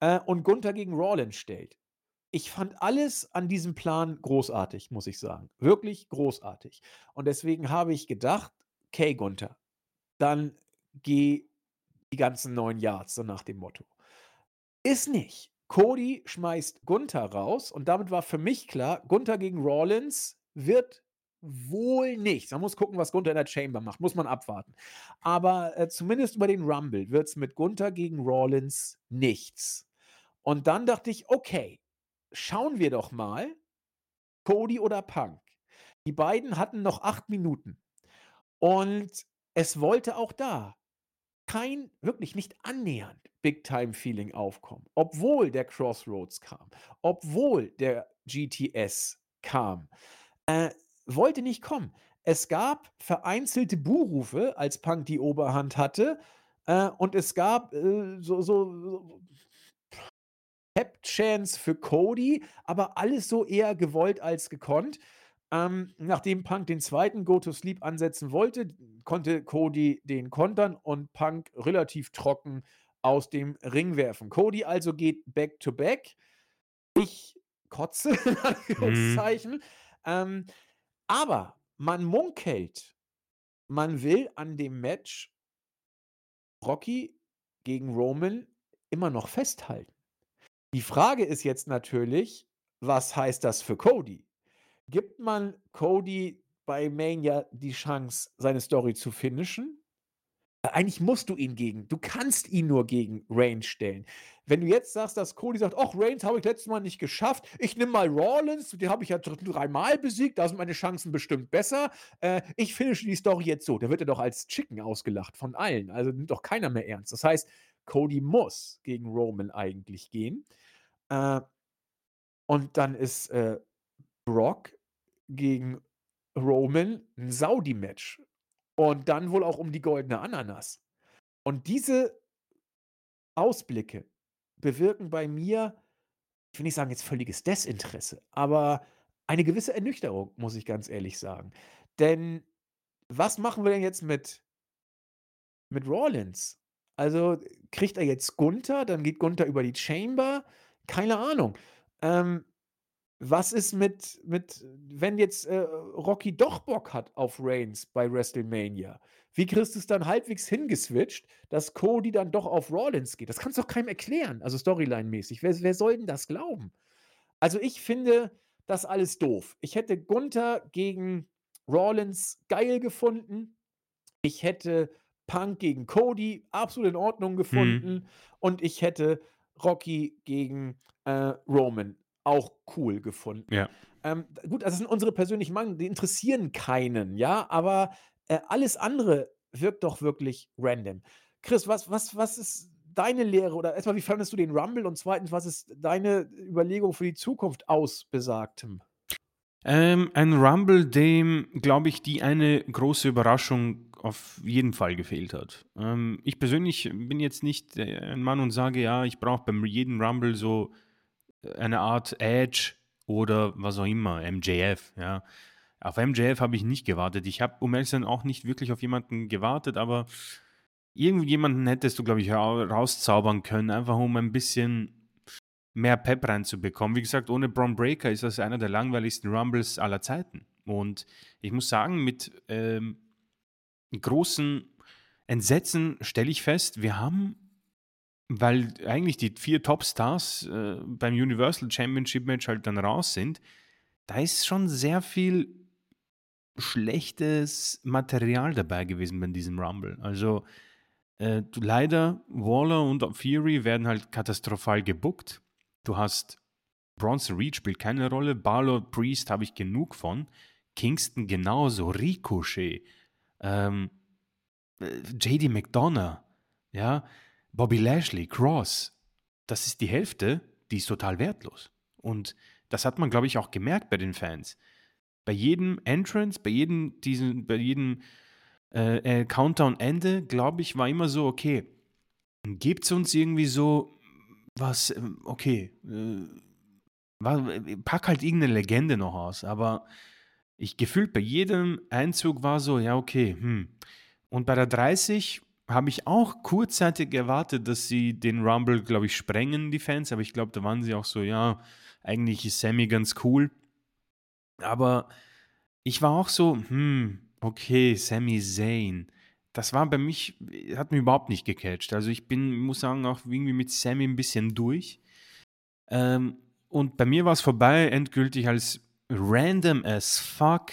äh, und Gunther gegen Rollins stellt. Ich fand alles an diesem Plan großartig, muss ich sagen. Wirklich großartig. Und deswegen habe ich gedacht, okay, Gunther, dann geh die ganzen neun Yards, so nach dem Motto. Ist nicht. Cody schmeißt Gunther raus und damit war für mich klar, Gunther gegen Rollins wird wohl nicht. Man muss gucken, was Gunther in der Chamber macht. Muss man abwarten. Aber äh, zumindest über den Rumble wird es mit Gunther gegen Rollins nichts. Und dann dachte ich, okay, schauen wir doch mal, Cody oder Punk. Die beiden hatten noch acht Minuten. Und es wollte auch da kein, wirklich nicht annähernd Big-Time-Feeling aufkommen. Obwohl der Crossroads kam, obwohl der GTS kam. Äh, wollte nicht kommen. Es gab vereinzelte Buhrufe, als Punk die Oberhand hatte. Äh, und es gab äh, so, so, so Pep-Chance für Cody, aber alles so eher gewollt als gekonnt. Ähm, nachdem Punk den zweiten Go-to-Sleep ansetzen wollte, konnte Cody den kontern und Punk relativ trocken aus dem Ring werfen. Cody also geht back-to-back. -back. Ich kotze, in. Anführungszeichen. Mhm. Ähm, aber man munkelt, man will an dem Match Rocky gegen Roman immer noch festhalten. Die Frage ist jetzt natürlich, was heißt das für Cody? Gibt man Cody bei Mania die Chance, seine Story zu finishen? Eigentlich musst du ihn gegen, du kannst ihn nur gegen Reigns stellen. Wenn du jetzt sagst, dass Cody sagt, ach, Reigns habe ich letztes Mal nicht geschafft, ich nehme mal Rollins, den habe ich ja dreimal besiegt, da sind meine Chancen bestimmt besser. Äh, ich finische die Story jetzt so. Da wird er doch als Chicken ausgelacht von allen. Also nimmt doch keiner mehr ernst. Das heißt, Cody muss gegen Roman eigentlich gehen. Äh, und dann ist äh, Brock gegen Roman ein Saudi-Match. Und dann wohl auch um die goldene Ananas. Und diese Ausblicke bewirken bei mir, ich will nicht sagen jetzt völliges Desinteresse, aber eine gewisse Ernüchterung, muss ich ganz ehrlich sagen. Denn was machen wir denn jetzt mit, mit Rollins? Also kriegt er jetzt Gunther, dann geht Gunther über die Chamber? Keine Ahnung. Ähm, was ist mit, mit wenn jetzt äh, Rocky doch Bock hat auf Reigns bei WrestleMania? Wie kriegst du es dann halbwegs hingeswitcht, dass Cody dann doch auf Rollins geht? Das kannst du doch keinem erklären, also Storyline-mäßig. Wer, wer soll denn das glauben? Also ich finde das alles doof. Ich hätte Gunther gegen Rollins geil gefunden. Ich hätte Punk gegen Cody absolut in Ordnung gefunden. Mhm. Und ich hätte Rocky gegen äh, Roman auch cool gefunden. Ja. Ähm, gut, das sind unsere persönlichen Meinungen, die interessieren keinen, ja, aber äh, alles andere wirkt doch wirklich random. Chris, was, was, was ist deine Lehre oder erstmal, wie fandest du den Rumble und zweitens, was ist deine Überlegung für die Zukunft aus Besagtem? Ähm, ein Rumble, dem, glaube ich, die eine große Überraschung auf jeden Fall gefehlt hat. Ähm, ich persönlich bin jetzt nicht ein Mann und sage, ja, ich brauche beim jedem Rumble so eine Art Edge oder was auch immer, MJF, ja. Auf MJF habe ich nicht gewartet. Ich habe, um ehrlich zu sein, auch nicht wirklich auf jemanden gewartet, aber irgendjemanden hättest du, glaube ich, rauszaubern können, einfach um ein bisschen mehr Pep reinzubekommen. Wie gesagt, ohne Braun Breaker ist das einer der langweiligsten Rumbles aller Zeiten. Und ich muss sagen, mit ähm, großen Entsetzen stelle ich fest, wir haben, weil eigentlich die vier Topstars äh, beim Universal Championship Match halt dann raus sind, da ist schon sehr viel schlechtes Material dabei gewesen bei diesem Rumble. Also äh, leider, Waller und Fury werden halt katastrophal gebuckt. Du hast Bronson Reed spielt keine Rolle, Barlow Priest habe ich genug von, Kingston genauso, Ricochet, ähm, äh, JD McDonough, ja, Bobby Lashley, Cross. Das ist die Hälfte, die ist total wertlos. Und das hat man, glaube ich, auch gemerkt bei den Fans. Bei jedem Entrance, bei jedem, diesen, bei jedem äh, äh, Countdown-Ende, glaube ich, war immer so, okay, gibt es uns irgendwie so was, ähm, okay, äh, pack halt irgendeine Legende noch aus, aber ich gefühlt bei jedem Einzug war so, ja, okay, hm. Und bei der 30 habe ich auch kurzzeitig erwartet, dass sie den Rumble, glaube ich, sprengen, die Fans, aber ich glaube, da waren sie auch so, ja, eigentlich ist Sammy ganz cool. Aber ich war auch so, hm, okay, Sammy Zayn das war bei mich, hat mir überhaupt nicht gecatcht. Also ich bin, muss sagen, auch irgendwie mit Sammy ein bisschen durch. Ähm, und bei mir war es vorbei, endgültig als random as fuck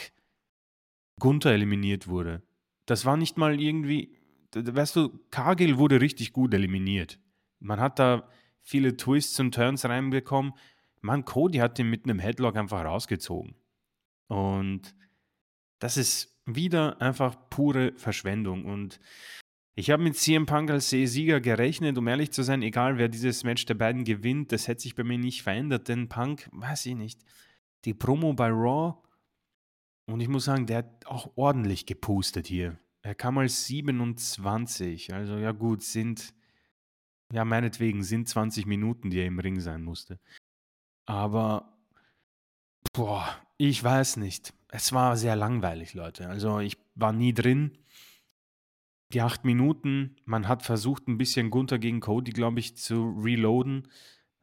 Gunther eliminiert wurde. Das war nicht mal irgendwie, weißt du, Cargill wurde richtig gut eliminiert. Man hat da viele Twists und Turns reinbekommen. Man, Cody hat ihn mit einem Headlock einfach rausgezogen. Und das ist wieder einfach pure Verschwendung. Und ich habe mit CM Punk als Sieger gerechnet, um ehrlich zu sein, egal wer dieses Match der beiden gewinnt, das hätte sich bei mir nicht verändert, denn Punk, weiß ich nicht, die Promo bei Raw, und ich muss sagen, der hat auch ordentlich gepustet hier. Er kam als 27, also ja gut, sind, ja meinetwegen, sind 20 Minuten, die er im Ring sein musste. Aber, boah, ich weiß nicht. Es war sehr langweilig, Leute. Also ich war nie drin. Die acht Minuten, man hat versucht, ein bisschen Gunther gegen Cody, glaube ich, zu reloaden.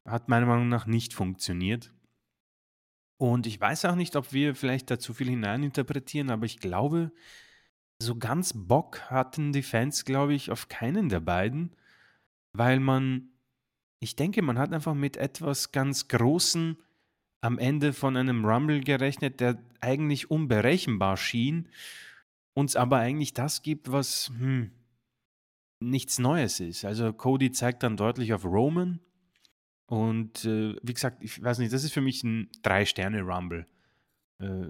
Hat meiner Meinung nach nicht funktioniert. Und ich weiß auch nicht, ob wir vielleicht da zu viel hineininterpretieren, aber ich glaube, so ganz Bock hatten die Fans, glaube ich, auf keinen der beiden, weil man, ich denke, man hat einfach mit etwas ganz Großen am Ende von einem Rumble gerechnet, der eigentlich unberechenbar schien, uns aber eigentlich das gibt, was hm, nichts Neues ist. Also Cody zeigt dann deutlich auf Roman und äh, wie gesagt, ich weiß nicht, das ist für mich ein Drei-Sterne-Rumble. Äh,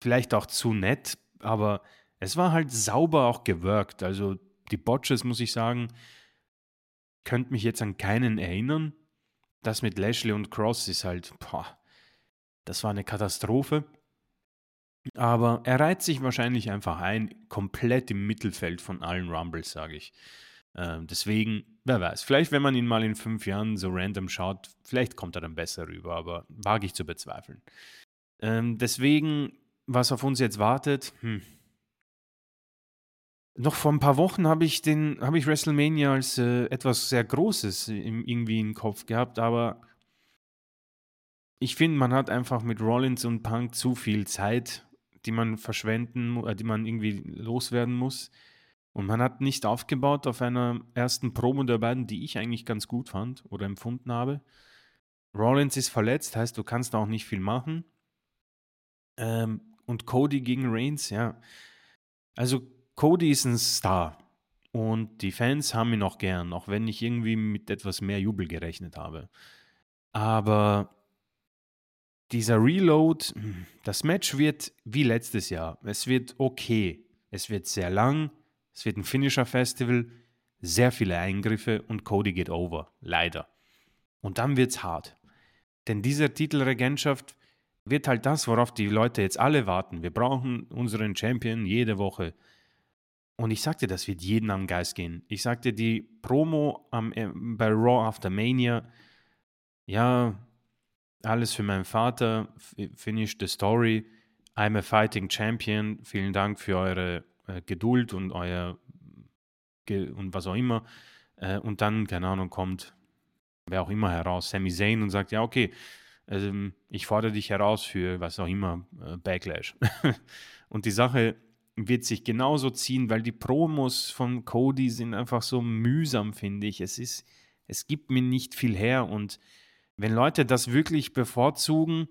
vielleicht auch zu nett, aber es war halt sauber auch gewirkt. Also die Botches, muss ich sagen, könnte mich jetzt an keinen erinnern das mit Lashley und Cross ist halt, boah, das war eine Katastrophe. Aber er reiht sich wahrscheinlich einfach ein, komplett im Mittelfeld von allen Rumbles, sage ich. Ähm, deswegen, wer weiß, vielleicht wenn man ihn mal in fünf Jahren so random schaut, vielleicht kommt er dann besser rüber, aber wage ich zu bezweifeln. Ähm, deswegen, was auf uns jetzt wartet, hm, noch vor ein paar Wochen habe ich habe ich WrestleMania als, äh, etwas sehr Großes im irgendwie im Kopf gehabt, aber ich finde, man hat einfach mit Rollins und Punk zu viel Zeit, die man verschwenden äh, die man irgendwie loswerden muss. Und man hat nicht aufgebaut auf einer ersten Promo der beiden, die ich eigentlich ganz gut fand oder empfunden habe. Rollins ist verletzt, heißt, du kannst auch nicht viel machen. Ähm, und Cody gegen Reigns, ja. Also Cody ist ein Star und die Fans haben ihn auch gern, auch wenn ich irgendwie mit etwas mehr Jubel gerechnet habe. Aber dieser Reload, das Match wird wie letztes Jahr. Es wird okay. Es wird sehr lang. Es wird ein Finisher-Festival. Sehr viele Eingriffe und Cody geht over. Leider. Und dann wird's hart. Denn diese Titelregentschaft wird halt das, worauf die Leute jetzt alle warten. Wir brauchen unseren Champion jede Woche. Und ich sagte, das wird jeden am Geist gehen. Ich sagte, die Promo am, äh, bei Raw After Mania, ja, alles für meinen Vater, finish the story, I'm a fighting champion, vielen Dank für eure äh, Geduld und euer Ge und was auch immer. Äh, und dann, keine Ahnung, kommt wer auch immer heraus, Sami Zayn und sagt, ja, okay, ähm, ich fordere dich heraus für was auch immer, äh, Backlash. und die Sache wird sich genauso ziehen, weil die Promos von Cody sind einfach so mühsam, finde ich. Es ist, es gibt mir nicht viel her und wenn Leute das wirklich bevorzugen,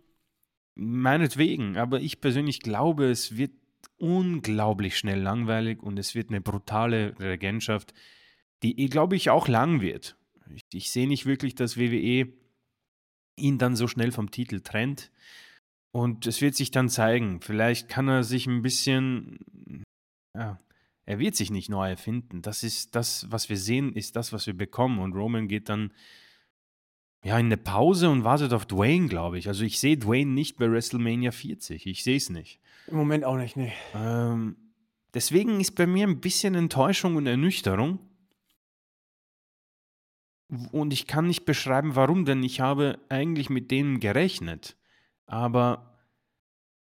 meinetwegen, aber ich persönlich glaube, es wird unglaublich schnell langweilig und es wird eine brutale Regentschaft, die, glaube ich, auch lang wird. Ich, ich sehe nicht wirklich, dass WWE ihn dann so schnell vom Titel trennt. Und es wird sich dann zeigen. Vielleicht kann er sich ein bisschen, ja, er wird sich nicht neu erfinden. Das ist das, was wir sehen, ist das, was wir bekommen. Und Roman geht dann ja in eine Pause und wartet auf Dwayne, glaube ich. Also ich sehe Dwayne nicht bei WrestleMania 40. Ich sehe es nicht. Im Moment auch nicht, nee. Ähm, deswegen ist bei mir ein bisschen Enttäuschung und Ernüchterung. Und ich kann nicht beschreiben, warum, denn ich habe eigentlich mit denen gerechnet. Aber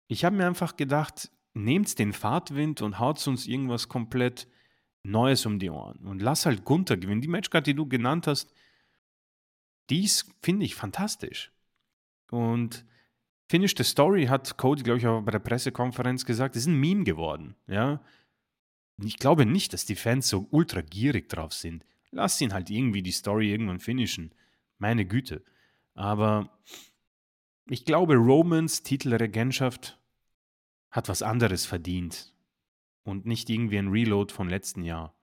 ich habe mir einfach gedacht, nehmt den Fahrtwind und haut uns irgendwas komplett Neues um die Ohren. Und lass halt Gunther gewinnen. Die Matchcard, die du genannt hast, dies finde ich fantastisch. Und Finish the Story hat Cody, glaube ich, auch bei der Pressekonferenz gesagt, ist ein Meme geworden. Ja? Ich glaube nicht, dass die Fans so ultra gierig drauf sind. Lass ihn halt irgendwie die Story irgendwann finishen. Meine Güte. Aber ich glaube, Romans Titelregentschaft hat was anderes verdient. Und nicht irgendwie ein Reload vom letzten Jahr.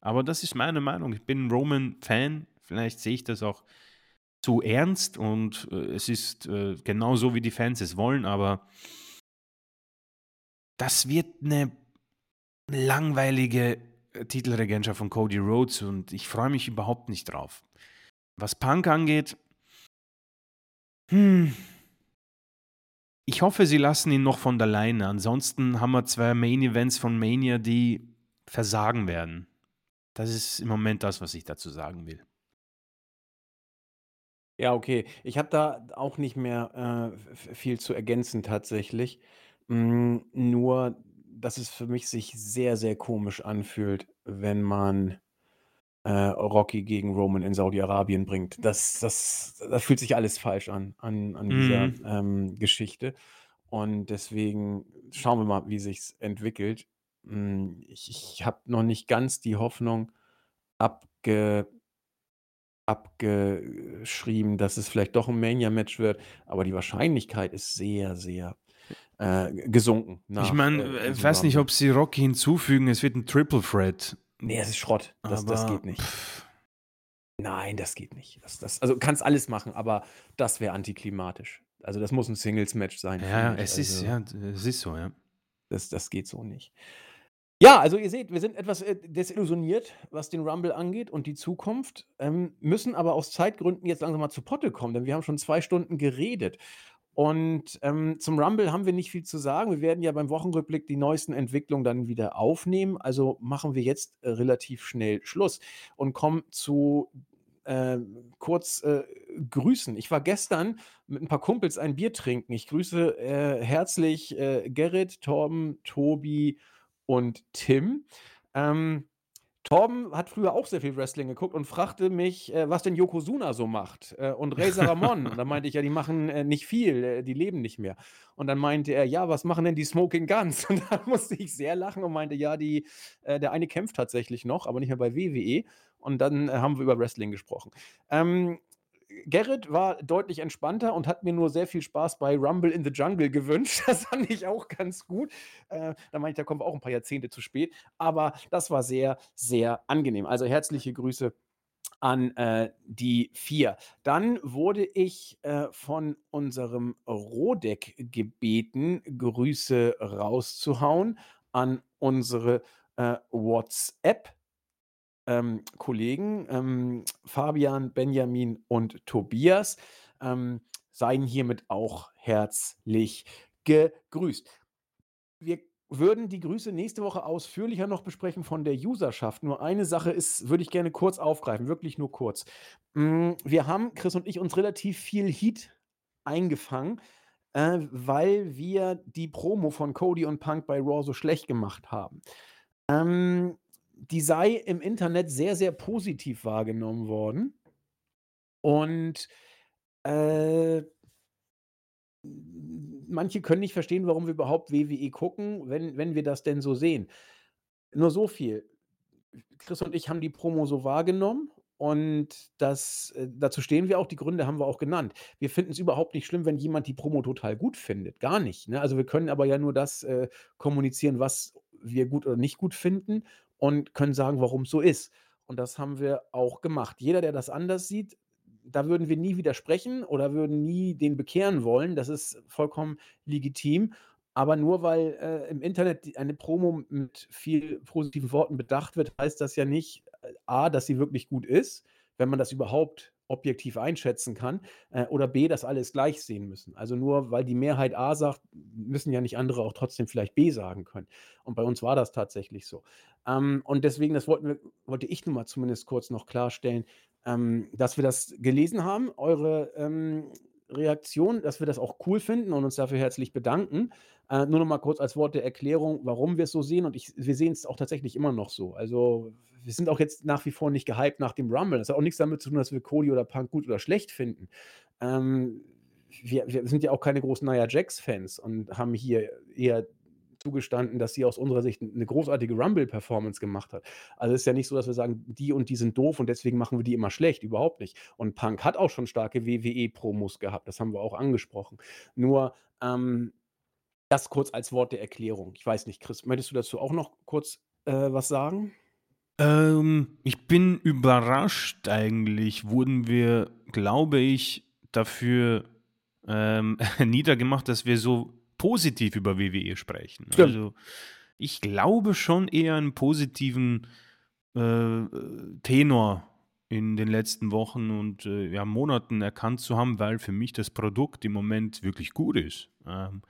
Aber das ist meine Meinung. Ich bin Roman-Fan. Vielleicht sehe ich das auch zu ernst und äh, es ist äh, genau so, wie die Fans es wollen, aber das wird eine langweilige Titelregentschaft von Cody Rhodes und ich freue mich überhaupt nicht drauf. Was Punk angeht, hm, ich hoffe, sie lassen ihn noch von der Leine. Ansonsten haben wir zwei Main Events von Mania, die versagen werden. Das ist im Moment das, was ich dazu sagen will. Ja, okay. Ich habe da auch nicht mehr, äh, viel zu ergänzen tatsächlich. Hm, nur, dass es für mich sich sehr, sehr komisch anfühlt, wenn man, äh, Rocky gegen Roman in Saudi-Arabien bringt. Das das das fühlt sich alles falsch an an an dieser, Mhm. ähm, Geschichte. Und deswegen schauen wir mal, wie sich's entwickelt. Hm, ich ich habe noch nicht ganz die Hoffnung abge abgeschrieben, dass es vielleicht doch 'n Mania-Match wird, aber die Wahrscheinlichkeit ist sehr, sehr, äh, gesunken Ich nach, meine, äh, äh, ich diesem weiß nicht, ob sie Rocky hinzufügen, es wird ein Triple Threat. Ne, es ist Schrott. Das das geht nicht. pff. Nein, das geht nicht. Das das also, kannst alles machen, aber das wäre antiklimatisch. Also, das muss 'n Singles-Match sein, Ja, ich. es ist Also ja, es ist so, ja. das das geht so nicht. Ja, also ihr seht, wir sind etwas, äh, desillusioniert, was den Rumble angeht und die Zukunft, ähm, müssen aber aus Zeitgründen jetzt langsam mal zu Potte kommen, denn wir haben schon 2 Stunden geredet. Und, ähm, zum Rumble haben wir nicht viel zu sagen. Wir werden ja beim Wochenrückblick die neuesten Entwicklungen dann wieder aufnehmen. Also, machen wir jetzt, äh, relativ schnell Schluss und kommen zu, äh, kurz, äh, Grüßen. Ich war gestern mit 'n paar Kumpels ein Bier trinken. Ich grüße, äh, herzlich, äh, Gerrit, Torben, Tobi und Tim. Ähm, Torben hat früher auch sehr viel Wrestling geguckt und fragte mich, äh, was denn Yokozuna so macht, äh, und Razor Ramon. Und dann meinte ich: „Ja, die machen, äh, nicht viel, äh, die leben nicht mehr.“ Und dann meinte er: „Ja, was machen denn die Smoking Guns?“ Und da musste ich sehr lachen und meinte: „Ja, die äh, der eine kämpft tatsächlich noch, aber nicht mehr bei WWE.“ Und dann, äh, haben wir über Wrestling gesprochen. Ähm, Gerrit war deutlich entspannter und hat mir nur sehr viel Spaß bei Rumble in the Jungle gewünscht. Das fand ich auch ganz gut. Äh, da meinte ich, da kommen wir auch 'n paar Jahrzehnte zu spät, aber das war sehr, sehr angenehm. Also, herzliche Grüße an, äh, die 4. Dann wurde ich, äh, von unserem Rodeck gebeten, Grüße rauszuhauen an unsere, äh, WhatsApp ähm, Kollegen, ähm, Fabian, Benjamin und Tobias, ähm, seien hiermit auch herzlich gegrüßt. Wir würden die Grüße nächste Woche ausführlicher noch besprechen von der Userschaft. Nur eine Sache ist würde ich gerne kurz aufgreifen, wirklich nur kurz. Hm, wir haben, Chris und ich, uns relativ viel Heat eingefangen, äh, weil wir die Promo von Cody und Punk bei Raw so schlecht gemacht haben. Ähm, die sei im Internet sehr, sehr positiv wahrgenommen worden. Und, äh manche können nicht verstehen, warum wir überhaupt WWE gucken, wenn wenn wir das denn so sehen. Nur so viel. Chris und ich haben die Promo so wahrgenommen und das äh, dazu stehen wir auch, die Gründe haben wir auch genannt. Wir finden es überhaupt nicht schlimm, wenn jemand die Promo total gut findet, gar nicht, ne? Also, wir können aber ja nur das, äh, kommunizieren, was wir gut oder nicht gut finden und können sagen, warum es so ist. Und das haben wir auch gemacht. Jeder, der das anders sieht, da würden wir nie widersprechen oder würden nie den bekehren wollen. Das ist vollkommen legitim. Aber nur weil, äh, im Internet eine Promo mit viel positiven Worten bedacht wird, heißt das ja nicht, äh, A, dass sie wirklich gut ist, wenn man das überhaupt objektiv einschätzen kann, äh, oder B, dass alle es gleich sehen müssen. Also nur weil die Mehrheit A sagt, müssen ja nicht andere auch trotzdem vielleicht B sagen können. Und bei uns war das tatsächlich so. Ähm, und deswegen, das wir wollte ich nun mal zumindest kurz noch klarstellen, ähm, dass wir das gelesen haben, eure, ähm, Reaktion, dass wir das auch cool finden und uns dafür herzlich bedanken. Äh, nur noch mal kurz als Wort der Erklärung, warum wir es so sehen und ich wir sehen es auch tatsächlich immer noch so. Also, wir sind auch jetzt nach wie vor nicht gehypt nach dem Rumble. Das hat auch nichts damit zu tun, dass wir Cody oder Punk gut oder schlecht finden. Ähm, wir wir sind ja auch keine großen Nia Jax-Fans und haben hier eher zugestanden, dass sie aus unserer Sicht eine großartige Rumble-Performance gemacht hat. Also, es ist ja nicht so, dass wir sagen, die und die sind doof und deswegen machen wir die immer schlecht, überhaupt nicht. Und Punk hat auch schon starke WWE-Promos gehabt, das haben wir auch angesprochen. Nur, ähm, das kurz als Wort der Erklärung. Ich weiß nicht, Chris, möchtest du dazu auch noch kurz, äh, was sagen? Ähm, ich bin überrascht eigentlich, wurden wir, glaube ich, dafür, ähm, niedergemacht, dass wir so positiv über WWE sprechen. Stimmt. Also ich glaube schon eher einen positiven äh, Tenor in den letzten Wochen und äh, ja, Monaten erkannt zu haben, weil für mich das Produkt im Moment wirklich gut ist. Ähm,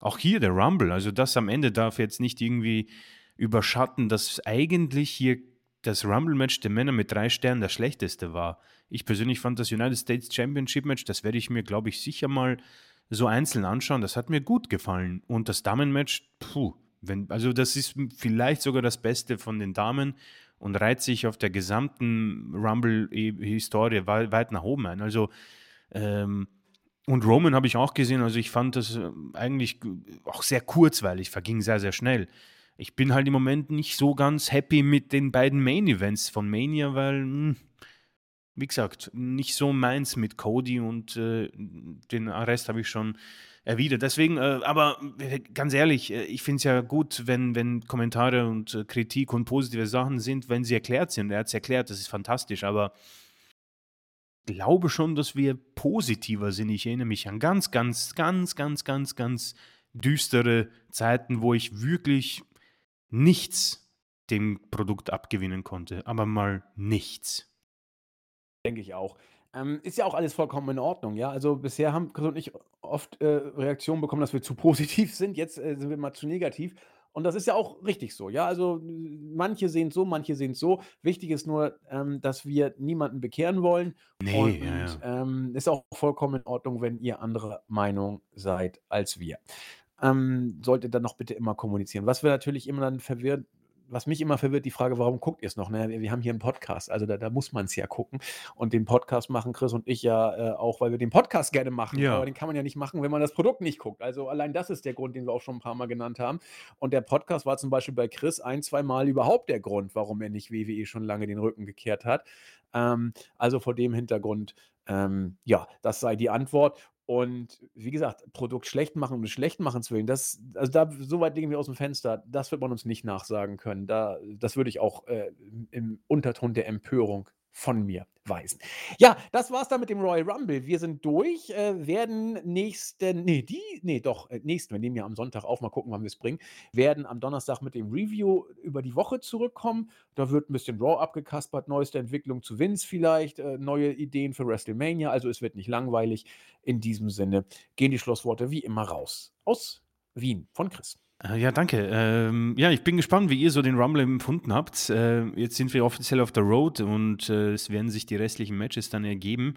auch hier der Rumble, also das am Ende darf jetzt nicht irgendwie überschatten, dass eigentlich hier das Rumble-Match der Männer mit drei Sternen das schlechteste war. Ich persönlich fand das United States Championship-Match, das werde ich mir, glaube ich, sicher mal so einzeln anschauen, das hat mir gut gefallen. Und das Damenmatch, puh, wenn, also das ist vielleicht sogar das Beste von den Damen und reiht sich auf der gesamten Rumble-Historie weit nach oben ein. Also, ähm, und Roman habe ich auch gesehen, also ich fand das äh, eigentlich auch sehr kurzweilig, verging sehr, sehr schnell. Ich bin halt im Moment nicht so ganz happy mit den beiden Main-Events von Mania, weil mh, hm, wie gesagt, nicht so meins mit Cody und äh, den Rest habe ich schon erwidert. Deswegen, äh, aber äh, ganz ehrlich, äh, ich finde es ja gut, wenn, wenn Kommentare und äh, Kritik und positive Sachen sind, wenn sie erklärt sind. Er hat es erklärt, das ist fantastisch, aber ich glaube schon, dass wir positiver sind. Ich erinnere mich an ganz, ganz, ganz, ganz, ganz, ganz düstere Zeiten, wo ich wirklich nichts dem Produkt abgewinnen konnte, aber mal nichts. Denke ich auch. Ähm, ist ja auch alles vollkommen in Ordnung, ja? Also, bisher haben Chris und ich oft, äh, Reaktionen bekommen, dass wir zu positiv sind. Jetzt, äh, sind wir mal zu negativ. Und das ist ja auch richtig so, ja? Also, manche sehen es so, manche sehen es so. Wichtig ist nur, ähm, dass wir niemanden bekehren wollen. Nee, Und, ja, ja. ähm, ist auch vollkommen in Ordnung, wenn ihr anderer Meinung seid als wir. Ähm, solltet dann noch bitte immer kommunizieren. Was wir natürlich immer dann verwirrt was mich immer verwirrt, die Frage, warum guckt ihr es noch? Ne? Wir haben hier einen Podcast, also da, da muss man es ja gucken. Und den Podcast machen Chris und ich ja äh, auch, weil wir den Podcast gerne machen. Ja. Aber den kann man ja nicht machen, wenn man das Produkt nicht guckt. Also allein das ist der Grund, den wir auch schon ein paar Mal genannt haben. Und der Podcast war zum Beispiel bei Chris ein, zwei Mal überhaupt der Grund, warum er nicht WWE schon lange den Rücken gekehrt hat. Ähm, also vor dem Hintergrund, ähm, ja, das sei die Antwort. Und wie gesagt, Produkt schlecht machen um des Schlechtmachens willen, das also da so weit legen wir aus dem Fenster, das wird man uns nicht nachsagen können. Da das würde ich auch, äh, im Unterton der Empörung von mir weisen. Ja, das war's dann mit dem Royal Rumble. Wir sind durch, äh, werden nächsten nee, die nee, doch, äh, nächsten wir nehmen ja am Sonntag auf, mal gucken, wann wir es bringen, werden am Donnerstag mit dem Review über die Woche zurückkommen. Da wird ein bisschen Raw abgekaspert, neueste Entwicklung zu Vince vielleicht, äh, neue Ideen für WrestleMania, also es wird nicht langweilig. In diesem Sinne gehen die Schlussworte wie immer raus aus Wien von Chris. Äh, ja, danke. Ähm, ja, ich bin gespannt, wie ihr so den Rumble empfunden habt. Äh, jetzt sind wir offiziell auf der Road und äh, es werden sich die restlichen Matches dann ergeben.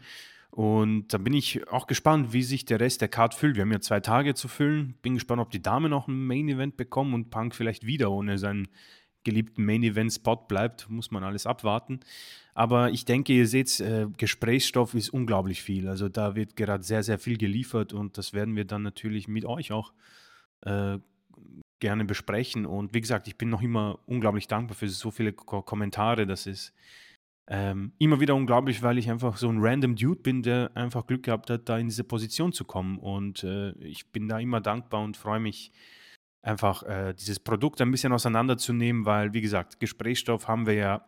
Und da bin ich auch gespannt, wie sich der Rest der Card füllt. Wir haben ja zwei Tage zu füllen. Bin gespannt, ob die Damen noch ein Main Event bekommen und Punk vielleicht wieder ohne seinen geliebten Main Event Spot bleibt. Muss man alles abwarten. Aber ich denke, ihr seht, äh, Gesprächsstoff ist unglaublich viel. Also da wird gerade sehr, sehr viel geliefert und das werden wir dann natürlich mit euch auch äh, gerne besprechen. Und wie gesagt, ich bin noch immer unglaublich dankbar für so viele Ko Kommentare. Das ist ähm, immer wieder unglaublich, weil ich einfach so ein random Dude bin, der einfach Glück gehabt hat, da in diese Position zu kommen. Und äh, ich bin da immer dankbar und freue mich einfach, äh, dieses Produkt ein bisschen auseinanderzunehmen, weil, wie gesagt, Gesprächsstoff haben wir ja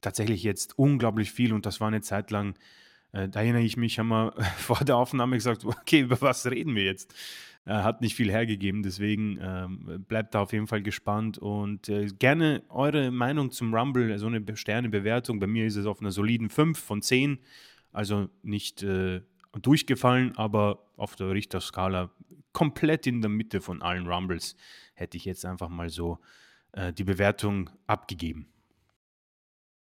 tatsächlich jetzt unglaublich viel und das war eine Zeit lang, äh, da erinnere ich mich, haben wir vor der Aufnahme gesagt, okay, über was reden wir jetzt? Äh, hat nicht viel hergegeben. Deswegen ähm, bleibt da auf jeden Fall gespannt und äh, gerne eure Meinung zum Rumble, so eine Sternebewertung. Bei mir ist es auf einer soliden 5 von 10, also nicht äh, durchgefallen, aber auf der Richterskala komplett in der Mitte von allen Rumbles hätte ich jetzt einfach mal so äh, die Bewertung abgegeben.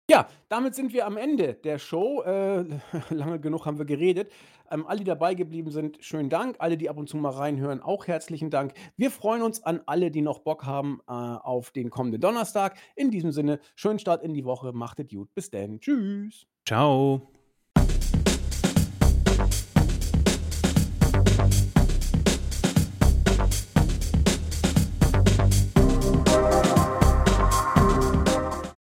Ja, damit sind wir am Ende der Show. Äh, lange genug haben wir geredet. Ähm, alle, die dabei geblieben sind, schönen Dank. Alle, die ab und zu mal reinhören, auch herzlichen Dank. Wir freuen uns an alle, die noch Bock haben äh, auf den kommenden Donnerstag. In diesem Sinne, schönen Start in die Woche. Macht es gut. Bis dann. Tschüss. Ciao.